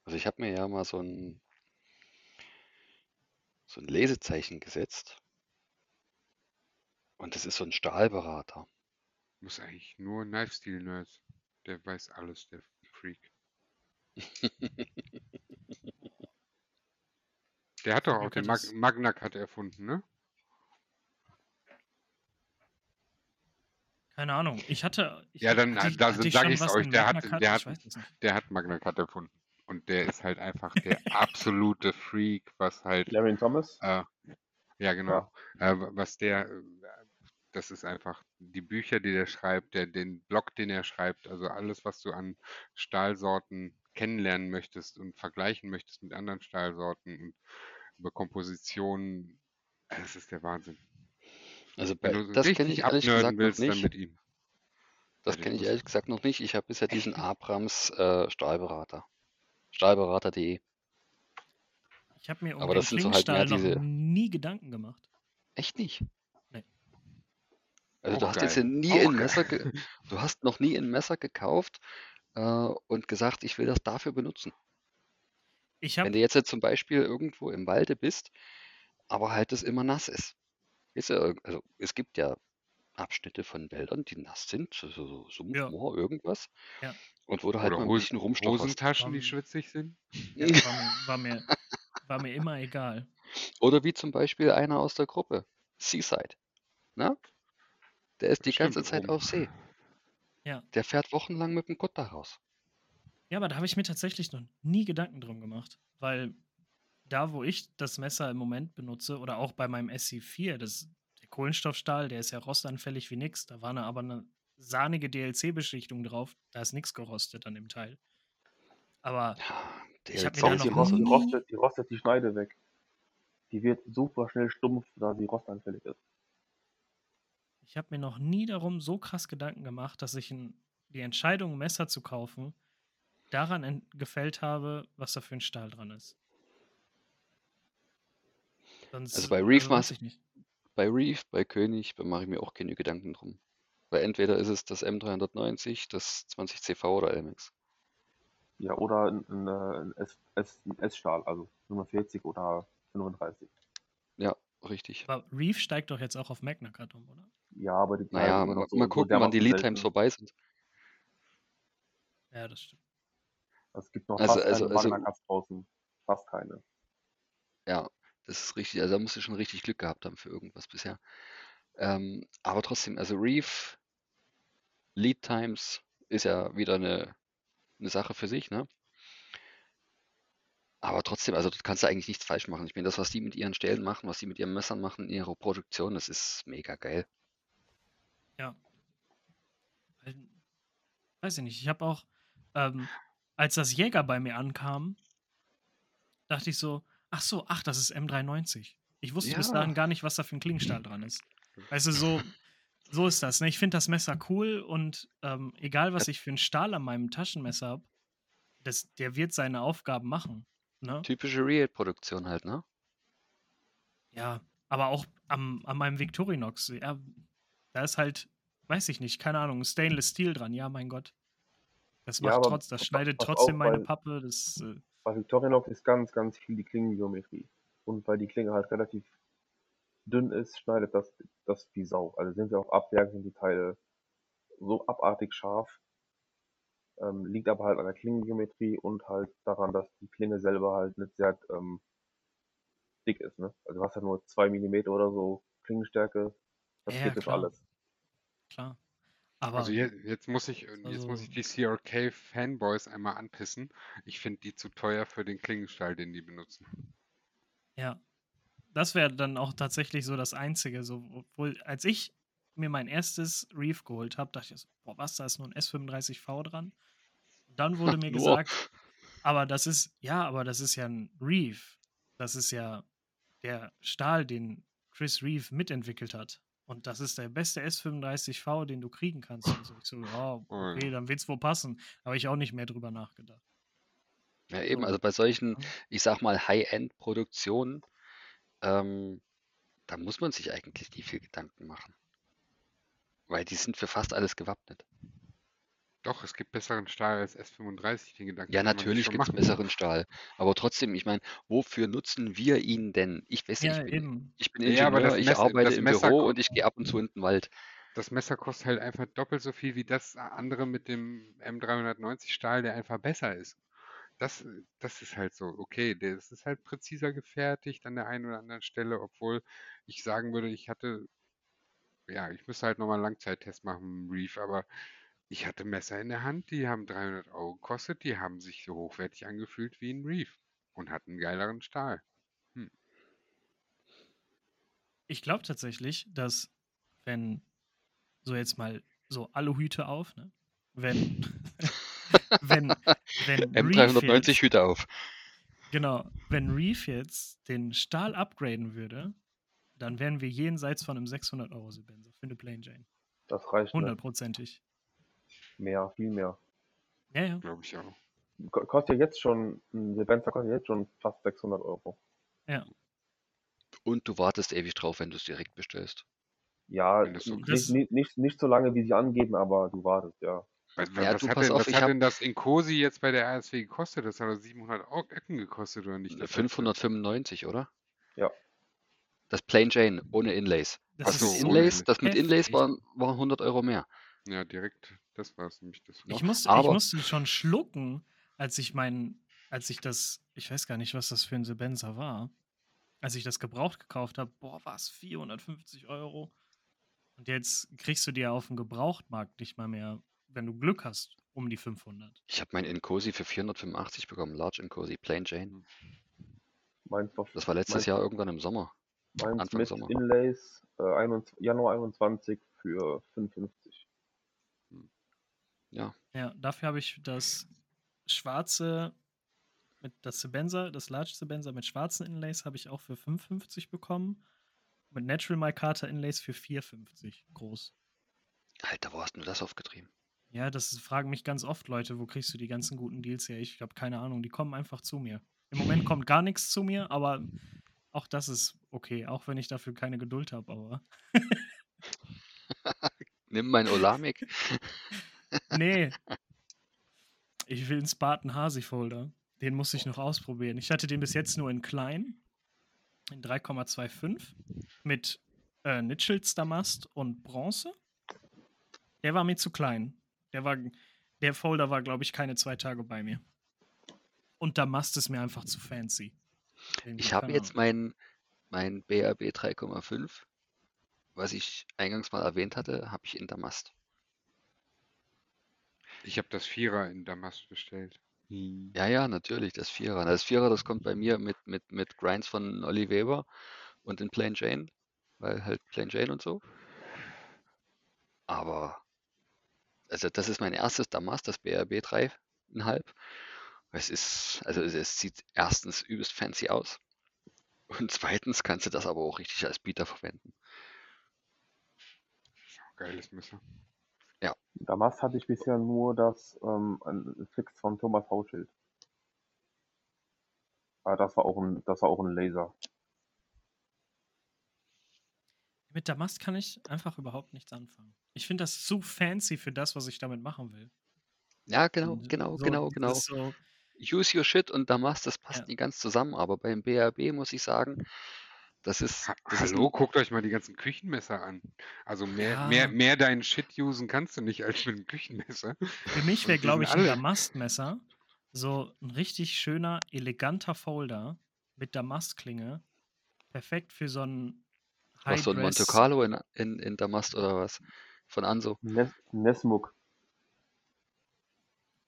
Also ich habe mir ja mal so ein, so ein Lesezeichen gesetzt. Und das ist so ein Stahlberater. Muss eigentlich nur Knife Steel Nerds. Der weiß alles, der Freak. <laughs> Der hat doch auch den Mag Das- Magna Cut erfunden, ne? Keine Ahnung. Ich hatte. Ich Ja, dann, hatte da hatte ich was euch, der Magna hat- der hat- es. Der hat Magna Cut erfunden. Und der ist halt einfach der <laughs> absolute Freak, was halt Larry Thomas. Äh, ja, genau. Äh, was der, äh, das ist einfach die Bücher, die der schreibt, der, den Blog, den er schreibt, also alles, was du an Stahlsorten kennenlernen möchtest und vergleichen möchtest mit anderen Stahlsorten und über Kompositionen, das ist der Wahnsinn. Also Wenn bei, du so das kenne richtig ich ehrlich abnörden gesagt noch willst, dann nicht. mit ihm. Das kenne ich ehrlich gesagt noch nicht. Ich habe bisher diesen <laughs> Abrams äh, Stahlberater. Stahlberater.de. Ich habe mir um Aber den das sind so halt noch diese- nie Gedanken gemacht. Echt nicht? Also Auch du hast jetzt geil. ja nie Auch ein. <laughs> Messer, ge du hast noch nie ein Messer gekauft äh, und gesagt, ich will das dafür benutzen. Ich Wenn du jetzt halt zum Beispiel irgendwo im Walde bist, aber halt es immer nass ist. Weißt du, also es gibt ja Abschnitte von Wäldern, die nass sind, so, so, so Sumpf, Ja. Moor, irgendwas. Ja. Und wo du halt Oder mal ein bisschen rumstocherst. Hosentaschen, die schwitzig sind. ja, <laughs> war, mir, war, mir, war mir immer egal. Oder wie zum Beispiel einer aus der Gruppe, Seaside. Na? Der ist die ganze Zeit oben. auf See. Ja. Der fährt wochenlang mit dem Kutter raus. Ja, aber da habe ich mir tatsächlich noch nie Gedanken drum gemacht, weil da, wo ich das Messer im Moment benutze, oder auch bei meinem SC4, das, der Kohlenstoffstahl, der ist ja rostanfällig wie nix, da war eine, aber eine sahnige DLC-Beschichtung drauf, da ist nichts gerostet an dem Teil. Aber Ja, Ich hab mir da noch die, nie- rostet, die rostet die Schneide weg. Die wird super schnell stumpf, da sie rostanfällig ist. Ich habe mir noch nie darum so krass Gedanken gemacht, dass ich ein, die Entscheidung, ein Messer zu kaufen, daran gefällt habe, was da für ein Stahl dran ist. Sonst, Also bei Reef weiß war's- ich nicht. Bei Reef, bei König, da mache ich mir auch keine Gedanken drum. Weil entweder ist es das M390, das 20CV oder LMX. Ja, oder ein, ein, äh, ein S, S, ein S-Stahl, also 45 oder 35. Ja, richtig. Aber Reef steigt doch jetzt auch auf Magna Cut um, oder? Ja, aber die Naja, bleiben immer mal, noch so, mal so gucken, wann die dermaßen Lead Times selten. vorbei sind. Ja, das stimmt. Es gibt noch Also- fast also- keine also- Magna draußen. Fast keine. Ja, das ist richtig. Also da musst du schon richtig Glück gehabt haben für irgendwas bisher. Ähm, aber trotzdem, also Reef, Lead Times ist ja wieder eine, eine Sache für sich, ne? Aber trotzdem, also du kannst da eigentlich nichts falsch machen. Ich meine, das, was die mit ihren Stählen machen, was die mit ihren Messern machen, in ihrer Produktion, das ist mega geil. Weil, weiß ich nicht, ich habe auch, ähm, als das Jäger bei mir ankam, dachte ich so, ach so, ach, das ist M390. Ich wusste bis Ja. dahin gar nicht, was da für ein Klingenstahl dran ist. Weißt du, so, <laughs> so ist das. Ne? Ich finde das Messer cool und ähm, egal, was ich für einen Stahl an meinem Taschenmesser habe, der wird seine Aufgaben machen. Ne? Typische Real-Produktion halt, ne? Ja, aber auch am, an meinem Victorinox, ja, da ist halt, weiß ich nicht, keine Ahnung, Stainless Steel dran, ja, mein Gott. Das Ja, macht aber trotz, das schneidet trotzdem auf, meine weil- Pappe, das, äh, Bei Victorinox ist ganz, ganz viel die Klingengeometrie. Und weil die Klinge halt relativ dünn ist, schneidet das, das wie Sau. Also sind sie auch Abwerk, sind die Teile so abartig scharf. Ähm, liegt aber halt an der Klingengeometrie und halt daran, dass die Klinge selber halt nicht sehr ähm, dick ist. Ne? Also du hast ja nur zwei Millimeter oder so Klingenstärke. Das Ja, geht klar. alles. klar. Aber Also jetzt, jetzt muss ich, jetzt also- muss ich die CRK Fanboys einmal anpissen. Ich finde die zu teuer für den Klingenstahl, den die benutzen. Ja. Das wäre dann auch tatsächlich so das Einzige. So, obwohl, als ich mir mein erstes Reef geholt habe, dachte ich so, boah, was, da ist nur ein S35V dran. Dann wurde mir <laughs> gesagt, aber das ist, ja, aber das ist ja ein Reef. Das ist ja der Stahl, den Chris Reeve mitentwickelt hat. Und das ist der beste S35V, den du kriegen kannst. Und so, ich so, <laughs> oh, okay, dann wird's wohl passen. Habe ich auch nicht mehr drüber nachgedacht. Ja, eben, So. also bei solchen, ich sag mal, High-End-Produktionen, ähm, da muss man sich eigentlich nicht viel Gedanken machen. Weil die sind für fast alles gewappnet. Doch, es gibt besseren Stahl als S35, den Gedanken Ja, kann man sich natürlich schon gibt es machen. besseren Stahl. Aber trotzdem, ich meine, wofür nutzen wir ihn denn? Ich weiß nicht, Ja, ich bin, eben. ich bin Ja, aber Ingenieur, das ich Messer- arbeite das im Messer Büro und ich gehe ab und zu in den Wald. Das Messer kostet halt einfach doppelt so viel wie das andere mit dem M390 Stahl, der einfach besser ist. Das, das ist halt so, okay, das ist halt präziser gefertigt an der einen oder anderen Stelle, obwohl ich sagen würde, ich hatte, ja, ich müsste halt nochmal einen Langzeittest machen mit dem Reef, aber ich hatte Messer in der Hand, die haben 300 Euro gekostet, die haben sich so hochwertig angefühlt wie ein Reef und hatten einen geileren Stahl. Ich glaube tatsächlich, dass wenn so jetzt mal so Aluhüte auf, ne? Wenn <laughs> wenn wenn Reef M390 jetzt, Hüte auf. genau, wenn Reef jetzt den Stahl upgraden würde, dann wären wir jenseits von einem 600 Euro Sebenza für eine Plain Jane. Das reicht nicht. Hundertprozentig. Mehr, viel mehr. Ja, ja. Glaube ich auch. Ko- Kostet ja jetzt schon, ein Sebenza kostet jetzt schon fast 600 Euro. Und du wartest ewig drauf, wenn du es direkt bestellst. Ja, so nicht, nicht, nicht, nicht so lange, wie sie angeben, aber du wartest, ja. Was, Ja, was, du, hat, denn, auf, was hat hab- denn das in Cosi jetzt bei der ASW gekostet? Das hat doch 700 Au- Ecken gekostet, oder nicht? das letzte? 595, oder? Ja. Das Plain Jane ohne Inlays. Das Ach so, Das, ist ohne Inlays, das mit Inlays waren, waren 100 Euro mehr. Ja, direkt. Das war es nämlich. Das Ich, Ja, musste, ich aber- musste schon schlucken, als ich mein, als ich das, ich weiß gar nicht, was das für ein Sebenza war, als ich das gebraucht gekauft habe, boah, war es 450 Euro. Und jetzt kriegst du dir auf dem Gebrauchtmarkt nicht mal mehr, wenn du Glück hast, um die 500. Ich habe mein Incosi für 485 bekommen. Large Incosi, Plain Jane. War- Das war letztes Jahr irgendwann im Sommer. Anfang mit Sommer. Inlays äh, 21, Januar 21 für 55. Ja, dafür habe ich das schwarze, mit das Sebenza, das Large Sebenza mit schwarzen Inlays habe ich auch für 55 bekommen. mit Natural Micarta Inlays für 4,50 groß. Alter, wo hast du das aufgetrieben? Ja, das fragen mich ganz oft Leute, wo kriegst du die ganzen guten Deals her? Ich habe keine Ahnung, die kommen einfach zu mir. Im Moment kommt gar nichts zu mir, aber auch das ist okay, auch wenn ich dafür keine Geduld habe, aber. <laughs> Nimm mein Olamik. <laughs> nee. Ich will einen Spartan Hasi Folder. Den muss ich noch ausprobieren. Ich hatte den bis jetzt nur in klein, in 3,25 mit äh, Nitschels Damast und Bronze. Der war mir zu klein. Der, war, der Folder war, glaube ich, keine zwei Tage bei mir. Und Damast ist mir einfach zu fancy. Irgendwie, ich habe jetzt mein, mein BRB 3,5, was ich eingangs mal erwähnt hatte, habe ich in Damast. Ich habe das Vierer in Damast bestellt. Hm. Ja, ja, natürlich, das Vierer. Das Vierer, das kommt bei mir mit, mit, mit Grinds von Olli Weber und in Plain Jane, weil halt Plain Jane und so. Aber, also das ist mein erstes Damast, das BRB 3,5. Es ist, also es sieht erstens übelst fancy aus. Und zweitens kannst du das aber auch richtig als Bieter verwenden. Geiles Messer. Ja. Damals hatte ich bisher nur das ähm, Fix von Thomas Hauschild. Aber das war auch ein, das war auch ein Laser. Mit Damast kann ich einfach überhaupt nichts anfangen. Ich finde das zu fancy für das, was ich damit machen will. Ja, genau, genau, so, genau, genau. So Use your shit und Damast, das passt ja. nie ganz zusammen, aber beim BRB muss ich sagen, das ist. Das Hallo, ist guckt euch mal die ganzen Küchenmesser an. Also mehr, ja. mehr, mehr deinen Shit usen kannst du nicht als mit einem Küchenmesser. Für mich wäre, glaube ich, ein Damastmesser so ein richtig schöner, eleganter Folder mit Damastklinge. Perfekt für so ein High Was, so ein Monte Carlo in, in, in Damast oder was? Von Anso. Nes Nesmuk.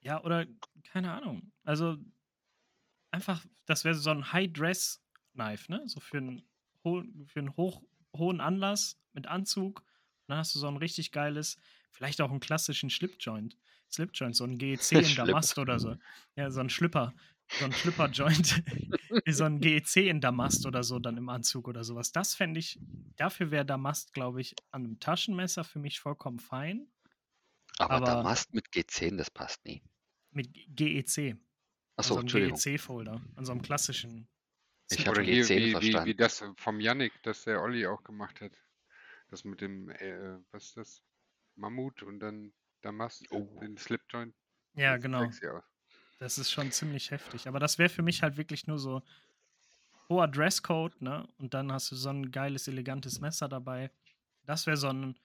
Ja, oder keine Ahnung. Also einfach, das wäre so ein High-Dress-Knife, ne? So für einen, für einen hoch, hohen Anlass mit Anzug. Und dann hast du so ein richtig geiles, vielleicht auch einen klassischen Slipjoint. Slipjoint, so ein GEC in Damast oder so. Ja, so ein Schlipper. So ein Schlipper-Joint. <laughs> so ein GEC in Damast oder so dann im Anzug oder sowas. Das fände ich, dafür wäre Damast, glaube ich, an einem Taschenmesser für mich vollkommen fein. Aber, Aber Damast mit G10, das passt nie. Mit GEC. Achso, Entschuldigung. GEC-Folder, an so einem klassischen. Ich habe G10 wie, verstanden. Wie, wie das vom Yannick, das der Olli auch gemacht hat. Das mit dem, äh, was ist das? Mammut und dann Damast, oh. den Slipjoint. Ja, genau. Das ist schon ziemlich heftig. Aber das wäre für mich halt wirklich nur so hoher Dresscode, ne? Und dann hast du so ein geiles, elegantes Messer dabei. Das wäre so ein,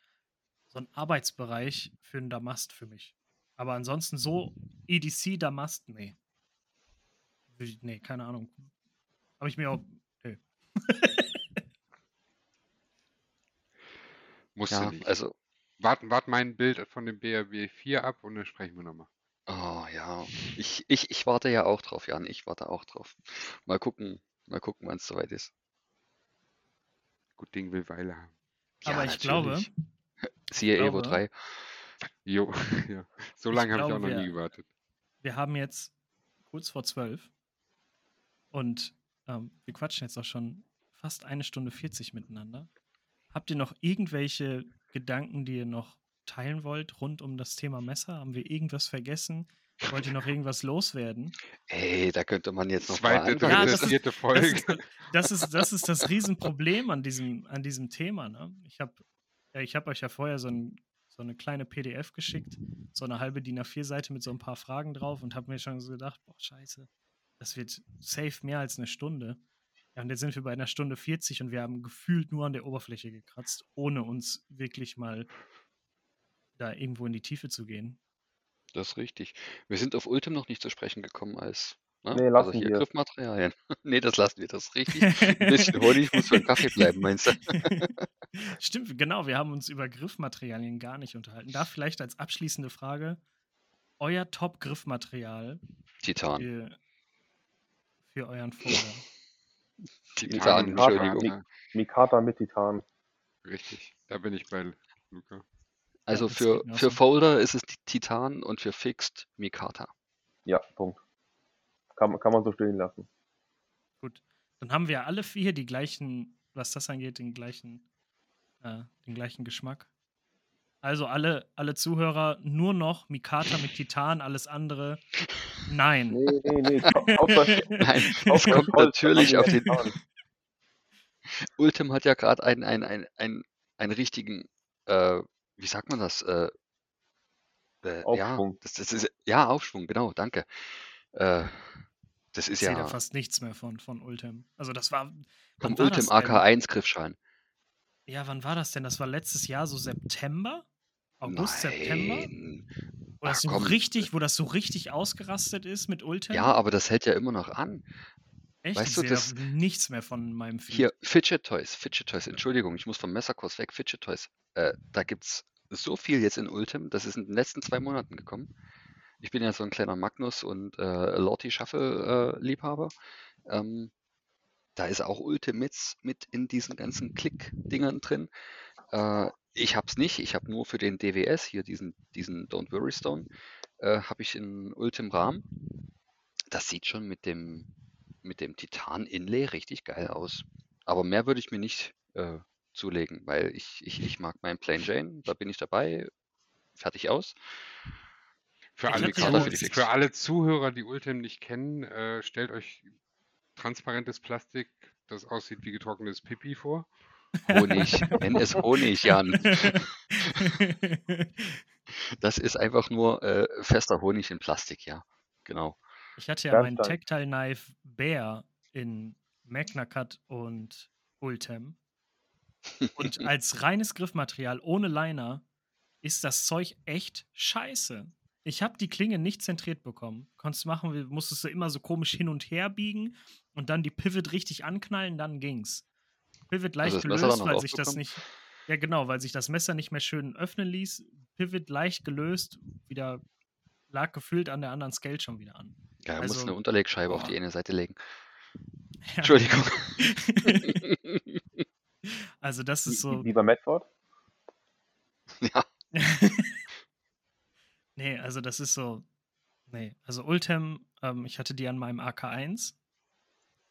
so ein Arbeitsbereich für einen Damast für mich. Aber ansonsten so EDC Damast, nee. Nee, keine Ahnung. Habe ich mir auch. Nee. <laughs> Musst ja, nicht. Also. Warten, warten mein Bild von dem BRW 4 ab und dann sprechen wir nochmal. Oh ja, ich, ich, ich warte ja auch drauf, Jan. Ich warte auch drauf. Mal gucken, mal gucken, wann es soweit ist. Gut Ding will Weile haben. Aber ja, ich glaube. Siehe <laughs> ich Evo 3. Jo, <laughs> ja. So lange habe ich auch noch wir, nie gewartet. Wir haben jetzt kurz vor zwölf und ähm, wir quatschen jetzt auch schon fast eine Stunde 40 miteinander. Habt ihr noch irgendwelche Gedanken, die ihr noch teilen wollt rund um das Thema Messer? Haben wir irgendwas vergessen? Wollt ihr noch irgendwas loswerden? Ey, da könnte man jetzt noch Zweite, dritte, ja, das vierte Folge. Das ist, das ist, das ist das Riesenproblem an diesem, an diesem Thema. Ne? Ich habe ich hab euch ja vorher so ein so eine kleine PDF geschickt, so eine halbe DIN A4-Seite mit so ein paar Fragen drauf und habe mir schon so gedacht, boah, scheiße, das wird safe mehr als eine Stunde. Ja, und jetzt sind wir bei einer Stunde 40 und wir haben gefühlt nur an der Oberfläche gekratzt, ohne uns wirklich mal da irgendwo in die Tiefe zu gehen. Das ist richtig. Wir sind auf Ultim noch nicht zu sprechen gekommen als Ne? Nee, also hier wir. Griffmaterialien. <laughs> nee, das lassen wir. Das ist richtig. Ein <laughs> bisschen Honig muss für den Kaffee bleiben, meinst du? <laughs> Stimmt, genau. Wir haben uns über Griffmaterialien gar nicht unterhalten. Da vielleicht als abschließende Frage: Euer Top-Griffmaterial Titan. Für, für euren Folder. <laughs> Titan, Entschuldigung. Mikata mit Titan. Richtig, da bin ich bei Luca. Also ja, für, für Folder ist es Titan und für Fixed Mikata. Ja, Punkt. Kann, kann man so stehen lassen. Gut. Dann haben wir alle vier die gleichen was das angeht, den gleichen, äh, den gleichen Geschmack. Also alle, alle Zuhörer nur noch Mikata mit Titan, alles andere nein. Nee, nee, nee. Hauptsache, <laughs> Nein, es Hauptsache kommt natürlich auf den. getan. Ultim hat ja gerade einen, einen, einen, einen, einen richtigen, äh, wie sagt man das? Äh, äh, ja, Aufschwung. das, das ist, ja, Aufschwung, genau, danke. Äh, das Ich ist sehe da ja fast nichts mehr von, von Ultim. Also das war, vom Ultim das denn? AK1 Griffschein. Ja, wann war das denn? Das war letztes Jahr so September? August, September? Nein. Wo das Ach so komm. richtig, wo das so richtig ausgerastet ist mit Ultim? Ja, aber das hält ja immer noch an. Echt? weißt ich du, das- da nichts mehr von meinem Feed. Hier, Fidget Toys, Fidget Toys, Entschuldigung, ich muss vom Messerkurs weg, Fidget Toys. Äh, da gibt's so viel jetzt in Ultim, das ist in den letzten zwei Monaten gekommen. Ich bin ja so ein kleiner Magnus und äh, Lorty Shuffle äh, Liebhaber. Ähm, da ist auch Ultim mit, in diesen ganzen Klick-Dingern drin. Äh, ich hab's nicht, ich habe nur für den DWS, hier diesen, diesen Don't Worry Stone, äh, habe ich in Ultim Rahmen. Das sieht schon mit dem, mit dem Titan-Inlay richtig geil aus. Aber mehr würde ich mir nicht äh, zulegen, weil ich, ich, ich mag meinen Plain Jane, da bin ich dabei, fertig aus. Für alle, für alle Zuhörer, die Ultim nicht kennen, äh, stellt euch transparentes Plastik, das aussieht wie getrocknetes Pipi vor. Honig, nenn es Honig, Jan. <laughs> Das ist einfach nur äh, fester Honig in Plastik, ja. Genau. ich hatte ja Ganz meinen. Tactile Knife Bear in Magna Cut und Ultem. Und <laughs> als reines Griffmaterial ohne Liner ist das Zeug echt scheiße. Ich habe die Klinge nicht zentriert bekommen. Konntest machen, wie- musstest du immer so komisch hin und her biegen und dann die Pivot richtig anknallen, dann ging's. Pivot leicht das Messer gelöst, weil sich das nicht. Ja, genau, weil sich das Messer nicht mehr schön öffnen ließ. Pivot leicht gelöst, wieder lag gefühlt an der anderen Scale schon wieder an. Ja, er Also- muss eine Unterlegscheibe auf die eine Seite legen. <laughs> Ja. Entschuldigung. <laughs> also, das ist so. wie bei Medford? <laughs> ja, nee, also das ist so. Nee, also Ultem, ähm, ich hatte die an meinem AK1.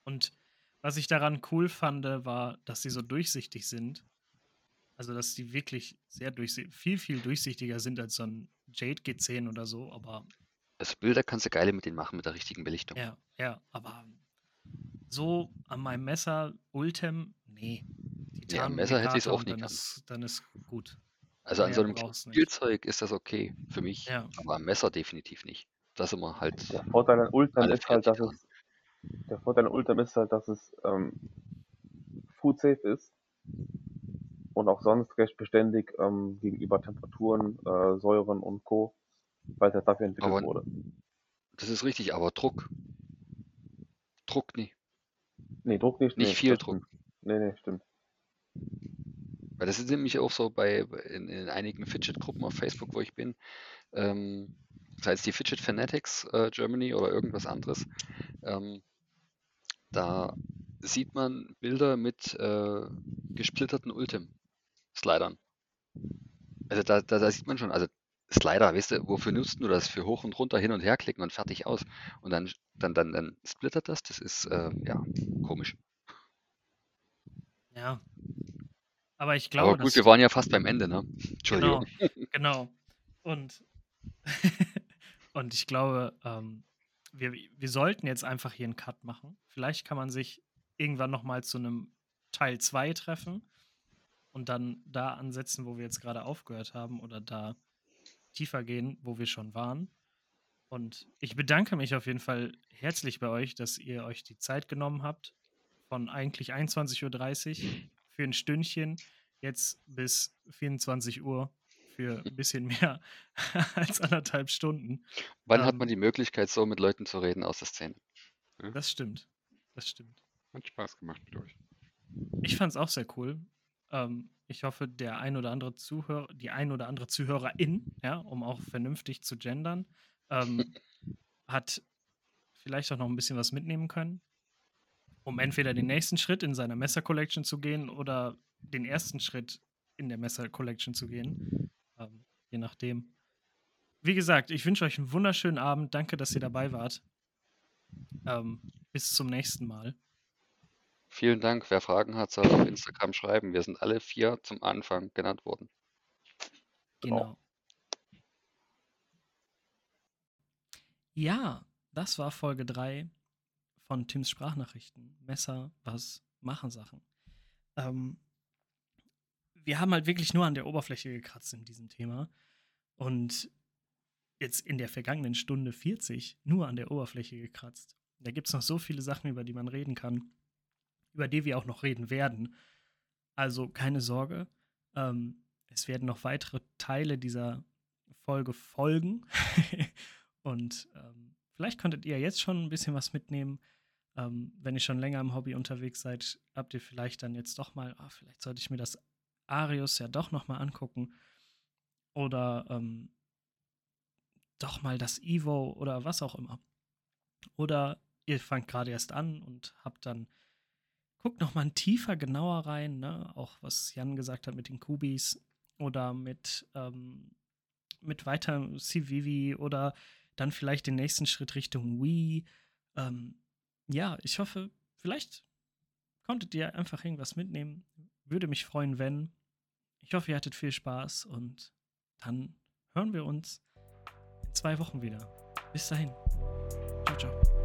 Und was ich daran cool fand, war, dass sie so durchsichtig sind. Also, dass die wirklich sehr durchsichtig, viel, viel durchsichtiger sind als so ein Jade G10 oder so. Aber also Bilder kannst du geile mit denen machen, mit der richtigen Belichtung. ja, ja, aber so an meinem Messer Ultem, nee. Ja, am Messer hätte ich's Mikata auch nie dann ist, dann ist gut. Also an Mehr so einem. Spielzeug ist das okay für mich, Ja. aber am Messer definitiv nicht. Das immer halt. Der Vorteil an Alle ist halt, dass es der Vorteil an Ultim ist halt, dass es ähm, food safe ist und auch sonst recht beständig ähm, gegenüber Temperaturen, äh, Säuren und Co. Weil es halt dafür entwickelt Aber- wurde. Das ist richtig, aber Druck. Druck nicht. Nee, Druck nicht. Nicht nee, viel Druck. Stimmt. Nee, nee, stimmt. Weil das ist nämlich auch so bei in, in einigen Fidget-Gruppen auf Facebook, wo ich bin. Ähm, sei es die Fidget Fanatics äh, Germany oder irgendwas anderes. Ähm, da sieht man Bilder mit äh, gesplitterten Ultim-Slidern. Also da, da, da sieht man schon, also Slider, weißt du, wofür nutzt du das? Für hoch und runter, hin und her klicken und fertig aus. Und dann, dann, dann, dann splittert das, das ist äh, ja komisch. Ja. Aber ich glaube, Aber gut, wir waren ja fast beim Ende, ne? Entschuldigung. Genau, genau. Und, <laughs> und ich glaube, ähm, wir, wir sollten jetzt einfach hier einen Cut machen. Vielleicht kann man sich irgendwann nochmal zu einem Teil 2 treffen und dann da ansetzen, wo wir jetzt gerade aufgehört haben oder da tiefer gehen, wo wir schon waren. Und ich bedanke mich auf jeden Fall herzlich bei euch, dass ihr euch die Zeit genommen habt, von eigentlich 21.30 Uhr für ein Stündchen jetzt bis 24 Uhr für ein bisschen mehr <laughs> als anderthalb Stunden. Wann hat Ähm, man die Möglichkeit, so mit Leuten zu reden aus der Szene? Das stimmt. Das stimmt. Hat Spaß gemacht mit euch. Ich fand es auch sehr cool. Ähm, ich hoffe, der ein oder andere Zuhörer, die ein oder andere Zuhörerin, ja, um auch vernünftig zu gendern, ähm, <laughs> hat vielleicht auch noch ein bisschen was mitnehmen können, um entweder den nächsten Schritt in seiner Messer-Collection zu gehen oder den ersten Schritt in der Messer-Collection zu gehen. Ähm, je nachdem. Wie gesagt, ich wünsche euch einen wunderschönen Abend. Danke, dass ihr dabei wart. Ähm, bis zum nächsten Mal. Vielen Dank. Wer Fragen hat, soll auf Instagram schreiben. Wir sind alle vier zum Anfang genannt worden. Genau. Ja, das war Folge 3 von Tims Sprachnachrichten. Messer, was machen Sachen. Ähm, wir haben halt wirklich nur an der Oberfläche gekratzt in diesem Thema. Und jetzt in der vergangenen Stunde 40 nur an der Oberfläche gekratzt. Da gibt es noch so viele Sachen, über die man reden kann, über die wir auch noch reden werden. Also keine Sorge, ähm, es werden noch weitere Teile dieser Folge folgen. <laughs> Und ähm, vielleicht konntet ihr jetzt schon ein bisschen was mitnehmen. Ähm, wenn ihr schon länger im Hobby unterwegs seid, habt ihr vielleicht dann jetzt doch mal, oh, vielleicht sollte ich mir das Arius ja doch noch mal angucken. Oder ähm, doch mal das Evo oder was auch immer. Oder ihr fangt gerade erst an und habt dann, guckt noch mal tiefer, genauer rein, ne? auch was Jan gesagt hat mit den Kubis oder mit, ähm, mit weiter Civivi oder dann vielleicht den nächsten Schritt Richtung Wii. Ähm, ja, ich hoffe, vielleicht konntet ihr einfach irgendwas mitnehmen. Würde mich freuen, wenn. Ich hoffe, ihr hattet viel Spaß und dann hören wir uns in zwei Wochen wieder. Bis dahin. Ciao, ciao.